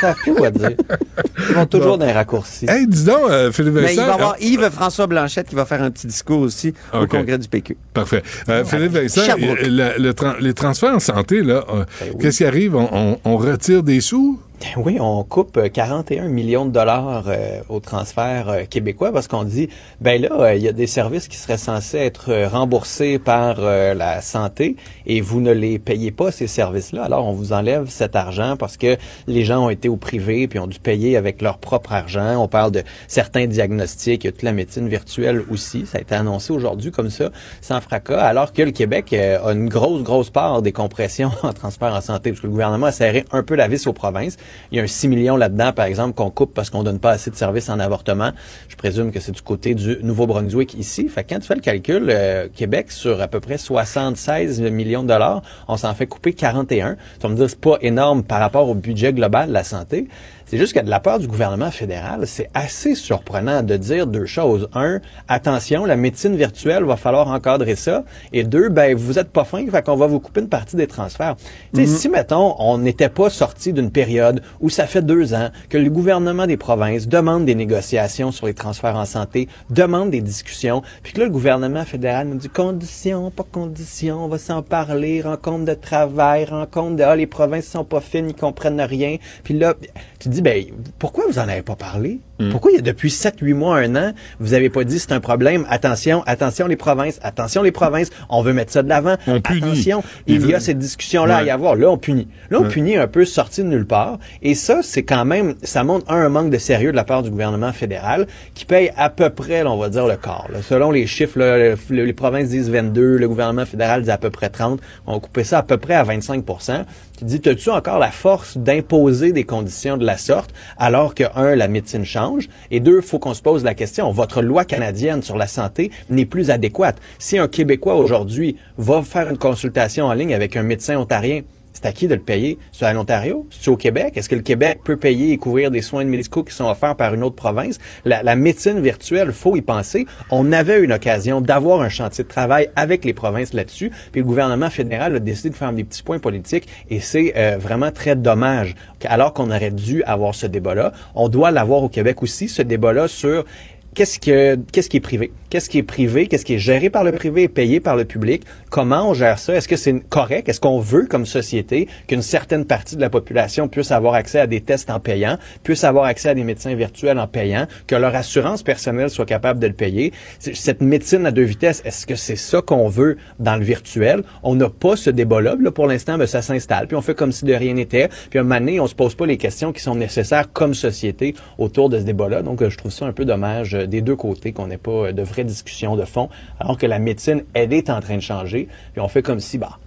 Ça n'a plus quoi dire. Ils vont toujours dans les raccourcis. Hey, dis donc, euh, Philippe Mais Vincent. il va y avoir ah, Yves-François Blanchette qui va faire un petit discours aussi au congrès du PQ. Parfait. Euh, Philippe Vincent, le- les transferts en santé, là, euh, Ben qu'est-ce qui arrive? On, on- on retire des sous? Oui, on coupe euh, 41 millions de dollars euh, au transfert euh, québécois parce qu'on dit, ben là, euh, il y a des services qui seraient censés être euh, remboursés par euh, la santé et vous ne les payez pas, ces services-là. Alors, on vous enlève cet argent parce que les gens ont été au privé puis ont dû payer avec leur propre argent. On parle de certains diagnostics, il y a toute la médecine virtuelle aussi. Ça a été annoncé aujourd'hui comme ça, sans fracas, alors que le Québec euh, a une grosse, grosse part des compressions en transfert en santé parce que le gouvernement a serré un peu la vis aux provinces. Il y a un 6 millions là-dedans, par exemple, qu'on coupe parce qu'on donne pas assez de services en avortement. Je présume que c'est du côté du Nouveau-Brunswick ici. Fait que quand tu fais le calcul, euh, Québec, sur à peu près 76 millions de dollars, on s'en fait couper 41. Ça me dire c'est pas énorme par rapport au budget global de la santé. C'est juste que de la part du gouvernement fédéral, c'est assez surprenant de dire deux choses. Un, attention, la médecine virtuelle, va falloir encadrer ça. Et deux, ben, vous êtes pas fin, fait qu'on va vous couper une partie des transferts. Sais, Si, mettons, on n'était pas sorti d'une période où ça fait deux ans que le gouvernement des provinces demande des négociations sur les transferts en santé, demande des discussions, puis que là, le gouvernement fédéral nous dit conditions, pas conditions, on va s'en parler, rencontre de travail, rencontre de, ah, les provinces sont pas fines, ils comprennent rien. Puis là, tu te ben, pourquoi vous en avez pas parlé? Pourquoi il y a depuis 7, 8 mois, un an, vous avez pas dit c'est un problème, attention, attention les provinces, attention les provinces, on veut mettre ça de l'avant, attention, il y a cette discussion-là à y avoir. Là, on punit. Là, on Ouais. punit un peu sorti de nulle part. Et ça, c'est quand même, ça montre un, un manque de sérieux de la part du gouvernement fédéral qui paye à peu près, là, on va dire, le là. Selon les chiffres, là, le- le- les provinces disent 22, le gouvernement fédéral dit à peu près 30. On va couper ça à peu près à 25 Tu dis, as-tu encore la force d'imposer des conditions de la sorte alors que, un, la médecine change? Et deux, faut qu'on se pose la question, votre loi canadienne sur la santé n'est plus adéquate. Si un Québécois aujourd'hui va faire une consultation en ligne avec un médecin ontarien, c'est à qui de le payer? C'est à l'Ontario? C'est au Québec? Est-ce que le Québec peut payer et couvrir des soins médicaux qui sont offerts par une autre province? La, la médecine virtuelle, faut y penser. On avait une occasion d'avoir un chantier de travail avec les provinces là-dessus, puis le gouvernement fédéral a décidé de faire des petits points politiques et c'est euh, vraiment très dommage. Alors qu'on aurait dû avoir ce débat-là, on doit l'avoir au Québec aussi, ce débat-là sur qu'est-ce que qu'est-ce qui est privé? Qu'est-ce qui est privé? Qu'est-ce qui est géré par le privé et payé par le public? Comment on gère ça? Est-ce que c'est correct? Est-ce qu'on veut comme société qu'une certaine partie de la population puisse avoir accès à des tests en payant, puisse avoir accès à des médecins virtuels en payant, que leur assurance personnelle soit capable de le payer? Cette médecine à deux vitesses, est-ce que c'est ça qu'on veut dans le virtuel? On n'a pas ce débat-là. Là, pour l'instant, ben, ça s'installe, puis on fait comme si de rien n'était. Puis à un moment donné, on se pose pas les questions qui sont nécessaires comme société autour de ce débat-là. Donc, euh, je trouve ça un peu dommage euh, des deux côtés qu'on n'ait pas de vraies discussions de fond, alors que la médecine, elle est en train de changer. Puis on fait comme si, bah,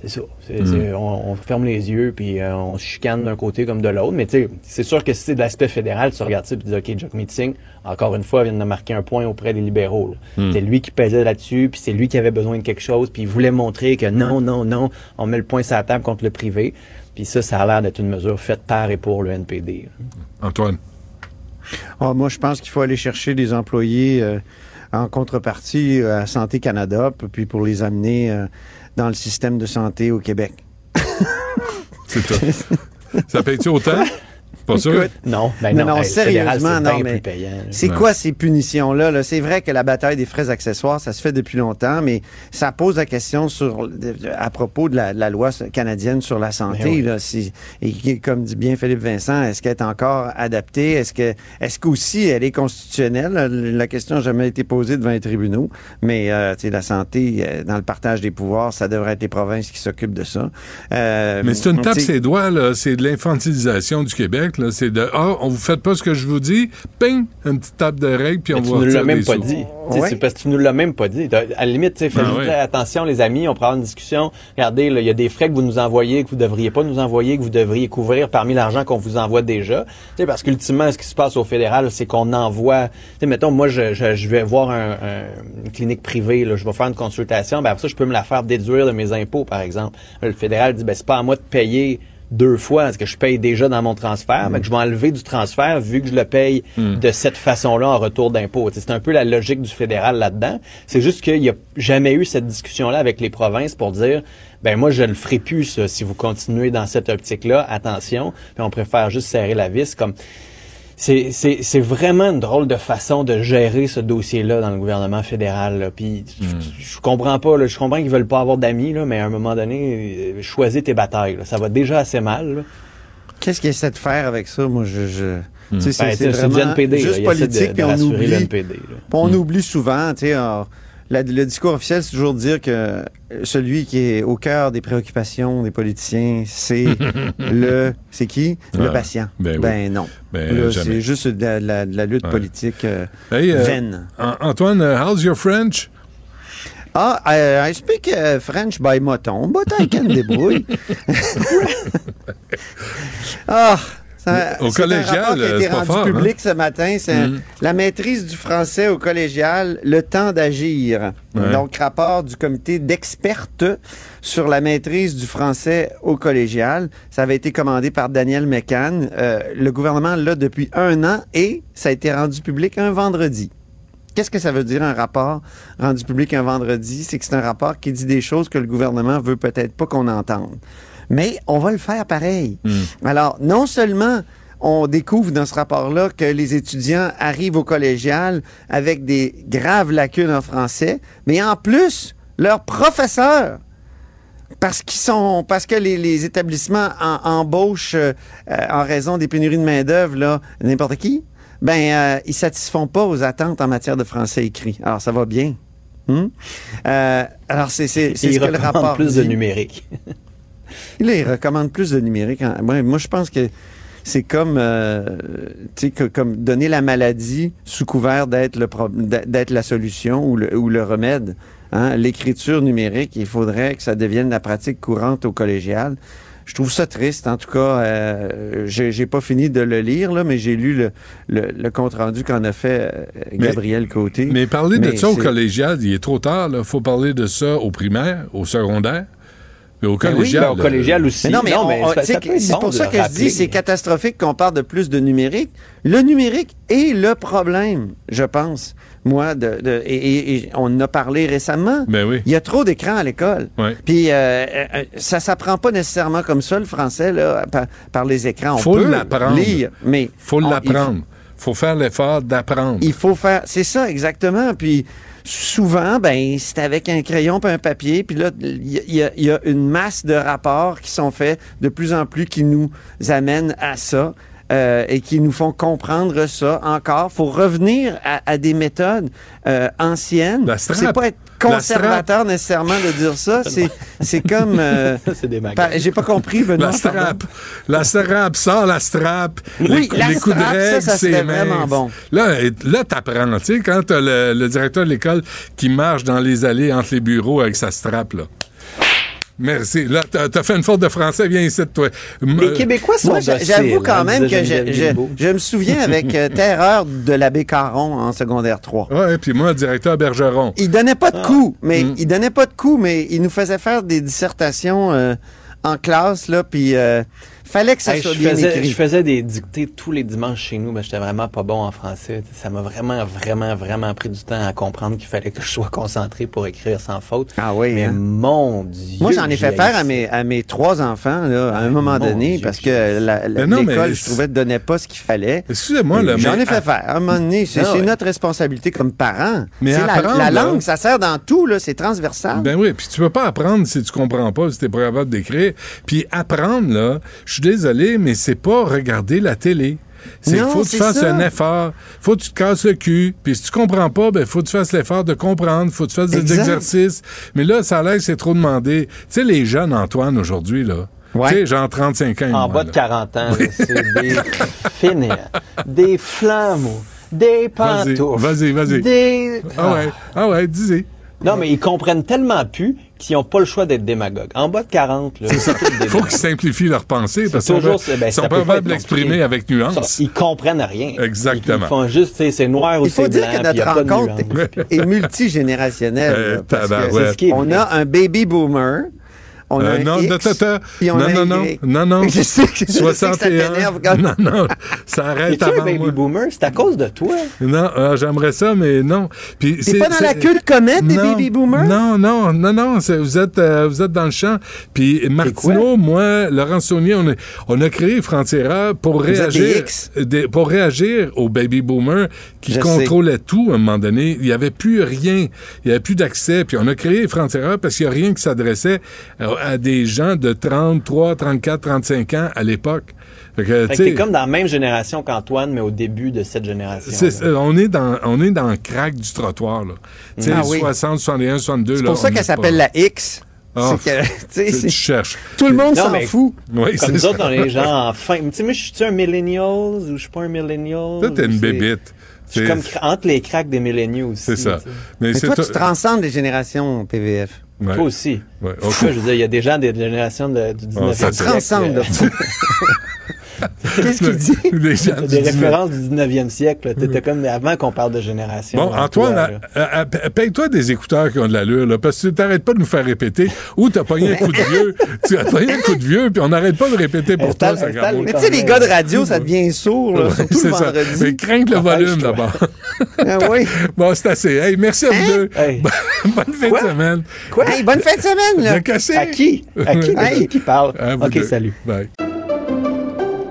c'est ça. C'est- Mm. c'est- on, on ferme les yeux puis euh, on se chicane d'un côté comme de l'autre. Mais tu sais, c'est sûr que si c'est de l'aspect fédéral, tu regardes ça et tu dis OK, Jack Meeting, encore une fois, vient de marquer un point auprès des libéraux. là. Mm. C'est lui qui pesait là-dessus, puis c'est lui qui avait besoin de quelque chose, puis il voulait montrer que non, non, non, on met le point sur la table contre le privé. Puis ça, ça a l'air d'être une mesure faite par et pour le NPD. Antoine? Ah, moi, je pense qu'il faut aller chercher des employés euh, en contrepartie euh, à Santé Canada, puis pour les amener euh, dans le système de santé au Québec. C'est tout. Ça paye-tu autant? Pas sûr? Non, ben non, non, hey, sérieusement, c'est non, mais c'est quoi ces punitions-là? là? C'est vrai que la bataille des frais accessoires, ça se fait depuis longtemps, mais ça pose la question sur, à propos de la, de la loi canadienne sur la santé. Ben oui. là, si- et qui, comme dit bien Philippe Vincent, est-ce qu'elle est encore adaptée? Est-ce que, est-ce qu'aussi elle est constitutionnelle? La- question n'a jamais été posée devant les tribunaux, mais euh, tu sais, la santé, euh, dans le partage des pouvoirs, ça devrait être les provinces qui s'occupent de ça. Euh, Mais c'est une tape ses doigts, là. C'est de l'infantilisation du Québec, là. C'est de, ah, on vous fait pas ce que je vous dis, ping, une petite tape de règle, puis on Mais tu va nous l'as même des pas sous. dit. Tu Ouais. C'est parce que tu nous l'as même pas dit. À la limite, tu sais, fais Ben juste ouais. attention, les amis, on prend une discussion. Regardez, il y a des frais que vous nous envoyez, que vous devriez pas nous envoyer, que vous devriez couvrir parmi l'argent qu'on vous envoie déjà. Tu sais, parce qu'ultimement, ce qui se passe au fédéral, c'est qu'on envoie. Tu sais, mettons, moi, je, je, je vais voir un- un- une clinique privée, là, je vais faire une consultation, ben après ça, je peux me la faire déduire de mes impôts, par exemple. Le fédéral dit, ben c'est pas à moi de payer deux fois. Parce que je paye déjà dans mon transfert, mais que je vais enlever du transfert vu que je le paye de cette façon-là en retour d'impôt. C'est un peu la logique du fédéral là-dedans. C'est juste qu'il n'y a jamais eu cette discussion-là avec les provinces pour dire ben moi je ne le ferai plus ça, si vous continuez dans cette optique-là, attention, puis on préfère juste serrer la vis comme c'est, c'est, c'est vraiment une drôle de façon de gérer ce dossier-là dans le gouvernement fédéral. là. Puis je- je comprends pas, là, je comprends qu'ils veulent pas avoir d'amis, là, mais à un moment donné, euh, choisis tes batailles. là. Ça va déjà assez mal. là. Qu'est-ce qu'il essaie de faire avec ça? Moi, je. je... Tu sais, Ben, c'est- vraiment juste politique, puis on oublie. on oublie souvent, tu sais, alors, la- le discours officiel, c'est toujours de dire que euh, celui qui est au cœur des préoccupations des politiciens, c'est le, c'est qui? Le patient. Ben Ben, oui. non. Ben, jamais. c'est juste de la, lutte Ouais. politique euh, Hey, euh, vaine. An- Antoine, how's your French? Ah, I, I speak uh, French by moton, but I can débrouille. ah, Au un collégial, rapport qui a été c'est pas rendu fort, public hein? ce matin. C'est Mhm. la maîtrise du français au collégial, le temps d'agir. Ouais. Donc, rapport du comité d'expertes sur la maîtrise du français au collégial. Ça avait été commandé par Daniel Mécan. Euh, le gouvernement l'a depuis un an et ça a été rendu public un vendredi. Qu'est-ce que ça veut dire un rapport rendu public un vendredi? C'est que c'est un rapport qui dit des choses que le gouvernement veut peut-être pas qu'on entende. Mais on va le faire pareil. Alors, non seulement on découvre dans ce rapport-là que les étudiants arrivent au collégial avec des graves lacunes en français, mais en plus, leurs professeurs parce qu'ils sont parce que les, les établissements en- embauchent euh, euh, en raison des pénuries de main d'œuvre là n'importe qui ben euh, ils satisfont pas aux attentes en matière de français écrit alors ça va bien Hmm? Euh, alors c'est c'est ce que le rapport plus de numérique. Là, il recommande plus de numérique. en- Ouais, moi, je pense que c'est comme, euh, que- comme donner la maladie sous couvert d'être le d'être la solution ou le, ou le remède. Hein? L'écriture numérique, il faudrait que ça devienne la pratique courante au collégial. Je trouve ça triste. En tout cas, euh, j'ai pas fini de le lire, là, mais j'ai lu le, le, le compte-rendu qu'en a fait euh, Gabriel Côté. Mais parler de Mais ça au collégial, il est trop tard. Il faut parler de ça au primaire, au secondaire, mais au Ben oui, collégial. ben au collégial euh, aussi. Mais non, mais, c'est bon pour ça que je dis c'est catastrophique qu'on parle de plus de numérique. Le numérique est le problème, je pense. Moi, de, de- et, et- et on en a parlé récemment. Ben oui. Il y a trop d'écrans à l'école. Ouais. Puis euh, euh, ça s'apprend pas nécessairement comme ça le français là, par, par les écrans. On Faut peut l'apprendre. lire, mais faut on- l'apprendre. faut faire l'effort d'apprendre. il faut faire, c'est ça exactement. Puis souvent, ben c'est avec un crayon puis un papier. Puis là, il y, y a une masse de rapports qui sont faits de plus en plus qui nous amènent à ça. Euh, et qui nous font comprendre ça encore. faut revenir à, à des méthodes euh, anciennes. strap. C'est pas être conservateur nécessairement de dire ça. C'est comme... euh, J'ai pas compris, Benoît. La strap. La strap, sort la strap. Oui, les, la les coups de strap, ça, règle, ça mince. vraiment bon. Là, là t'apprends. Tu sais, quand t'as le, le directeur de l'école qui marche dans les allées entre les bureaux avec sa strap, là. Merci. Là, t'as as fait une faute de français. Viens ici, toi. Les Québécois sont Moi, j'avoue quand hein, même que je, me souviens avec euh, terreur de l'abbé Caron en secondaire 3. Ouais, puis moi, directeur Bergeron. Il donnait pas Ah. de coups, mais Mm. il donnait pas de coups, mais il nous faisait faire des dissertations euh, en classe là, puis euh, fallait que ça Hey, soit je, bien faisais, écrit. je faisais des dictées tous les dimanches chez nous, mais j'étais vraiment pas bon en français. Ça m'a vraiment, vraiment, vraiment pris du temps à comprendre qu'il fallait que je sois concentré pour écrire sans faute. Ah oui, Mais hein? mon Dieu. Moi, j'en ai fait faire à mes, à mes trois enfants là, à un moment mon donné Dieu, parce que l'école, je trouvais, ne donnait pas ce qu'il fallait. Excusez-moi, là, J'en ai fait faire. À un moment donné, c'est Ah ouais. notre responsabilité comme parents. Mais la, la là- langue, ça sert dans tout, là, c'est transversal. Ben oui, puis tu peux pas apprendre si tu comprends pas, si t'es pas capable d'écrire. Puis apprendre, là, je suis désolé, mais c'est pas regarder la télé. C'est faut que tu fasses ça. un effort, faut que tu te casses le cul, puis si tu comprends pas, ben faut que tu fasses l'effort de comprendre, faut que tu fasses des Exact. exercices. Mais là, ça a l'air que c'est trop demandé. Tu sais, les jeunes, Antoine, aujourd'hui, là, Ouais. tu sais, genre 35 ans. En bas de là. 40 ans, c'est des fines, des flammes, des Vas-y, pantoufles. vas-y, vas-y. Des... Ah ouais, ah ouais, disais. Non, mais ils comprennent tellement plus qu'ils n'ont pas le choix d'être démagogues. En bas de 40, là, C'est ça. des faut qu'ils simplient leur pensée parce qu'ils toujours- sont, ben, sont capables être d'exprimer compliqué. avec nuance. Ça, ils comprennent rien. Exactement. Ils font juste, tu sais, c'est noir ou Il faut c'est dire blanc, que puis y a notre pas de rencontre nuance. est multigénérationnelle. Euh, là, parce que ce qui est on a un baby boomer. On a Euh, un non, X, puis on non, a non, non, non, non, Je sais que- je sais que ça 61. t'énerve Non, non, ça arrête avant baby boomer? C'est à cause de toi. Non, euh, j'aimerais ça, mais non. Puis T'es c'est- pas dans la queue de comète des Non, baby boomers? Non, non, non, non. Vous êtes, euh, vous êtes dans le champ. Puis Martineau, moi, Laurent Saunier, on a, on a créé Frontiera pour réagir, X? des- pour réagir aux baby boomers qui Je contrôlaient tout à un moment donné. Il n'y avait plus rien. Il n'y avait plus d'accès. Puis on a créé Frontiera parce qu'il n'y a rien qui s'adressait euh, à des gens de 33, 34, 35 ans à l'époque. Fait que, Fait tu que t'es comme dans la même génération qu'Antoine, mais au début de cette génération. c'est- on, est dans, on est dans le crack du trottoir. Là. Ah oui. 60, 61, 62. C'est là, pour ça qu'elle est s'appelle la X. C'est que, tu cherches. Tout le monde s'en mais fout. Oui, Comme nous ça. autres, on est genre en fin. Tu sais, moi, je suis un millennial ou je suis pas un millennial? Toi, t'es une bébite. Je suis C'est- comme entre les cracks des milléniaux aussi. C'est ça. Mais, Mais c'est toi, to- tu transcendes les générations PVF. Ouais. Toi aussi. Ouais, En ok. tout cas, je veux dire, il y a des gens des générations de- du 19e ça, siècle. Transcende, là. euh, Qu'est-ce qu'il dit? Des 19. références du 19e siècle. T'étais comme avant qu'on parle de génération. Bon, hein, Antoine, paye-toi des écouteurs qui ont de l'allure, là, parce que tu t'arrêtes pas de nous faire répéter, ou t'as pogné un coup de vieux, tu as pogné un coup de vieux, puis on n'arrête pas de répéter pour toi, ça. Mais tu sais, les gars de radio, ça devient sourd, là, Ouais, surtout c'est le ça. vendredi. Mais crains le volume d'abord. Ah oui. Bon, c'est assez. Hey, merci à vous deux. Hey. Bonne fin de semaine. Quoi? Hey, bonne fin de semaine, là. À qui? À qui? Qui, parle? Ok, deux. salut. Bye.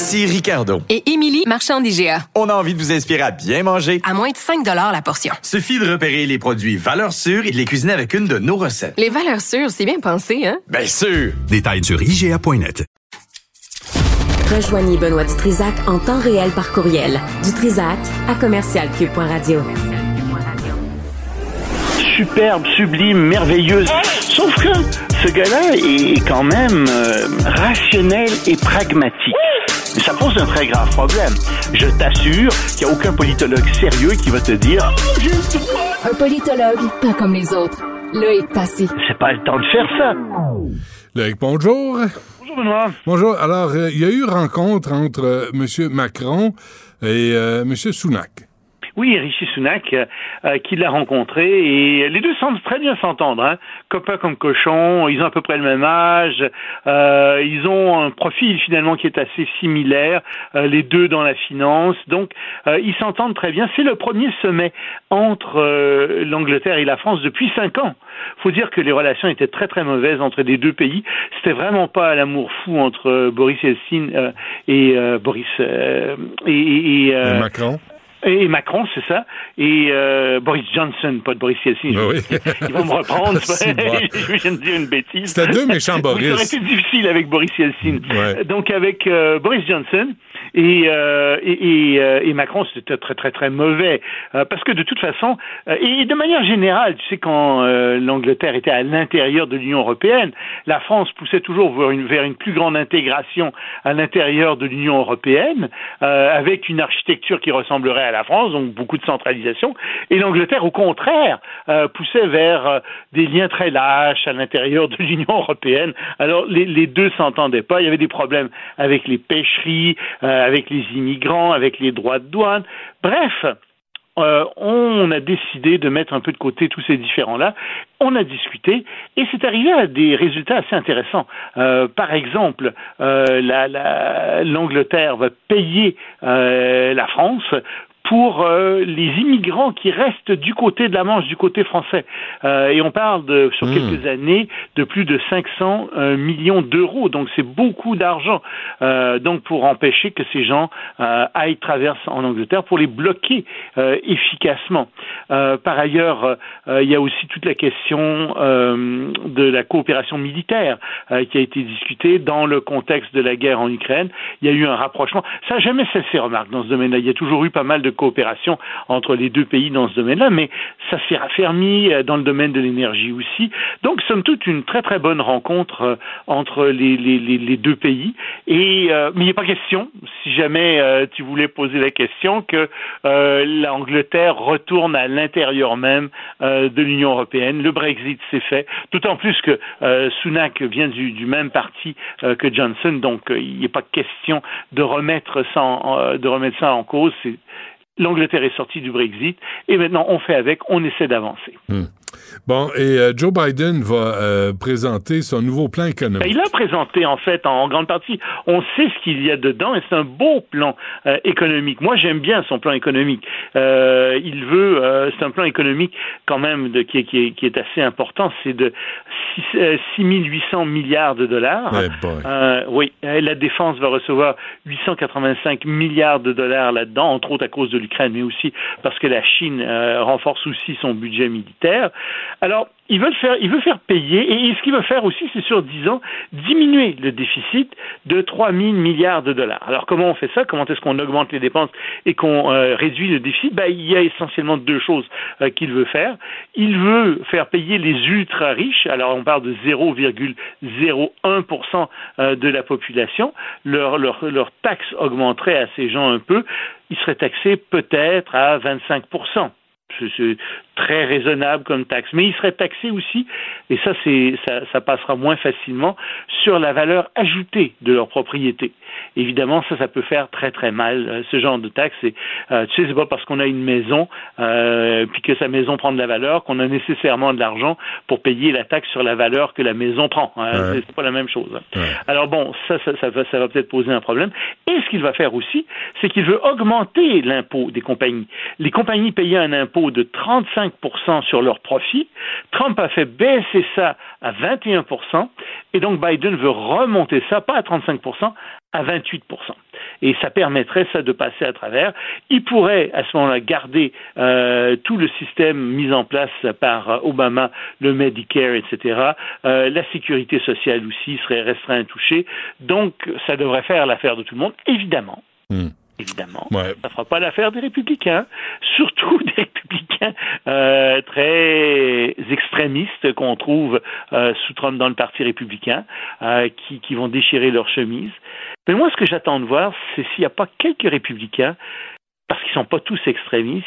Ici Ricardo. Et Émilie, marchand d'IGA. On a envie de vous inspirer à bien manger. À moins de 5 la portion. Suffit de repérer les produits valeurs sûres et de les cuisiner avec une de nos recettes. Les valeurs sûres, c'est bien pensé, hein? Bien sûr! Détails sur IGA.net. Rejoignez Benoît Dutrisac en temps réel par courriel. Dutrisac à commercialcube.radio. superbe, sublime, merveilleuse. Sauf que ce gars-là est quand même euh, rationnel et pragmatique. Mais ça pose un très grave problème. Je t'assure qu'il n'y a aucun politologue sérieux qui va te dire Oh. Un politologue, pas comme les autres. Loïc Passy. C'est pas le temps de faire ça. Loïc, bonjour. Bonjour Benoît. Bonjour. Alors, euh, il y a eu rencontre entre euh, M. Macron et euh, M. Sunak. Oui, Rishi Sunak, euh, euh, qui l'a rencontré, et les deux semblent très bien s'entendre. Hein. Copains comme cochons, ils ont à peu près le même âge, euh, ils ont un profil finalement qui est assez similaire, euh, les deux dans la finance, donc euh, ils s'entendent très bien. C'est le premier sommet entre euh, l'Angleterre et la France depuis cinq ans. faut dire que les relations étaient très très mauvaises entre les deux pays. C'était vraiment pas l'amour fou entre Boris Yeltsin et Boris et, et, et, Macron. Et Macron, c'est ça. Et euh, Boris Johnson, pas de Boris Yeltsin. Ah oui. Il va me reprendre. Je viens de dire une bêtise. C'était deux méchants Boris. Ça aurait été difficile avec Boris Yeltsin. Ouais. Donc avec euh, Boris Johnson et, euh, et, et, euh, et Macron, c'était très très très mauvais. Euh, parce que de toute façon, et de manière générale, tu sais, quand l'Angleterre était à l'intérieur de l'Union européenne, la France poussait toujours vers une, vers une plus grande intégration à l'intérieur de l'Union européenne, euh, avec une architecture qui ressemblerait à la France, donc beaucoup de centralisation. Et l'Angleterre, au contraire, euh, poussait vers euh, des liens très lâches à l'intérieur de l'Union européenne. Alors les, les deux s'entendaient pas. Il y avait des problèmes avec les pêcheries, euh, avec les immigrants, avec les droits de douane. Bref. On a décidé de mettre un peu de côté tous ces différends-là. On a discuté et c'est arrivé à des résultats assez intéressants. Par exemple, la- la- l'Angleterre va payer la France pour euh, les immigrants qui restent du côté de la Manche, du côté français. Euh, et on parle de, sur Hmm. quelques années de plus de 500 euh, millions d'euros. Donc c'est beaucoup d'argent. Donc pour empêcher que ces gens aillent traverser en Angleterre, pour les bloquer efficacement. Par ailleurs, il y a aussi toute la question de la coopération militaire qui a été discutée dans le contexte de la guerre en Ukraine. Il y a eu un rapprochement. Ça n'a jamais cessé, remarque, dans ce domaine-là. Il y a toujours eu pas mal de coopération entre les deux pays dans ce domaine-là, mais ça s'est raffermi euh, dans le domaine de l'énergie aussi. Donc, somme toute, une très très bonne rencontre euh, entre les, deux pays. Et euh, mais il n'est pas question, si jamais euh, tu voulais poser la question, que l'Angleterre retourne à l'intérieur même de l'Union européenne. Le Brexit s'est fait, d'autant plus que Sunak vient du, même parti que Johnson, donc il n'est pas question de remettre ça de remettre ça en cause. L'Angleterre est sortie du Brexit et maintenant on fait avec, on essaie d'avancer. Hmm. Bon, et euh, Joe Biden va euh, présenter son nouveau plan économique. Ben, il a présenté, en fait, en, grande partie. On sait ce qu'il y a dedans et c'est un beau plan euh, économique. Moi, j'aime bien son plan économique. il veut, c'est un plan économique quand même de, qui, est, qui, est, qui est assez important. C'est de 6, 800 milliards de dollars. Eh oui, la défense va recevoir 885 milliards de dollars là-dedans, entre autres à cause de l'Ukraine, mais aussi parce que la Chine renforce aussi son budget militaire. Alors, il veut faire, faire payer, et ce qu'il veut faire aussi, c'est sur 10 ans, diminuer le déficit de 3 000 milliards de dollars. Alors, comment on fait ça? Comment est-ce qu'on augmente les dépenses et qu'on euh, réduit le déficit? Ben, il y a essentiellement deux choses euh, qu'il veut faire. Il veut faire payer les ultra riches. Alors, on parle de 0,01% euh, de la population. Leur, leur, leur taxe augmenterait à ces gens un peu. Ils seraient taxés peut-être à 25 c'est très raisonnable comme taxe. Mais il serait taxé aussi, et ça, c'est, ça, ça, passera moins facilement, sur la valeur ajoutée de leur propriété. Évidemment, ça, ça peut faire très, très mal, euh, ce genre de taxe. Et, euh, tu sais, c'est pas parce qu'on a une maison, euh, puis que sa maison prend de la valeur, qu'on a nécessairement de l'argent pour payer la taxe sur la valeur que la maison prend. Hein. C'est pas la même chose. Hein. Alors bon, ça, ça, ça va, ça va peut-être poser un problème. Et ce qu'il va faire aussi, c'est qu'il veut augmenter l'impôt des compagnies. Les compagnies payaient un impôt de 35 sur leurs profits. Trump a fait baisser ça à 21% et donc Biden veut remonter ça, pas à 35% à 28% et ça permettrait ça de passer à travers. Il pourrait à ce moment-là garder euh, tout le système mis en place par Obama, le Medicare, etc. Euh, la sécurité sociale aussi serait restreinte touchée. Donc ça devrait faire l'affaire de tout le monde, évidemment. Hmm évidemment. Ça ne fera pas l'affaire des républicains, surtout des républicains euh, très extrémistes qu'on trouve euh, sous Trump dans le Parti républicain, euh, qui, qui vont déchirer leur chemise. Mais moi, ce que j'attends de voir, c'est s'il n'y a pas quelques républicains parce qu'ils ne sont pas tous extrémistes,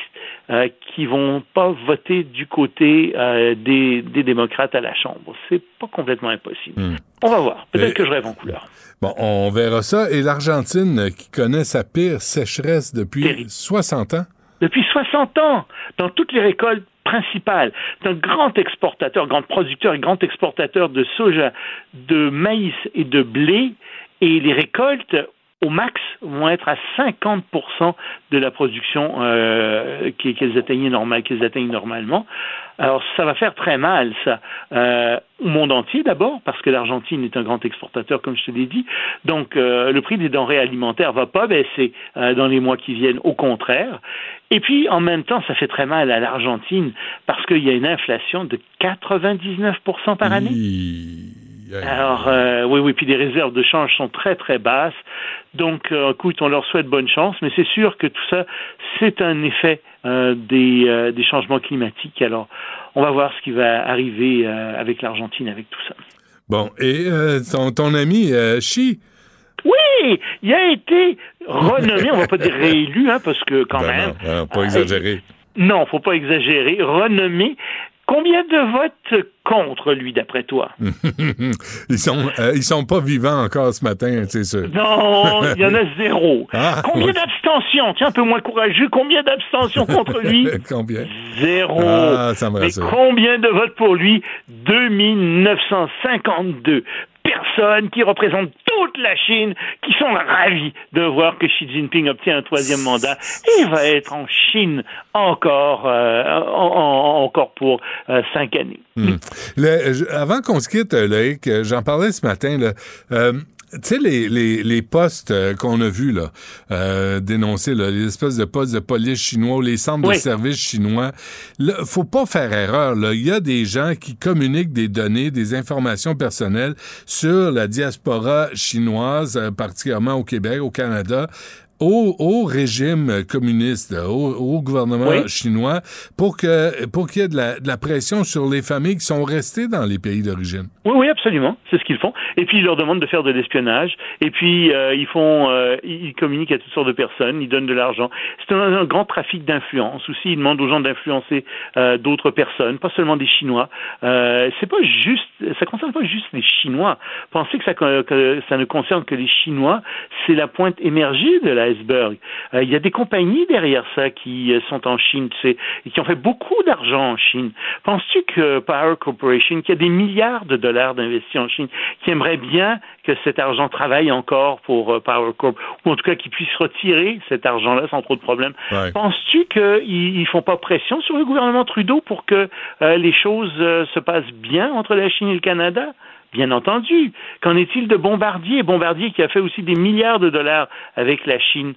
euh, qui vont pas voter du côté euh, des, des, démocrates à la Chambre. C'est pas complètement impossible. Hmm. On va voir. Peut-être que je rêve en couleur. Bon, on verra ça. Et l'Argentine, qui connaît sa pire sécheresse depuis 60 ans? Depuis 60 ans, dans toutes les récoltes principales. C'est un grand exportateur, grand producteur et grand exportateur de soja, de maïs et de blé. Et les récoltes au max, vont être à 50% de la production euh, qu'elles atteignent normalement. Alors ça va faire très mal ça euh, au monde entier d'abord parce que l'Argentine est un grand exportateur comme je te l'ai dit. Donc euh, le prix des denrées alimentaires va pas baisser dans les mois qui viennent, au contraire. Et puis en même temps ça fait très mal à l'Argentine parce qu'il y a une inflation de 99% par année. Alors, euh, oui, oui, puis les réserves de change sont très, très basses. Donc, euh, écoute, on leur souhaite bonne chance, mais c'est sûr que tout ça, c'est un effet euh, des, des changements climatiques. Alors, on va voir ce qui va arriver avec l'Argentine, avec tout ça. Bon, et ton, ton, ami Xi? Oui, il a été renommé, on va pas dire réélu, hein, parce que quand ben même. Non, pas exagérer. Non, faut pas exagérer. Renommé Combien de votes contre lui, d'après toi? ils sont euh, ils sont pas vivants encore ce matin, c'est sûr. Non, il y en a zéro. Ah, combien oui. d'abstentions? Tiens, un peu moins courageux. Combien d'abstentions contre lui? combien? Zéro. Ah, ça me Mais combien de votes pour lui? 2952 personnes qui représentent toute la Chine, qui sont ravis de voir que Xi Jinping obtient un troisième mandat et va être en Chine encore, euh, en- en- encore pour euh, cinq années. Hmm. Avant qu'on se quitte, Loïc, euh, j'en parlais ce matin, là. Euh, tu sais, les, les, les postes euh, qu'on a vus, là, euh, dénoncés, là, les espèces de postes de police chinois ou les centres de services chinois, là, faut pas faire erreur, là. Il y a des gens qui communiquent des données, des informations personnelles sur la diaspora chinoise, euh, particulièrement au Québec, au Canada, au, au régime communiste, au, au gouvernement Oui. chinois, pour que pour qu'il y ait de la, de la pression sur les familles qui sont restées dans les pays d'origine. Oui, oui, absolument. C'est ce qu'ils font. Et puis ils leur demandent de faire de l'espionnage. Et puis euh, ils font, euh, ils communiquent à toutes sortes de personnes. Ils donnent de l'argent. C'est un, grand trafic d'influence aussi. Ils demandent aux gens d'influencer euh, d'autres personnes, pas seulement des Chinois. Euh, c'est pas juste, ça concerne pas juste les Chinois. Pensez que ça, que ça ne concerne que les Chinois, c'est la pointe émergée de l'iceberg. Euh, Il y a des compagnies derrière ça qui euh, sont en Chine, tu sais, et qui ont fait beaucoup d'argent en Chine. Penses-tu que Power Corporation, qui a des milliards de dollars d'investis en Chine, qui aimerait bien que cet argent travaille encore pour euh, Power Corp, ou en tout cas qu'ils puissent retirer cet argent-là sans trop de problèmes. Ouais. Penses-tu qu'ils ne font pas pression sur le gouvernement Trudeau pour que euh, les choses euh, se passent bien entre la Chine et le Canada? Bien entendu. Qu'en est-il de Bombardier? Bombardier qui a fait aussi des milliards de dollars avec la Chine.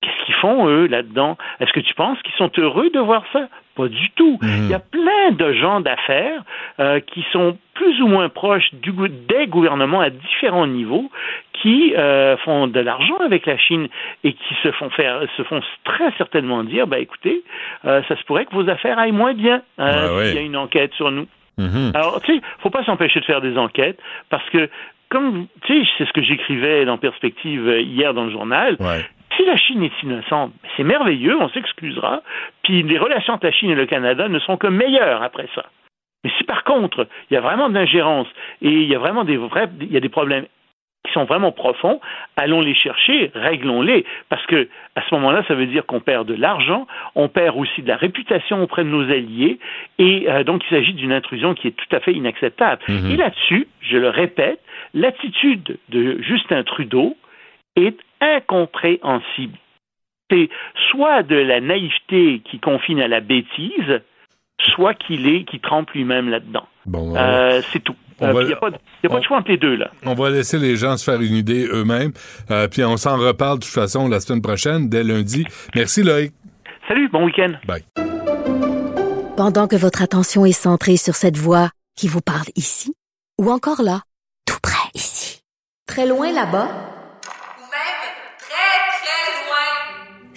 Qu'est-ce qu'ils font, eux, là-dedans? Est-ce que tu penses qu'ils sont heureux de voir ça? Pas du tout. Il y a plein de gens d'affaires euh, qui sont plus ou moins proches du, des gouvernements à différents niveaux qui euh, font de l'argent avec la Chine et qui se font faire, se font très certainement dire, ben écoutez, euh, ça se pourrait que vos affaires aillent moins bien Ouais, ouais. s'il y a une enquête sur nous. Mhm. Alors, tu sais, faut pas s'empêcher de faire des enquêtes parce que, comme, tu sais, c'est ce que j'écrivais dans Perspective hier dans le journal. Si la Chine est innocente, c'est merveilleux, on s'excusera. Puis les relations entre la Chine et le Canada ne sont que meilleures après ça. Mais si par contre, il y a vraiment de l'ingérence et il y a vraiment des vrais, il y a des problèmes qui sont vraiment profonds, allons les chercher, réglons-les. Parce que à ce moment-là, ça veut dire qu'on perd de l'argent, on perd aussi de la réputation auprès de nos alliés, et euh, donc il s'agit d'une intrusion qui est tout à fait inacceptable. Mhm. Et là-dessus, je le répète, l'attitude de Justin Trudeau est incompréhensible. C'est soit de la naïveté qui confine à la bêtise, soit qu'il est qui trempe lui-même là-dedans. Bon, Euh, c'est tout. on Euh, Il n'y a pas, y a pas de choix entre les deux, là. On va laisser les gens se faire une idée eux-mêmes. Euh, puis on s'en reparle de toute façon la semaine prochaine, dès lundi. Merci Loïc. Salut, bon week-end. Bye. Pendant que votre attention est centrée sur cette voix qui vous parle ici, ou encore là, tout près ici, très loin là-bas,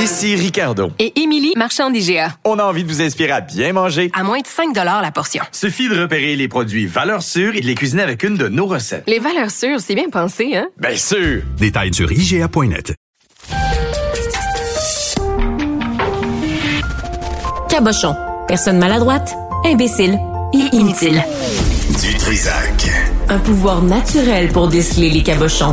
Ici Ricardo. Et Émilie, marchand d'IGA. On a envie de vous inspirer à bien manger. À moins de 5 la portion. Suffit de repérer les produits valeurs sûres et de les cuisiner avec une de nos recettes. Les valeurs sûres, c'est bien pensé, hein? Bien sûr! Détails sur IGA.net. Cabochon. Personne maladroite, imbécile et inutile. Du Trisac. Un pouvoir naturel pour déceler les cabochons.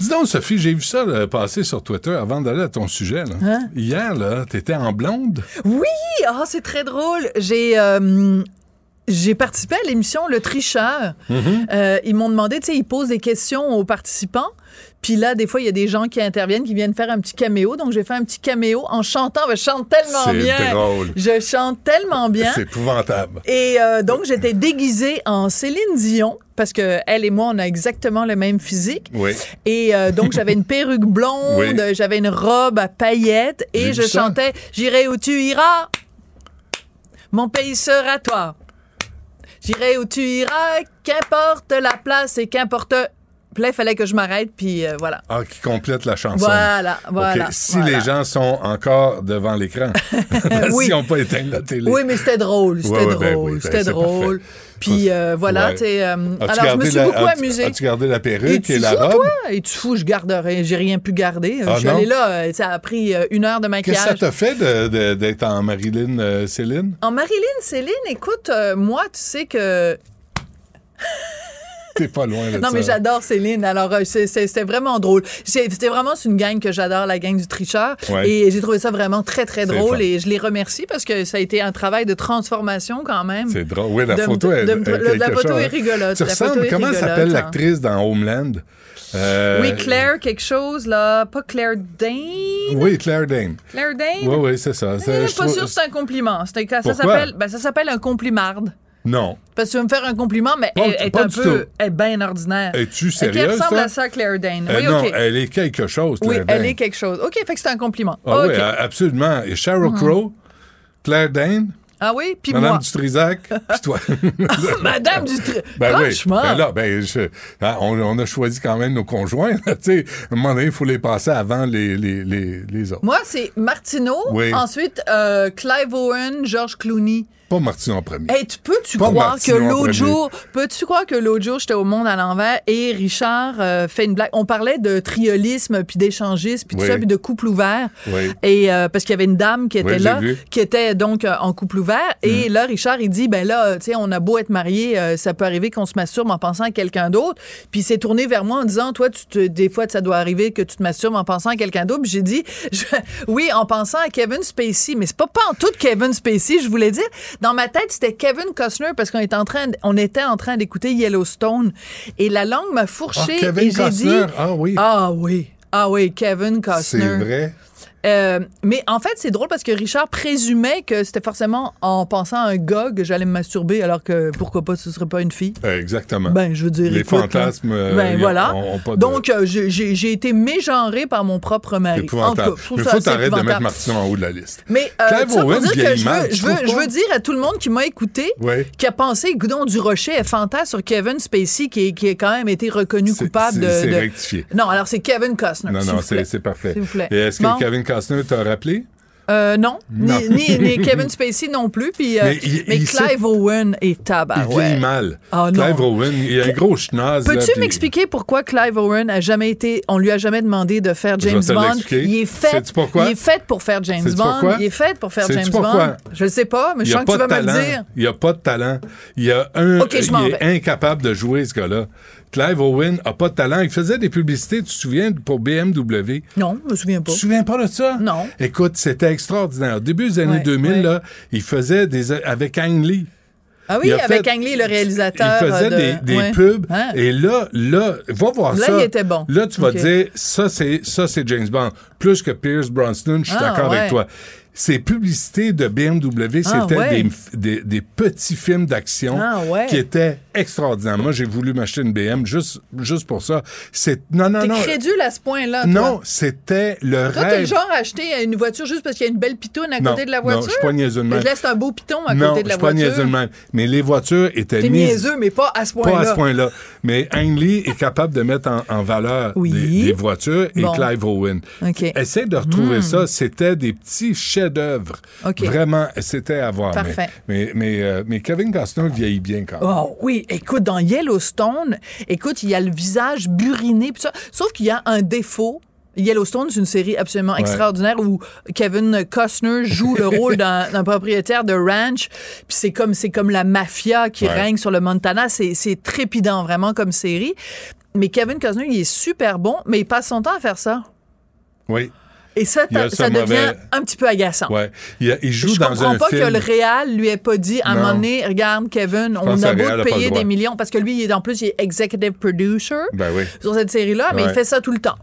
Dis donc, Sophie, j'ai vu ça là, passer sur Twitter avant d'aller à ton sujet. Là. Hein? Hier, là, t'étais en blonde? Oui, ah, c'est très drôle. J'ai euh, j'ai participé à l'émission Le Tricheur. Mhm. Euh, ils m'ont demandé, tu sais, ils posent des questions aux participants. Puis là, des fois, il y a des gens qui interviennent, qui viennent faire un petit caméo. Donc, j'ai fait un petit caméo en chantant. Je chante tellement C'est bien. drôle. Je chante tellement bien. C'est épouvantable. Et euh, donc, j'étais déguisée en Céline Dion, parce que elle et moi, on a exactement le même physique. Oui. Et euh, donc, j'avais une perruque blonde, Oui. j'avais une robe à paillettes et je chantais J'irai où tu iras, mon pays sera toi. J'irai où tu iras, qu'importe la place et qu'importe. Il fallait que je m'arrête, puis euh, voilà. Ah, qui complète la chanson. Voilà, voilà, Si voilà. les gens sont encore devant l'écran, Oui. s'ils n'ont pas éteint la télé. Oui, mais c'était drôle, c'était Ouais, ouais, ben drôle, oui, ben, c'était drôle. Puis euh, voilà, Ouais. tu euh, alors, je me suis la- beaucoup as-tu- amusée. As-tu gardé la perruque et, Es-tu la fou, robe? toi? Es-tu fou? Je garderai. J'ai rien pu garder. Ah, je suis allée là. euh, Ça a pris une heure de Qu'est-ce que ça maquillage. t'a fait d'être en Marilyn euh, Céline? En Marilyn, Céline, écoute, moi, tu sais que. T'es pas loin de Non, ça. mais j'adore Céline. Alors, euh, c'était vraiment drôle. C'était vraiment une gang que j'adore, la gang du tricheur. Ouais. Et j'ai trouvé ça vraiment très, très drôle. Et je les remercie parce que ça a été un travail de transformation quand même. C'est drôle. Oui, la De photo est, de est la photo chose, est hein. rigolote. Tu La ressembles, photo comment s'appelle hein. l'actrice dans Homeland? Euh, Oui, Claire, quelque chose, là. Pas Claire Dane. Oui, Claire Dane. Claire Dane? Oui, oui, c'est ça. Je C'est- suis je pas trouve- sûre que c'est un compliment. Ça s'appelle ben, ça s'appelle un complimarde. Non. Parce que tu veux me faire un compliment, mais Pas- elle, elle est un peu. Elle est bien ordinaire. Es-tu Elle sérieuse, ressemble toi? à ça, Claire Dane. Euh, oui, non, OK. elle est quelque chose, Oui, Claire elle Dane. est quelque chose. OK, fait que c'est un compliment. Ah OK. oui, absolument. Et Sheryl Mhm. Crow, Claire Dane, Ah oui, puis Madame moi. Dutrisac, puis toi. Madame Dutri- Ben oui. Franchement. Ben là, ben, je- hein, on, on a choisi quand même nos conjoints. tu sais. à un moment donné, il faut les passer avant les, les, les, les autres. Moi, c'est Martineau. Oui. Ensuite, euh, Clive Owen, George Clooney. Pas Martin en premier. Hey, tu peux-tu croire que l'autre jour, peux-tu croire que l'autre jour, j'étais au Monde à l'envers et Richard euh, fait une blague? On parlait de triolisme, puis d'échangisme, puis tout ça, puis de couple ouvert. Oui. Et euh, parce qu'il y avait une dame qui était Oui, là. Mm. qui était donc euh, en couple ouvert. Et là, Richard, il dit, ben là, tu sais, on a beau être marié, ça peut arriver qu'on se masturbe en pensant à quelqu'un d'autre. Puis il s'est tourné vers moi en disant, toi, tu te, des fois, ça doit arriver que tu te masturbes en pensant à quelqu'un d'autre. Puis j'ai dit, je- oui, en pensant à Kevin Spacey, mais c'est pas pas en tout Kevin Spacey, je voulais dire. Dans ma tête, c'était Kevin Costner parce qu'on était en train, d- on était en train d'écouter Yellowstone et la langue m'a fourché Ah, Kevin et j'ai dit, Costner, ah oui. ah oui, ah oui, Kevin Costner. C'est vrai. Euh, mais en fait, c'est drôle parce que Richard présumait que c'était forcément en pensant à un gars que j'allais me masturber, alors que pourquoi pas, ce serait pas une fille. Euh, exactement. Ben, je veux dire, Les écoute, fantasmes, là, euh, ben voilà. ont- ont pas de- Donc, euh, j'ai- été mégenré par mon propre mari. En tout cas, Mais faut t'arrêter de mettre épouvantable. Martin en haut de la liste. Mais euh, ça pour dire que je veux, je, veux, je dire à tout le monde qui m'a écouté, qui a pensé, Goudon du Rocher est fantasme sur Kevin Spacey, qui, qui a quand même été reconnu coupable de. c'est- de- rectifié. Non, alors c'est Kevin Costner. Non, non, c'est parfait. S'il vous plaît. Est-ce que. Kevin Costner t'a rappelé? Euh, non, Non. Ni, ni, ni Kevin Spacey non plus. Puis, euh, Mais mais, il- il Clive Owen est Il tabarouette. vieillit mal. Ah. Clive Owen, il a un gros schnoz. Peux-tu puis- m'expliquer pourquoi Clive Owen a jamais été, on lui a jamais demandé de faire James Bond? Il est fait, il est fait pour faire James Bond. Il est fait pour faire James pourquoi? Bond. Je ne sais pas, mais je Il sens que tu pas vas me le dire. Il a pas de talent. Il a un. Ok, je m'en il vais. est incapable de jouer, ce gars-là. Clive Owen a pas de talent. Il faisait des publicités, tu te souviens, pour BMW. Non, je me souviens pas. Tu te souviens pas de ça? Non. Écoute, c'était extraordinaire. Au début des années Ouais, 2000, ouais. là, il faisait des, avec Ang Lee. Ah oui, avec fait- Ang Lee, le réalisateur. Il faisait euh, de- des, des ouais. pubs. Hein? Et là, là, va voir Là, ça. il était bon. Là, tu vas Ok. dire, ça, c'est, ça, c'est James Bond. Plus que Pierce Brosnan, je suis Ah, d'accord avec toi. Ces publicités de BMW, Ah, c'était ouais. des, des, des petits films d'action Ah, ouais. qui étaient extraordinaires. Moi, j'ai voulu m'acheter une BM juste, juste pour ça. C'est, non, non, T'es non. crédule à ce point-là, toi? Non, c'était le Toi, t'es le rêve. genre à acheter une voiture juste parce qu'il y a une belle pitoune à Non, côté de la non, voiture? je suis pas niaiseux de même. Je laisse un beau piton à non, côté de la je suis pas voiture. niaiseux de même. Mais les voitures étaient T'es mises niaiseux, mais pas à ce point-là. Pas à ce point-là. Mais Ang Lee est capable de mettre en, en valeur Oui. des, des voitures et Bon. Clive Owen. OK. Essaye de retrouver Hmm. ça. C'était des petits OK. Vraiment, c'était à voir. Parfait. Mais, mais, mais, euh, mais Kevin Costner vieillit bien quand même. Oh oui, écoute, dans Yellowstone, écoute, il y a le visage buriné, ça. Sauf qu'il y a un défaut. Yellowstone, c'est une série absolument Ouais. extraordinaire où Kevin Costner joue le rôle d'un propriétaire de ranch. Puis c'est comme c'est comme la mafia qui Ouais. règne sur le Montana. C'est c'est trépidant vraiment comme série. Mais Kevin Costner, il est super bon, mais il passe son temps à faire ça. Oui. Et ça, ça devient mauvais- un petit peu agaçant. Ouais. Il, a- il joue Je dans comprends un pas film. que le Réal lui ait pas dit à un moment donné, regarde Kevin, on a beau te payer des millions parce que lui, il est en plus il est executive producer Ben oui. sur cette série-là, mais Ouais. il fait ça tout le temps.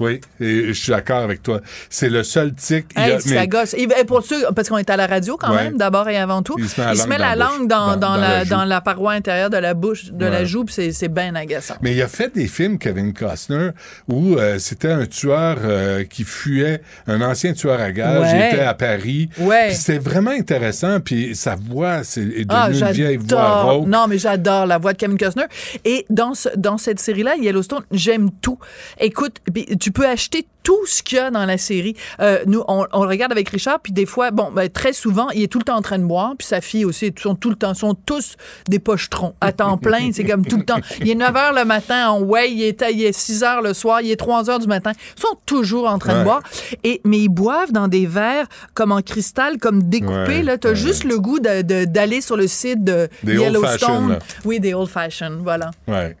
Oui, et je suis d'accord avec toi. C'est le seul tic. il Hey, a- ça mais- gosse. Et pour ceux, parce qu'on est à la radio quand Ouais. même, d'abord et avant tout, Il se met la langue la dans la langue dans, bouche, dans dans- dans la, la joue. dans la paroi intérieure de la bouche, de la joue, puis c'est- c'est bien agaçant. Mais il a fait des films, Kevin Costner, où euh, c'était un tueur euh, qui fuyait, un ancien tueur à gages. Ouais. Il était à Paris. Ouais. Puis c'était vraiment intéressant. Puis sa voix, c'est est devenue Ah, une vieille voix rauque. Non, mais j'adore la voix de Kevin Costner. Et dans, ce, dans cette série-là, Yellowstone, j'aime tout. Écoute, puis tu peux acheter tout ce qu'il y a dans la série. Euh, nous, on, on le regarde avec Richard, puis des fois, bon, ben, très souvent, il est tout le temps en train de boire, puis sa fille aussi, ils sont tout le temps, sont tous des pochetrons à temps plein, c'est comme tout le temps. Il est 9 h le matin en way, il est, il est 6 h le soir, il est 3 h du matin. Ils sont toujours en train de boire. Et, mais ils boivent dans des verres comme en cristal, comme découpés. Ouais, là, t'as ouais. juste le goût d'aller sur le site de Des old fashion, Yellowstone. Oui, des old fashion, voilà. Ouais.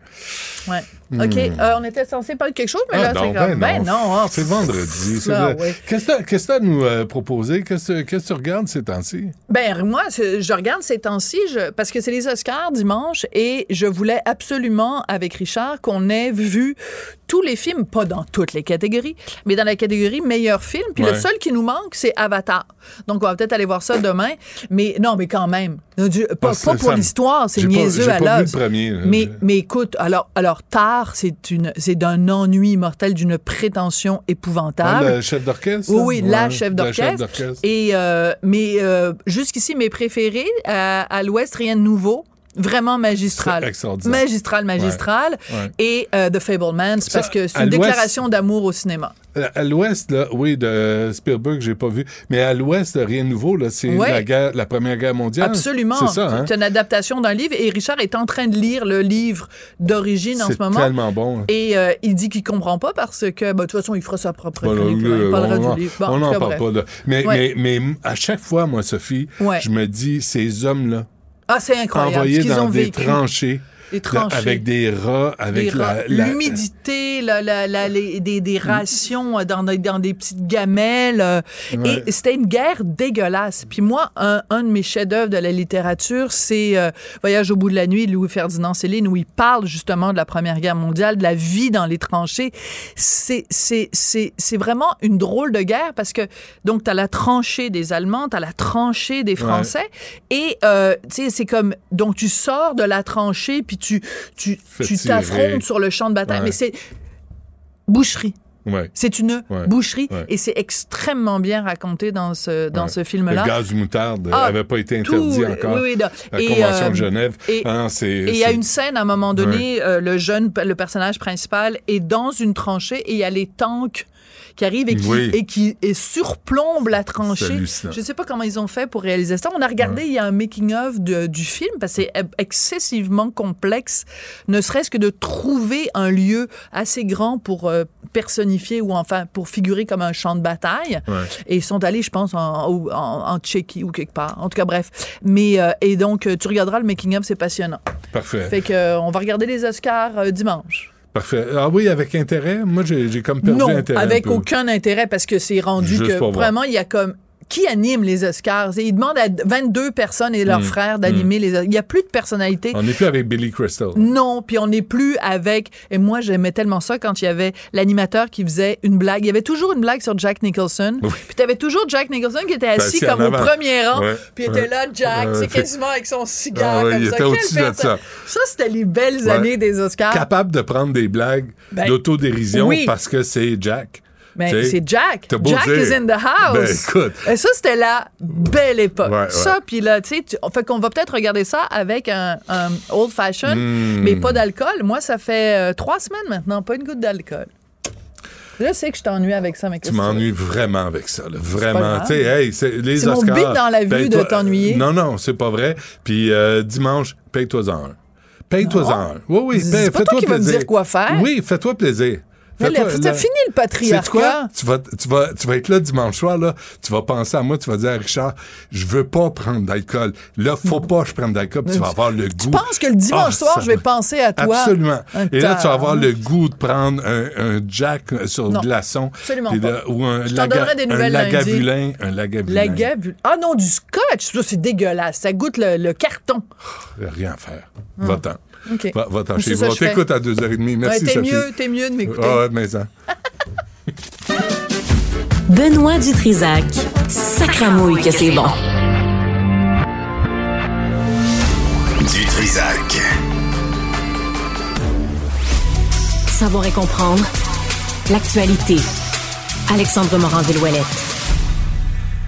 Ouais. Hmm. OK, euh, on était censé parler de quelque chose, mais Ah, là, non, c'est comme, ben non. ah, C'est vendredi. Ah, oui. Qu'est-ce que tu as à nous euh, proposer? Qu'est-ce que tu regardes ces temps-ci? Ben moi, je regarde ces temps-ci je- parce que c'est les Oscars dimanche et je voulais absolument avec Richard qu'on ait vu tous les films, pas dans toutes les catégories, mais dans la catégorie meilleur film. Puis le seul qui nous manque, c'est Avatar. Donc on va peut-être aller voir ça demain. Mais non, mais quand même, pas, pour l'histoire, c'est pas- niaiseux à pas premier, là. Mais mais écoute, alors alors Tar, c'est une c'est d'un ennui mortel, d'une prétention épouvantable. Ah, le chef d'orchestre? Oui, oui, la Ouais, chef la chef d'orchestre. d'orchestre. Et euh, mais euh, jusqu'ici mes préférés à, à l'Ouest rien de nouveau. Vraiment magistral. C'est extraordinaire. Magistral, magistral. Ouais, ouais. Et euh, The Fablemans, parce que c'est une déclaration d'amour au cinéma. Euh, À l'ouest, là, oui, de Spielberg, j'ai pas vu. Mais à l'ouest, rien de nouveau, là, c'est Ouais. la, guerre, la Première Guerre mondiale. Absolument. C'est ça, hein? C'est une adaptation d'un livre. Et Richard est en train de lire le livre d'origine en C'est ce moment. tellement bon. hein. Et euh, il dit qu'il comprend pas parce que, bah, de toute façon, il fera sa propre Voilà, chronique. là. Il parlera on en- du livre. Bon, on tout n'en parle bref. pas, là. Mais, mais, mais à chaque fois, moi, Sophie, je me dis, ces hommes-là, Ah, c'est incroyable. envoyés ce dans ont des vécu. tranchées, Des tranchées. avec des rats, avec l'humidité, la- la- la- les- des, des rations dans, des- dans des petites gamelles. euh, Ouais. Et c'était une guerre dégueulasse. Puis moi, un, un de mes chefs-d'œuvre de la littérature, c'est euh, Voyage au bout de la nuit de Louis-Ferdinand Céline, où il parle justement de la Première Guerre mondiale, de la vie dans les tranchées. C'est, c'est, c'est, c'est vraiment une drôle de guerre parce que, donc, tu as la tranchée des Allemands, tu as la tranchée des Français. Et, euh, tu sais, c'est comme, donc, tu sors de la tranchée, puis tu, tu, t'affrontes sur le champ de bataille. Ouais. Mais c'est boucherie. Ouais. C'est une Ouais. boucherie Ouais. et c'est extrêmement bien raconté dans ce, dans ce film-là. Le gaz moutarde Ah, n'avait pas été interdit tout, encore. oui, oui. La Convention euh, de Genève. et- Ah, c'est- Et il y a une scène à un moment donné, euh, le jeune, le personnage principal est dans une tranchée et il y a les tanks qui arrivent et qui, Oui. et qui et surplombent la tranchée. Je sais pas comment ils ont fait pour réaliser ça. On a regardé, il y a un making-of du film parce que c'est excessivement complexe, ne serait-ce que de trouver un lieu assez grand pour euh, personnifier ou enfin pour figurer comme un champ de bataille. Ouais. Et ils sont allés, je pense, en, en, en Tchéquie ou quelque part. En tout cas, bref. Mais, euh, et donc, euh, tu regarderas le making-of, c'est passionnant. Parfait. Fait que, euh, on va regarder les Oscars dimanche. Parfait. Ah oui, avec intérêt? Moi, j'ai comme perdu non, intérêt. un avec aucun intérêt parce que c'est rendu Juste que vraiment, il y a comme. Qui anime les Oscars? Ils demandent à 22 personnes et leurs Mm. frères d'animer les Oscars. Il n'y a plus de personnalité. On n'est plus avec Billy Crystal. Non, puis on n'est plus avec. Et moi, j'aimais tellement ça quand il y avait l'animateur qui faisait une blague. Il y avait toujours une blague sur Jack Nicholson. Oui. Puis tu avais toujours Jack Nicholson qui était assis assis comme au premier rang. Ouais. Puis il était là, Jack, c'est quasiment avec son cigare. Ah ouais, comme il ça. était au-dessus de ça. Ça, c'était les belles années des Oscars. Capable de prendre des blagues Ben, d'autodérision oui. parce que c'est Jack. Mais c'est Jack. Jack dire. is in the house. Ben, écoute. Et ça, c'était la belle époque. Ouais, ouais. Ça, puis là, tu sais, fait qu'on va peut-être regarder ça avec un, un old fashion, Mm. mais pas d'alcool. Moi, ça fait euh, trois semaines maintenant, pas une goutte d'alcool. Je sais que je t'ennuie avec ça, mais Tu m'ennuies vraiment avec ça. là. Vraiment. Tu sais, hey, c'est les C'est mon but dans la vie paye-toi- de t'ennuyer. Non, non, c'est pas vrai. Puis euh, dimanche, paye-toi-en un. Paye-toi-en un. Oui, oui. C'est paye- pas toi fais-toi qui vas me plaisir. dire quoi faire. Oui, fais-toi plaisir. Là- finit le quoi? patriarcat. Tu vas, tu, vas, tu vas être là dimanche soir, là, tu vas penser à moi, tu vas dire à Richard, je veux pas prendre d'alcool. Là, faut pas que je prenne d'alcool, puis tu vas avoir le goût. Tu penses que le dimanche Ah, soir, je vais va- penser à toi? Absolument. Et là, tu vas avoir tas. le goût de prendre un, un Jack sur Non, le glaçon. absolument de- pas. ou un, Je t'en laga- donnerai des un lagavulin. Un lagavulin. La gavule. Ah non, du scotch. Ça, c'est dégueulasse. Ça goûte le, le carton. Rien à faire. Va-t'en. OK. Va- Va-t'en C'est chez vous. On t'écoute à 2h30. Merci, Ouais, t'es mieux, t'es mieux de m'écouter. Ah mais ça. Benoît Dutrisac. Sacramouille que c'est bon. Du Trisac. Savoir et comprendre l'actualité. Alexandre Morand-Villouellette.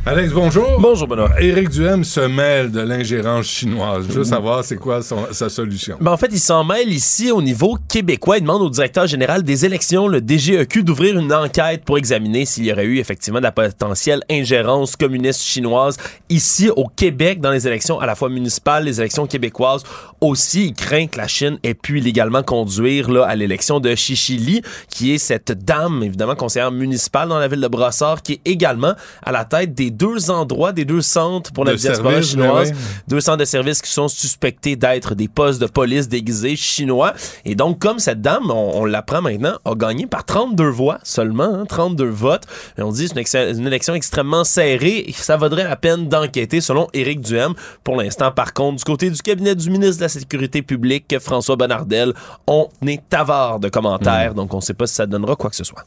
Alex, bonjour. Bonjour, Benoît. Éric Duhem se mêle de l'ingérence chinoise. Je veux savoir c'est quoi son- sa solution. Ben, en fait, il s'en mêle ici au niveau québécois. Il demande au directeur général des élections, le DGEQ, d'ouvrir une enquête pour examiner s'il y aurait eu effectivement de la potentielle ingérence communiste chinoise ici au Québec dans les élections à la fois municipales, les élections québécoises aussi. Il craint que la Chine ait pu illégalement conduire là, à l'élection de Chichili, qui est cette dame, évidemment, conseillère municipale dans la ville de Brossard, qui est également à la tête des deux endroits, des deux centres pour la De diaspora service, chinoise. ben oui. Deux centres de services qui sont suspectés d'être des postes de police déguisés chinois. Et donc, comme cette dame, on, on l'apprend maintenant, a gagné par 32 voix seulement, hein, 32 votes. Et on dit que c'est une, élection extrêmement serrée et que ça vaudrait la peine d'enquêter, selon Éric Duhem. Pour l'instant, par contre, du côté du cabinet du ministre de la Sécurité publique, François Bonnardel, on est avare de commentaires. Donc, on ne sait pas si ça donnera quoi que ce soit.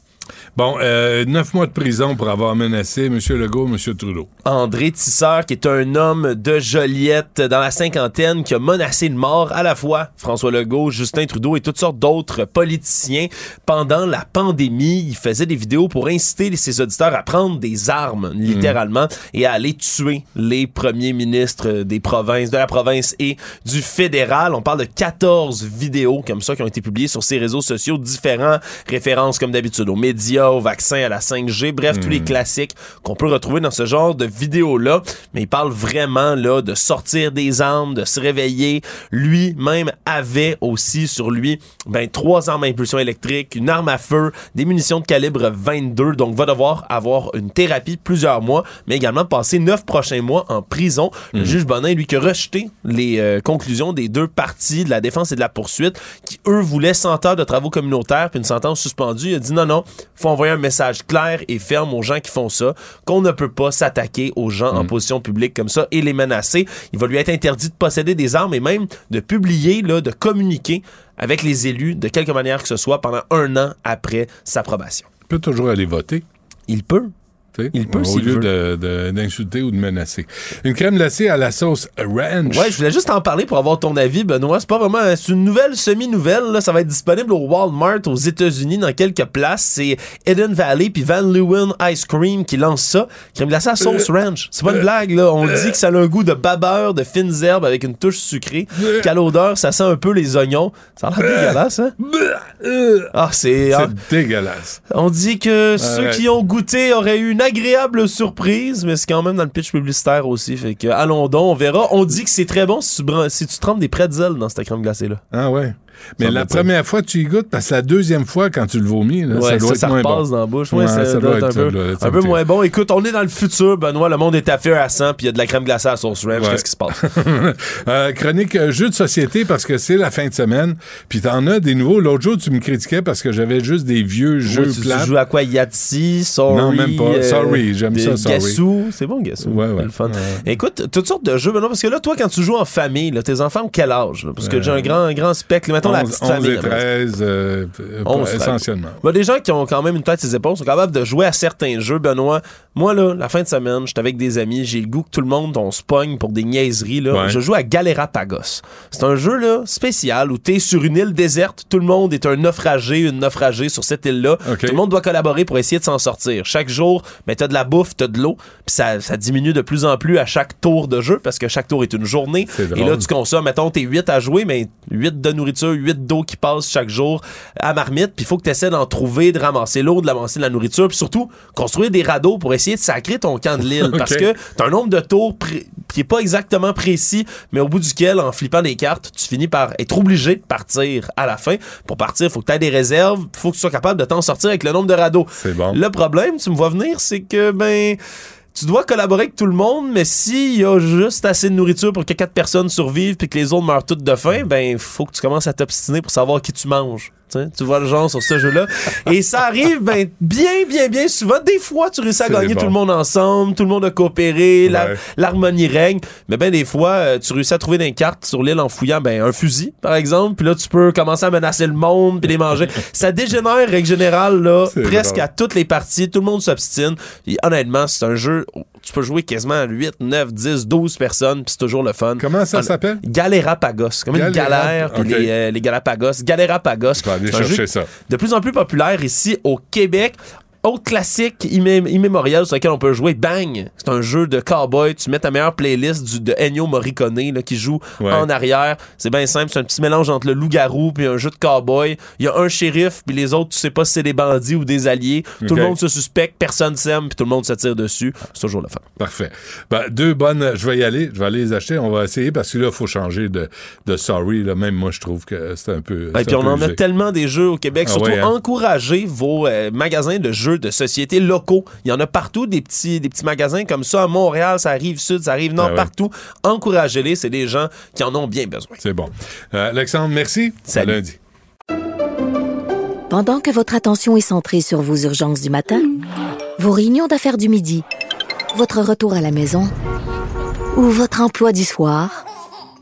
Bon, euh, neuf mois de prison pour avoir menacé M. Legault, M. Trudeau. André Tisseur, qui est un homme de Joliette dans la cinquantaine, qui a menacé de mort à la fois François Legault, Justin Trudeau et toutes sortes d'autres politiciens pendant la pandémie. Il faisait des vidéos pour inciter ses auditeurs à prendre des armes, littéralement, et à aller tuer les premiers ministres des provinces, de la province et du fédéral. On parle de 14 vidéos comme ça qui ont été publiées sur ses réseaux sociaux, différents références comme d'habitude aux médias, aux vaccins, à la 5G, bref, tous les classiques qu'on peut retrouver dans ce genre de vidéos-là. Mais il parle vraiment là de sortir des armes, de se réveiller. Lui-même avait aussi sur lui ben, trois armes à impulsion électrique, une arme à feu, des munitions de calibre 22. Donc va devoir avoir une thérapie plusieurs mois, mais également passer neuf prochains mois en prison. Le juge Bonin, lui, qui a rejeté les euh, conclusions des deux parties de la défense et de la poursuite, qui eux voulaient 100 heures de travaux communautaires puis une sentence suspendue. Il a dit non, non, faut envoyer un message clair et ferme aux gens qui font ça, qu'on ne peut pas s'attaquer aux gens en position publique comme ça et les menacer. Il va lui être interdit de posséder des armes et même de publier, là, de communiquer avec les élus de quelque manière que ce soit pendant un an après sa probation. Il peut toujours aller voter. Il peut. Il peut Au lieu d'insulter ou de menacer. Une crème glacée à la sauce ranch. Ouais, je voulais juste en parler pour avoir ton avis, Benoît. C'est pas vraiment. C'est une nouvelle semi-nouvelle. Ça va être disponible au Walmart aux États-Unis dans quelques places. C'est Eden Valley puis Van Leeuwen Ice Cream qui lance ça. Crème glacée à sauce ranch. C'est pas une blague, là. On dit que ça a un goût de babeur, de fines herbes avec une touche sucrée. Qu'à l'odeur, ça sent un peu les oignons. Ça a l'air dégueulasse, hein? Ah, c'est. ah, C'est dégueulasse. on dit que ceux qui ont goûté auraient eu une agréable surprise, mais c'est quand même dans le pitch publicitaire aussi. Fait que allons donc, on verra. On dit que c'est très bon si tu, si tu trempes des pretzels dans cette crème glacée-là. Ah ouais. Mais la première fois, tu y goûtes, parce que la deuxième fois, quand tu le vomis, là, Ouais, ça doit ça, être ça moins repasse bon. dans la bouche. Ouais, Ouais, ça, doit être un, peu, être un peu moins bon. Écoute, on est dans le futur, Benoît. Le monde est à faire à 100, puis il y a de la crème glacée à sauce ranch. Qu'est-ce qui se passe? Euh, chronique euh, jeux de société parce que c'est la fin de semaine. Puis t'en as des nouveaux. L'autre jour, tu me critiquais parce que j'avais juste des vieux jeux tu, tu plates. joues à quoi? Yahtzee, Sorry? Non, même pas. euh, Sorry, j'aime ça, Sorry. Gassou. C'est bon, Gassou. Ouais, ouais. C'est le fun. Écoute, toutes sortes de jeux, Benoît, parce que là, toi, quand tu joues en famille, tes enfants ont quel âge? Parce que Euh, j'ai un grand, grand spectre. Mettons la 11, petite 11 famille. et là, 13, euh, 11, essentiellement. Bah, des gens qui ont quand même une tête et ses épaules sont capables de jouer à certains jeux, Benoît. Moi, là, la fin de semaine, j'étais avec des amis, j'ai le goût que tout le monde, on se pogne pour des niaiseries, là. Ouais. Je joue à Galera Pagos. C'est un jeu, là, spécial où t'es sur une île déserte, tout le monde est un naufragé, une naufragée sur cette île-là. Tout le monde doit collaborer pour essayer de s'en sortir. Chaque jour, ben, t'as de la bouffe, t'as de l'eau, puis ça, ça diminue de plus en plus à chaque tour de jeu parce que chaque tour est une journée. Et là, tu consommes, mettons, t'es 8 à jouer, mais 8 de nourriture, 8 d'eau qui passe chaque jour à marmite, puis il faut que tu essaies d'en trouver, de ramasser l'eau, de ramasser de la nourriture, puis surtout construire des radeaux pour essayer de sacrer ton camp de l'île. Parce que t'as un nombre de tours qui est pas exactement précis, mais au bout duquel, en flippant des cartes, tu finis par être obligé de partir à la fin. Pour partir, faut que tu aies des réserves, faut que tu sois capable de t'en sortir avec le nombre de radeaux. C'est bon. Le problème, tu me vois venir, c'est que, ben tu dois collaborer avec tout le monde, mais s'il y a juste assez de nourriture pour que quatre personnes survivent puis que les autres meurent toutes de faim, ben faut que tu commences à t'obstiner pour savoir qui tu manges. Tu vois le genre sur ce jeu-là. Et ça arrive ben, bien, bien, bien souvent. Des fois, tu réussis à gagner bon. tout le monde ensemble, tout le monde a coopéré, Ouais. l'harmonie règne. Mais ben des fois, euh, tu réussis à trouver des cartes sur l'île en fouillant ben, un fusil, par exemple, puis là, tu peux commencer à menacer le monde puis les manger. ça dégénère, règle générale, là, presque à toutes les parties. Tout le monde s'obstine. Et honnêtement, c'est un jeu tu peux jouer quasiment à 8, 9, 10, 12 personnes, puis c'est toujours le fun. Comment ça s'appelle? Galérapagos. Comme une Galéra- galère, puis ok. les, euh, les Galapagos. Galérapagos. Je vais aller C'est un chercher jeu ça. De plus en plus populaire ici au Québec. Autre classique immé- immémorial sur lequel on peut jouer, Bang. C'est un jeu de cowboy. Tu mets ta meilleure playlist du, de Ennio Morricone là, qui joue Ouais. en arrière. C'est bien simple. C'est un petit mélange entre le loup-garou puis un jeu de cowboy. Il y a un shérif puis les autres, tu sais pas si c'est des bandits ou des alliés. Tout le monde se suspecte, personne s'aime puis tout le monde se tire dessus. C'est toujours le fun. Parfait. Ben, deux bonnes, je vais y aller, je vais aller les acheter, on va essayer parce que là, il faut changer de, de sorry. Là. Même moi, je trouve que c'est un peu. Ben, puis on en a tellement des jeux au Québec. Ah Surtout, ouais, hein? encouragez vos euh, magasins de jeux de société locaux. Il y en a partout, des petits, des petits magasins comme ça. À Montréal, ça arrive sud, ça arrive nord, Ah ouais. partout. Encouragez-les. C'est des gens qui en ont bien besoin. C'est bon. Euh, Alexandre, merci. Salut. À lundi. Pendant que votre attention est centrée sur vos urgences du matin, vos réunions d'affaires du midi, votre retour à la maison ou votre emploi du soir,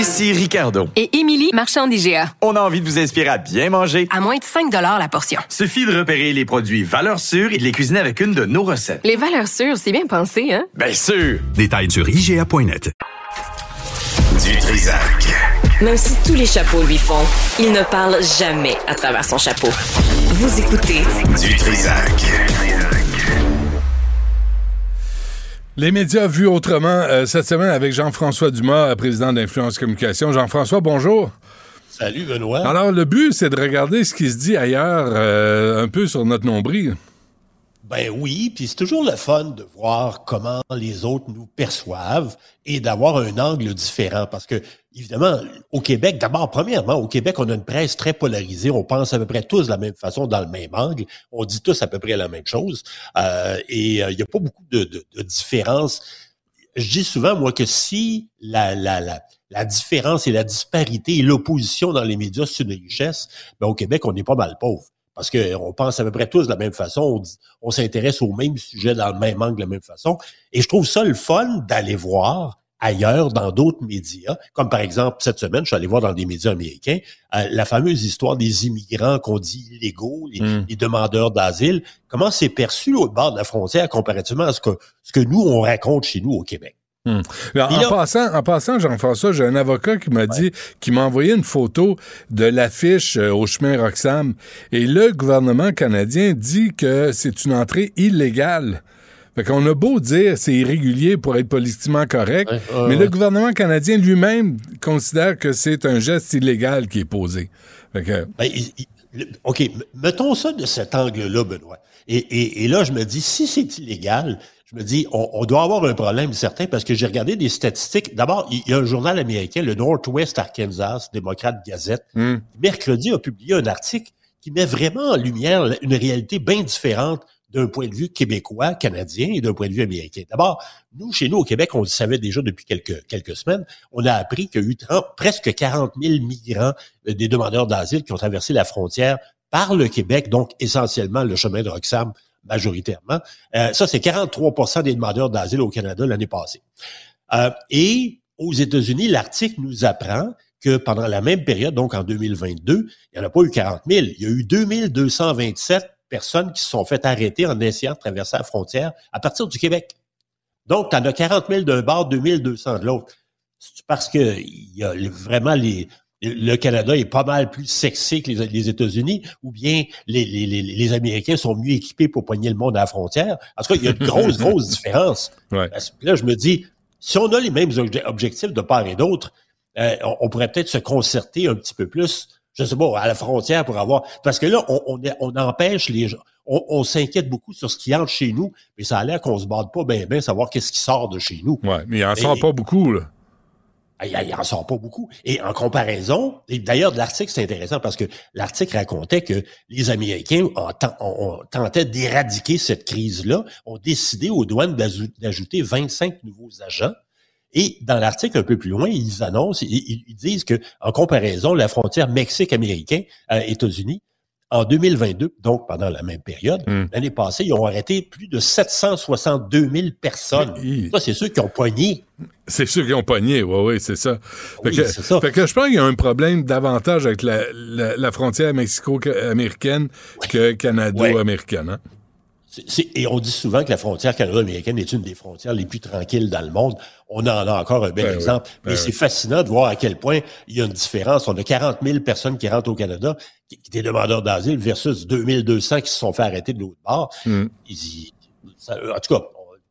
Ici Ricardo. Et Émilie, marchand d'IGA. On a envie de vous inspirer à bien manger. À moins de 5 la portion. Suffit de repérer les produits valeurs sûres et de les cuisiner avec une de nos recettes. Les valeurs sûres, c'est bien pensé, hein? Bien sûr! Détails sur IGA.net. Du Trisac. Même si tous les chapeaux lui font, il ne parle jamais à travers son chapeau. Vous écoutez Du Trisac. Les médias vus autrement euh, cette semaine avec Jean-François Dumas, euh, président d'Influence Communication. Jean-François, bonjour. Salut Benoît. Alors, le but, c'est de regarder ce qui se dit ailleurs, euh, un peu sur notre nombril. Ben oui, puis c'est toujours le fun de voir comment les autres nous perçoivent et d'avoir un angle différent parce que évidemment au Québec, d'abord premièrement au Québec, on a une presse très polarisée, on pense à peu près tous de la même façon dans le même angle, on dit tous à peu près la même chose euh, et euh, il n'y a pas beaucoup de, de, de différence. Je dis souvent moi que si la la la la différence et la disparité et l'opposition dans les médias, c'est une richesse, ben au Québec, on est pas mal pauvre. Parce qu'on pense à peu près tous de la même façon, on, s'intéresse au même sujet dans le même angle de la même façon. Et je trouve ça le fun d'aller voir ailleurs dans d'autres médias, comme par exemple cette semaine, je suis allé voir dans des médias américains euh, la fameuse histoire des immigrants qu'on dit illégaux, les, Mm. les demandeurs d'asile, comment c'est perçu au bord de la frontière comparativement à ce que, ce que nous, on raconte chez nous au Québec? Hmm. En, passant, en passant, Jean-François, j'ai un avocat qui m'a dit, qui m'a envoyé une photo de l'affiche euh, au chemin Roxham. Et le gouvernement canadien dit que c'est une entrée illégale. Fait qu'on a beau dire c'est irrégulier pour être politiquement correct, ouais, mais ouais. le gouvernement canadien lui-même considère que c'est un geste illégal qui est posé. Fait que, Ben, il- il- le- OK, mettons ça de cet angle-là, Benoît. Et, et- et là, je me dis, si c'est illégal, je me dis, on, on doit avoir un problème certain parce que j'ai regardé des statistiques. D'abord, il y a un journal américain, le Northwest Arkansas, démocrate Gazette, hmm. mercredi a publié un article qui met vraiment en lumière une réalité bien différente d'un point de vue québécois, canadien et d'un point de vue américain. D'abord, nous, chez nous, au Québec, on le savait déjà depuis quelques, quelques semaines, on a appris qu'il y a eu 30 presque 40 000 migrants, euh, des demandeurs d'asile qui ont traversé la frontière par le Québec, donc essentiellement le chemin de Roxham majoritairement. Euh, ça, c'est 43% des demandeurs d'asile au Canada l'année passée. Euh, et aux États-Unis, l'article nous apprend que pendant la même période, donc en 2022, il n'y en a pas eu 40 000. Il y a eu 2227 personnes qui se sont fait arrêter en essayant de traverser la frontière à partir du Québec. Donc, tu en as 40 000 d'un bord, 2200 de l'autre. C'est parce que il y a vraiment les, le Canada est pas mal plus sexy que les, les États-Unis, ou bien les, les, les, les Américains sont mieux équipés pour poigner le monde à la frontière. En tout cas, il y a une grosse, grosse différence. Ouais. Là, je me dis, si on a les mêmes obje- objectifs de part et d'autre, euh, on, on pourrait peut-être se concerter un petit peu plus, je sais pas, à la frontière pour avoir... Parce que là, on, on, est- on empêche les gens... On, on s'inquiète beaucoup sur ce qui entre chez nous, mais ça a l'air qu'on se bade pas bien, bien savoir qu'est-ce qui sort de chez nous. Ouais, mais il en sort pas beaucoup, là. Ah, Il il en sort pas beaucoup. Et en comparaison, et d'ailleurs, de l'article, c'est intéressant parce que l'article racontait que les Américains ont, ten- ont- ont tenté d'éradiquer cette crise-là, ont décidé aux douanes d'ajou- d'ajouter 25 nouveaux agents. Et dans l'article un peu plus loin, ils annoncent, ils, disent que en comparaison, la frontière Mexique-Américain, euh, États-Unis, En 2022, donc pendant la même période, Hmm. l'année passée, ils ont arrêté plus de 762 000 personnes. Ça, c'est ceux qui ont poigné. C'est ceux qui ont pogné, oui, oui, c'est ça. Fait, Oui, que, c'est ça. fait que je pense qu'il y a un problème davantage avec la, la, la frontière mexico-américaine que canado-américaine. Hein? Et on dit souvent que la frontière canado-américaine est une des frontières les plus tranquilles dans le monde. On en a encore un bel Ben oui, exemple. ben Mais oui. c'est fascinant de voir à quel point il y a une différence. On a 40 000 personnes qui rentrent au Canada, qui, qui étaient demandeurs d'asile, versus 2200 qui se sont fait arrêter de l'autre bord. Hmm. Ils y- ça- en tout cas,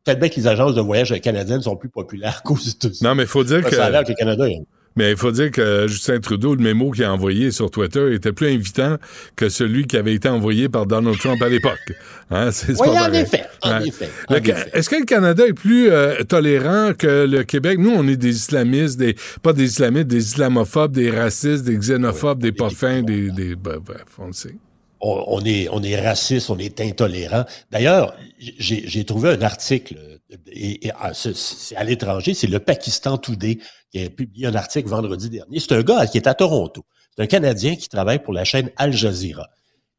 peut-être bien que les agences de voyage canadiennes sont plus populaires qu'aux États-Unis. Non, mais il faut dire que. Ça a l'air que le Canada est- Mais il faut dire que Justin Trudeau, le mémo qu'il a envoyé sur Twitter était plus invitant que celui qui avait été envoyé par Donald Trump à l'époque. Hein, c'est Oui, en effet, en Ouais. effet, en. Est-ce que le Canada est plus euh, tolérant que le Québec? Nous, on est des islamistes, des pas des islamistes, des islamophobes, des racistes, des xénophobes, des pas fins, des, des ben, bref, on le sait. on, est, on est raciste, on est intolérant. D'ailleurs, j'ai trouvé un article, et, et, ah, c'est à l'étranger, c'est le Pakistan Today qui a publié un article vendredi dernier. C'est un gars qui est à Toronto. C'est un Canadien qui travaille pour la chaîne Al Jazeera,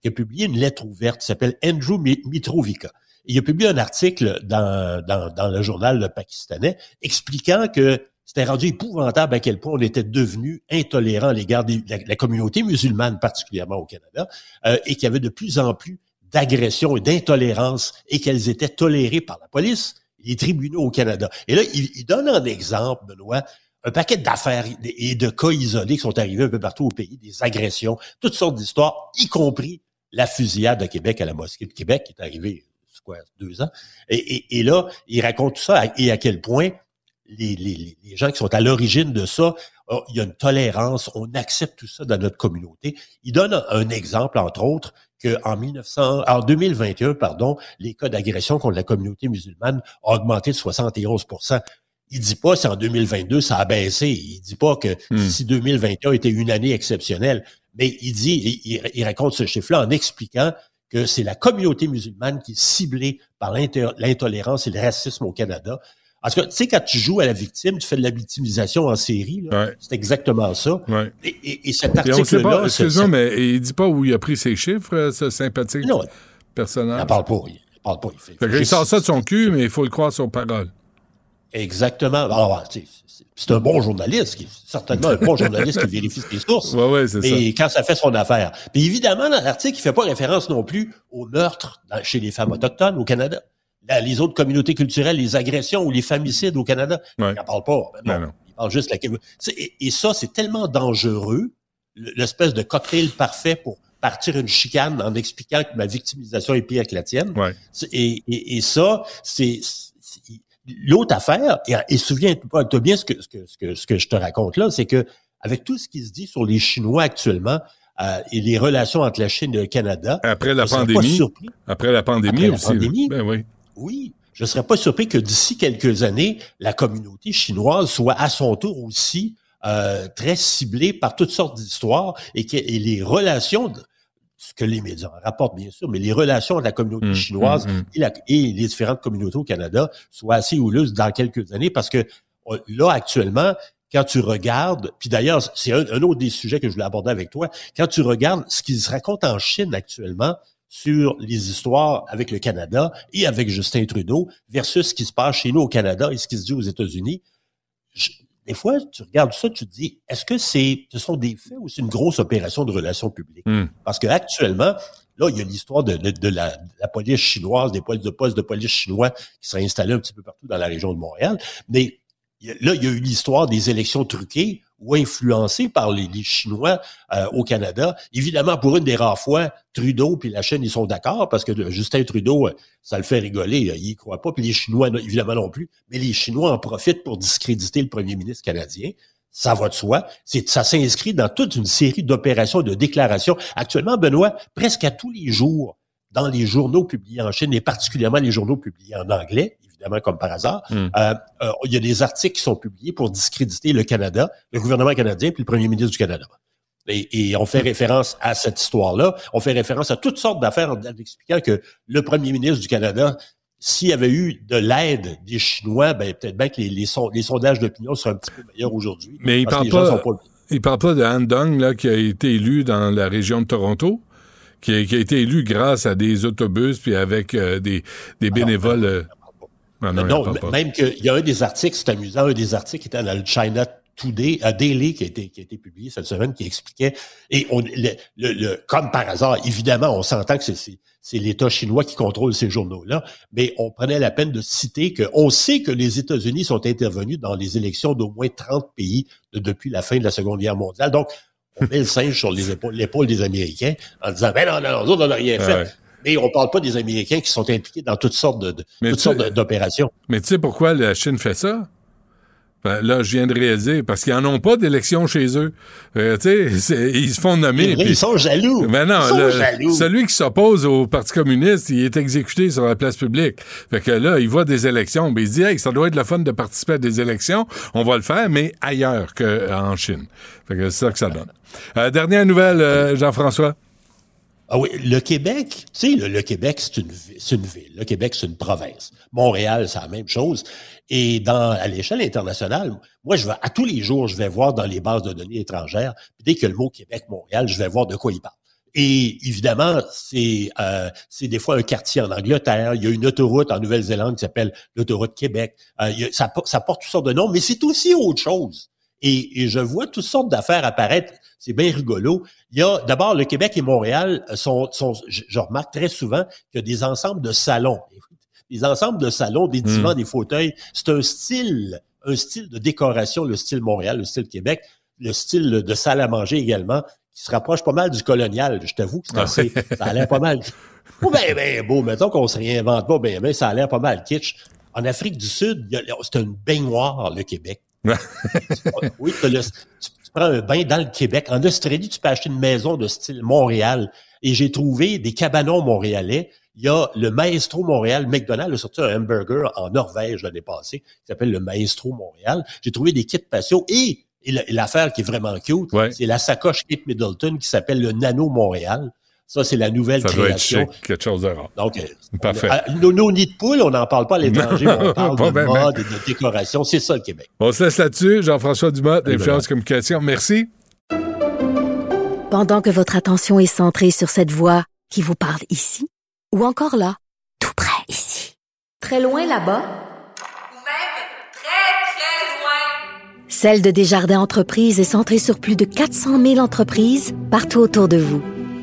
qui a publié une lettre ouverte qui s'appelle Andrew Mi- Mitrovica. Il a publié un article dans, dans, dans le journal le pakistanais expliquant que c'était rendu épouvantable à quel point on était devenu intolérant à l'égard de la, communauté musulmane, particulièrement au Canada, euh, et qu'il y avait de plus en plus d'agressions et d'intolérance et qu'elles étaient tolérées par la police les tribunaux au Canada. Et là, il, il donne en exemple, Benoît, un paquet d'affaires et de cas isolés qui sont arrivés un peu partout au pays, des agressions, toutes sortes d'histoires, y compris la fusillade de Québec à la mosquée de Québec qui est arrivée, c'est quoi, deux ans. Et, là, il raconte tout ça et à quel point les, gens qui sont à l'origine de ça, oh, il y a une tolérance, on accepte tout ça dans notre communauté. Il donne un, exemple, entre autres, qu'en 1900, en 2021, pardon, les cas d'agression contre la communauté musulmane ont augmenté de 71 il dit pas si en 2022 ça a baissé. Il dit pas que si 2021 était une année exceptionnelle. Mais il dit, il, il- il raconte ce chiffre-là en expliquant que c'est la communauté musulmane qui est ciblée par l'intolérance et le racisme au Canada. En tout cas, tu sais, quand tu joues à la victime, tu fais de la victimisation en série. C'est exactement ça. Et, et- et cet article-là... excuse-moi, mais il dit pas où il a pris ses chiffres, euh, ce sympathique Non. personnage? Il en parle pas. Il parle pas. Il fait, qu'il sort ça de son cul, mais il faut le croire sur parole. Exactement. Alors, c'est- un bon journaliste, qui, certainement un bon journaliste qui vérifie ses sources. Ouais, ouais, c'est Mais quand ça fait son affaire. Puis évidemment, dans l'article, il fait pas référence non plus au meurtre dans- chez les femmes autochtones au Canada. Dans les autres communautés culturelles, les agressions ou les femicides au Canada. Ouais. Il n'en parle pas. Non. Non. Il parle juste de la... Et, et ça, c'est tellement dangereux, le- l'espèce de cocktail parfait pour partir une chicane en expliquant que ma victimisation est pire que la tienne. Et, et, et ça, c'est- l'autre affaire. Et, et souviens-toi bien ce que, ce, que, ce, que, ce que je te raconte là, c'est que avec tout ce qui se dit sur les Chinois actuellement euh, et les relations entre la Chine et le Canada, Après la je serais pas pandémie. surpris. Après la pandémie Après la aussi. pandémie. Ben oui. Oui, je ne serais pas surpris que d'ici quelques années, la communauté chinoise soit à son tour aussi euh, très ciblée par toutes sortes d'histoires et que et les relations, ce que les médias rapportent bien sûr, mais les relations de la communauté Mm, chinoise mm, mm. Et, la- et les différentes communautés au Canada soient assez houleuses dans quelques années parce que on- là, actuellement, quand tu regardes, puis d'ailleurs, c'est un, un autre des sujets que je voulais aborder avec toi, quand tu regardes ce qui se raconte en Chine actuellement sur les histoires avec le Canada et avec Justin Trudeau versus ce qui se passe chez nous au Canada et ce qui se dit aux États-Unis, des fois, tu regardes ça, tu te dis, est-ce que c'est, ce sont des faits ou c'est une grosse opération de relations publiques? Hmm. Parce que actuellement, là, il y a l'histoire de, de- de la, de la police chinoise, des postes de postes de police chinois qui seraient installés un petit peu partout dans la région de Montréal. Mais là, il y a eu l'histoire des élections truquées ou influencées par les, les Chinois euh, au Canada. Évidemment, pour une des rares fois, Trudeau puis la chaîne, ils sont d'accord parce que euh, Justin Trudeau, euh, ça le fait rigoler, euh, il y croit pas, puis les Chinois, évidemment non plus, mais les Chinois en profitent pour discréditer le premier ministre canadien. Ça va de soi. Ça s'inscrit dans toute une série d'opérations, de déclarations. Actuellement, Benoît, presque à tous les jours, dans les journaux publiés en Chine, et particulièrement les journaux publiés en anglais, évidemment comme par hasard, Hmm. euh, euh, il y a des articles qui sont publiés pour discréditer le Canada, le gouvernement canadien puis le premier ministre du Canada. Et, et on fait référence à cette histoire-là. On fait référence à toutes sortes d'affaires en en expliquant que le premier ministre du Canada, s'il y avait eu de l'aide des Chinois, ben peut-être bien que les, les, son- les sondages d'opinion seraient un petit peu meilleurs aujourd'hui. Mais il parle pas, il parle pas de Han Dong, là, qui a été élu dans la région de Toronto, qui a, qui a été élu grâce à des autobus puis avec euh, des, des bénévoles. euh, ah non, il non, en parle pas. même qu'il y a un des articles, c'est amusant, un des articles qui était dans le China Today, à Daily, qui a, été, qui a été publié cette semaine, qui expliquait, et on, le, le- le- comme par hasard, évidemment, on s'entend que c'est- c'est c'est l'État chinois qui contrôle ces journaux-là, mais on prenait la peine de citer qu'on sait que les États-Unis sont intervenus dans les élections d'au moins 30 pays de- depuis la fin de la Seconde Guerre mondiale. Donc, on met le singe sur l'épaule des Américains en disant, ben non, non, nous autres, on n'a rien fait. ouais. Mais on parle pas des Américains qui sont impliqués dans toutes sortes de, de- Mais toutes tu- sortes de- d'opérations. Mais tu sais pourquoi la Chine fait ça? Ben, là, je viens de réaliser, parce qu'ils n'en ont pas d'élection chez eux. Euh, tu sais, ils se font nommer. Vrai, puis- ils sont jaloux. Ben non, Ils sont le- jaloux. celui qui s'oppose au Parti communiste, il est exécuté sur la place publique. Fait que là, il voit des élections, ben il se dit, hey, ça doit être le fun de participer à des élections. On va le faire, mais ailleurs qu'en Chine. Fait que c'est ça que ça donne. Euh, dernière nouvelle, euh, Jean-François. Ah oui, le Québec, tu sais, le, le Québec, c'est une, ville. Le Québec, c'est une province. Montréal, c'est la même chose. Et dans, à l'échelle internationale, moi, je vais, à tous les jours, je vais voir dans les bases de données étrangères, puis dès que le mot Québec-Montréal, je vais voir de quoi il parle. Et évidemment, c'est euh, c'est des fois un quartier en Angleterre. Il y a une autoroute en Nouvelle-Zélande qui s'appelle l'autoroute Québec. Euh, il y a- ça, ça porte toutes sortes de noms, mais c'est aussi autre chose. Et, et je vois toutes sortes d'affaires apparaître. C'est bien rigolo. Il y a d'abord le Québec et Montréal sont, sont je, je remarque très souvent qu'il y a des ensembles de salons. Des ensembles de salons, des divans, Mm. des fauteuils. C'est un style, un style de décoration, le style Montréal, le style Québec, le style de salle à manger également, qui se rapproche pas mal du colonial. Je t'avoue que Ah assez, ça a l'air pas mal. Oh, ben, ben, beau, mettons qu'on se réinvente pas, ben, ben, ça a l'air pas mal kitsch. En Afrique du Sud, c'est une baignoire, le Québec. oui, le- tu, tu prends un bain dans le Québec. En Australie, tu peux acheter une maison de style Montréal. Et j'ai trouvé des cabanons montréalais. Il y a le Maestro Montréal. McDonald's a sorti un hamburger en Norvège l'année passée qui s'appelle le Maestro Montréal. J'ai trouvé des kits patio et, et la- et l'affaire qui est vraiment cute, c'est la sacoche Kate Middleton qui s'appelle le Nano Montréal. Ça, c'est la nouvelle Ça doit être création. chic, quelque chose de rare. Donc, Parfait. on- à- nos, nos nids de poule, on n'en parle pas à l'étranger, on parle Pas de ben, ben. mode et de décoration. C'est ça, le Québec. On se laisse là-dessus. Jean-François Dumas, d'Influence Communication. Merci. Pendant que votre attention est centrée sur cette voix qui vous parle ici, ou encore là, tout près ici, très loin là-bas, Celle de Desjardins Entreprises est centrée sur plus de 400 000 entreprises partout autour de vous.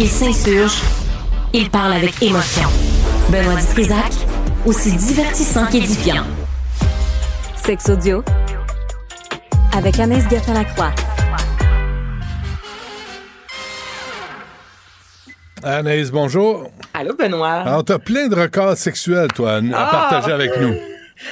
il s'insurge, il parle avec émotion. Benoît Dutrisac, aussi divertissant qu'édifiant. Sexe audio avec Anaïs Gertin-Lacroix. Anaïs, bonjour. Allô, Benoît. Alors, t'as plein de records sexuels, toi, à à Ah! partager avec nous.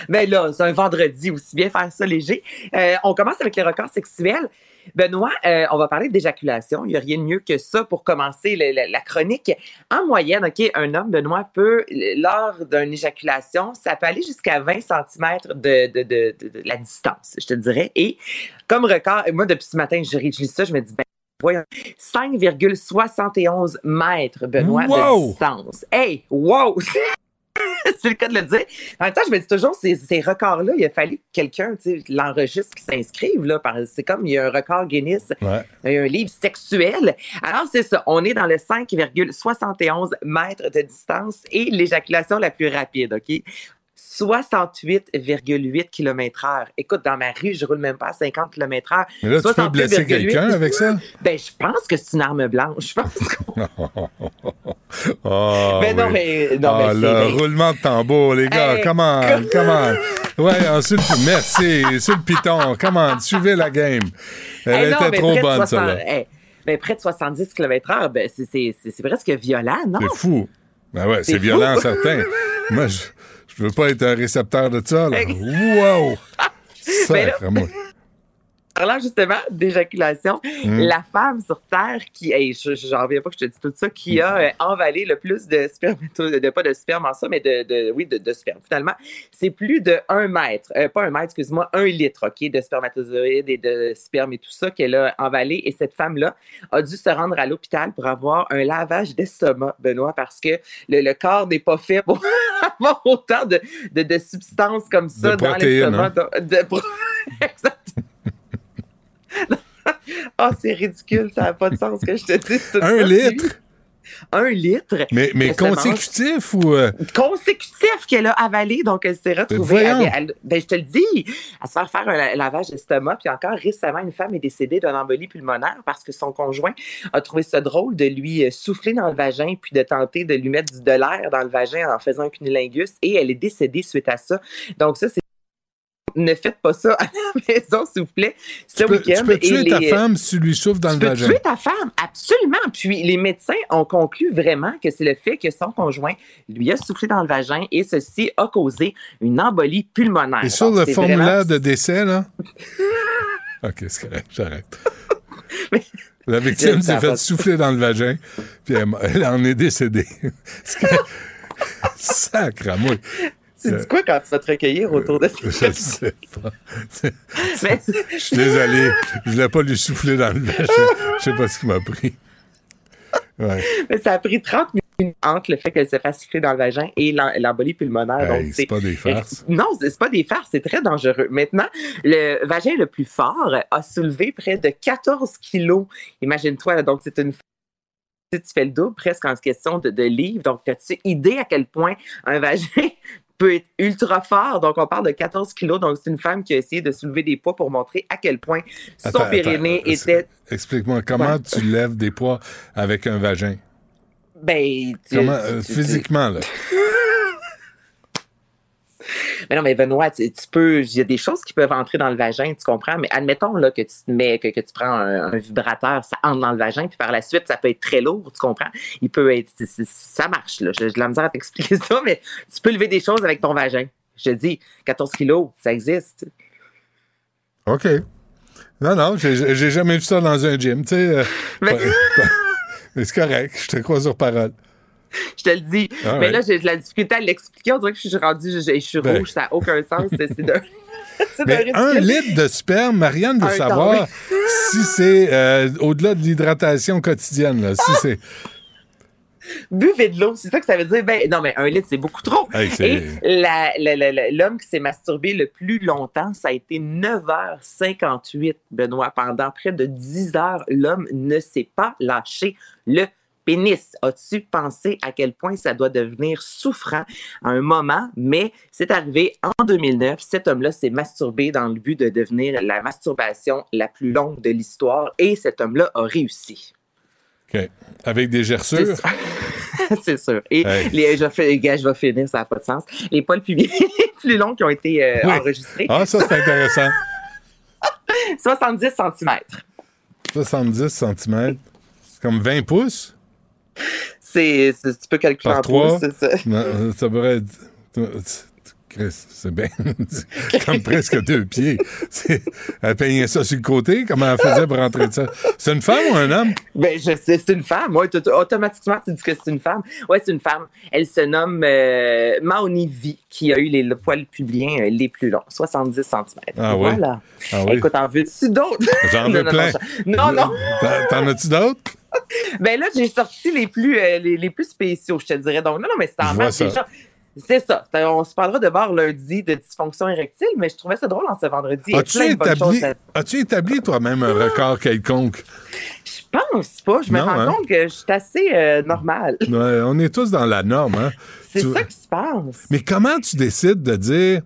Ben là, c'est un vendredi, aussi bien faire ça léger. Euh, on commence avec les records sexuels. Benoît, euh, on va parler d'éjaculation. Il n'y a rien de mieux que ça pour commencer le- le- la chronique. En moyenne, OK, un homme, Benoît, peut, lors d'une éjaculation, ça peut aller jusqu'à 20 cm de, de, de- la distance, je te dirais. Et comme record, moi, depuis ce matin, je réutilise ça, je me dis, ben, voyons, 5,71 mètres, Benoît, de distance. Hey, wow! c'est le cas de le dire. En même temps, je me dis toujours, ces, ces records-là, il a fallu que quelqu'un l'enregistre qui s'inscrive. C'est comme il y a un record Guinness, Ouais. il y a un livre sexuel. Alors, c'est ça. On est dans le 5,71 mètres de distance et l'éjaculation la plus rapide, OK? 68,8 km heure. Écoute, dans ma rue, je roule même pas à 50 km heure. Mais là, tu peux blesser 68,8. quelqu'un avec ça? Ben, je pense que c'est une arme blanche. Je pense Oh, non, oui. mais- non, Ah, mais c'est le roulement de tambour, les gars, Hey, comment, comme- comment. Ouais, ensuite, merci, sur le piton, comment, suivez la game. Elle Hey, non, était trop bonne, 60 celle-là. hey, près de 70 km/h, ben, c'est- c'est c'est- c'est presque violent, non? C'est fou. Ben ouais, c'est C'est violent, certain. Moi, je, je veux pas être un récepteur de ça, là. Wow! Ben Sacre-moi. Parlant justement d'éjaculation, Mm. la femme sur Terre qui, hey, je j'en reviens pas que je te dis tout ça, qui a euh, envalé le plus de spermato, de pas de sperme en ça, mais de, de- oui, de, de sperme. Finalement, c'est plus de un mètre, euh, pas un mètre, excuse-moi, un litre, ok, de spermatozoïdes et de sperme et tout ça qu'elle a envalé. Et cette femme-là a dû se rendre à l'hôpital pour avoir un lavage d'estomac, Benoît, parce que le, le corps n'est pas fait pour avoir autant de, de, substances comme ça dans l'estomac. hein. De Ah, c'est ridicule, ça n'a pas de sens que je te dise tout Un litre? Un litre? Mais, mange- consécutif ou. euh, Consécutif qu'elle a avalé, donc elle s'est retrouvée. elle- ben, je te le dis, à se faire faire un la- lavage d'estomac. Puis encore récemment, une femme est décédée d'une embolie pulmonaire parce que son conjoint a trouvé ça drôle de lui euh, souffler dans le vagin puis de tenter de lui mettre du- de l'air dans le vagin en faisant un cunilingus. Et elle est décédée suite à ça. Donc ça, c'est ne faites pas ça à la maison, s'il vous plaît, ce tu, peux, week-end. tu peux tuer ta les- femme si tu lui souffles dans tu le peux vagin. tuer ta femme, absolument. Puis les médecins ont conclu vraiment que c'est le fait que son conjoint lui a soufflé dans le vagin et ceci a causé une embolie pulmonaire. Et sur Donc, le formulaire vraiment- de décès, là? OK, c'est correct, j'arrête. La victime s'est a fait pas de- souffler dans le vagin, puis elle, elle en est décédée. Sacre moi. Tu dis quoi quand tu vas te recueillir autour de ça? Je ne sais pas. Mais- Je suis désolé. Je voulais pas lui souffler dans le vagin. Je sais pas ce qui m'a pris. Ouais. Mais ça a pris 30 minutes entre le fait qu'elle se fasse siffler dans le vagin et l'em- l'embolie pulmonaire. Hey, c'est pas des farces. Non, c'est pas des farces, c'est très dangereux. Maintenant, le vagin le plus fort a soulevé près de 14 kilos. Imagine-toi, donc c'est une tu fais le double presque en question de, de livres. Donc, as-tu idée à quel point un vagin peut être ultra fort? Donc, on parle de 14 kilos. Donc, c'est une femme qui a essayé de soulever des poids pour montrer à quel point son Attends, périnée attends, était... Explique-moi, comment Ouais. tu lèves des poids avec un vagin? Ben, tu- Comment, euh, tu- physiquement, là? Mais non, mais Benoît, tu, tu peux, il y a des choses qui peuvent entrer dans le vagin, tu comprends? Mais admettons là, que tu mets, que, que tu prends un, un vibrateur, ça entre dans le vagin, puis par la suite, ça peut être très lourd, tu comprends? Il peut être, ça marche, là. J'ai de la misère à t'expliquer ça, mais tu peux lever des choses avec ton vagin. Je te dis, 14 kilos, ça existe. OK. Non, non, j'ai jamais vu ça dans un gym, tu sais. euh, mais c'est correct, je te crois sur parole. Je te le dis. Ah mais là, j'ai de la difficulté à l'expliquer. On dirait que je suis rendue, je, je suis Ben. rouge, ça n'a aucun sens. C'est d'un Mais un litre de sperme, Marianne, de Un savoir temps, si c'est euh, au-delà de l'hydratation quotidienne, là, si c'est... Buvez de l'eau, c'est ça que ça veut dire. Ben, non, mais un litre, c'est beaucoup trop. Hey, Et l'homme qui s'est masturbé le plus longtemps, ça a été 9h58, Benoît. Pendant près de 10 heures, l'homme ne s'est pas lâché le pénis. As-tu pensé à quel point ça doit devenir souffrant à un moment? Mais c'est arrivé en 2009. Cet homme-là s'est masturbé dans le but de devenir la masturbation la plus longue de l'histoire et cet homme-là a réussi. OK. Avec des gerçures? c'est sûr. Et Hey. les, je, je vais finir, ça n'a pas de sens. Les poils publiés les plus longs qui ont été euh, Oui. enregistrés, Ah, ça, c'est intéressant. 70 cm. 70 cm. C'est comme 20 pouces? C'est, tu peux calculer par en 3. pouces, c'est ça. ça pourrait être... Chris, c'est bien. Comme presque deux pieds. Elle peignait ça sur le côté. Comment elle faisait pour rentrer de ça? C'est une femme ou un homme? Ben, je sais, c'est une femme. Ouais, automatiquement, tu dis que c'est une femme. Ouais, c'est une femme. Elle se nomme euh, Maoni V, qui a eu les poils pubiens euh, les plus longs, 70 cm. Ah oui? Voilà. Ah oui? Écoute, en veux-tu d'autres? J'en veux non, plein. Non, non. T'en as-tu d'autres? Ben là, j'ai sorti les plus, euh, les, les plus spéciaux, je te dirais. Donc, non, non, mais c'est en déjà. C'est ça. On se parlera de bord lundi de dysfonction érectile, mais je trouvais ça drôle en ce vendredi. As-tu établi, à- as-tu établi toi-même un record quelconque? Je pense pas. Je me rends hein? compte que je suis assez euh, normale. Ouais, on est tous dans la norme. Hein? C'est Tu- ça qui se passe. Mais comment tu décides de dire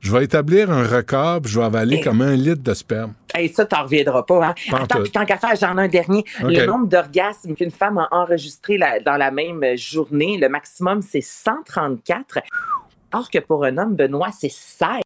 je vais établir un record puis je vais avaler comme un litre de sperme? Hey, ça, t'en reviendras pas. Hein? Attends, puis tant qu'à faire, j'en ai un dernier. Le nombre d'orgasmes qu'une femme a enregistré la- dans la même journée, le maximum, c'est 134. Or que pour un homme, Benoît, c'est 16.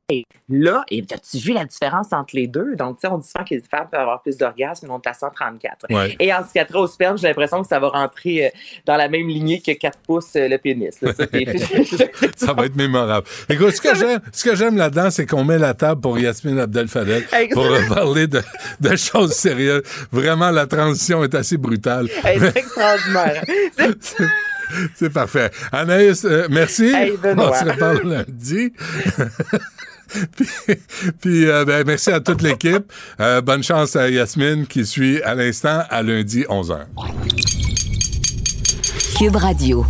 Là, et as-tu vu la différence entre les deux? Donc, tu sais, on dit souvent que les femmes peuvent avoir plus d'orgasmes, mais on est à 134. Ouais. Et en cicatrice au sperme, j'ai l'impression que ça va rentrer euh, dans la même lignée que 4 pouces euh, le pénis. là. Ça, va être mémorable. Écoute, ce que j'aime, ce que j'aime là-dedans, c'est qu'on met la table pour Yasmine Abdel Fadel pour parler de, de choses sérieuses. Vraiment, la transition est assez brutale. C'est extraordinaire. C'est- parfait. Anaïs, euh, merci. Hey. On se reparle lundi. puis, puis, euh, ben, merci à toute l'équipe. Euh, bonne chance à Yasmine qui suit à l'instant à lundi 11h. Cube Radio.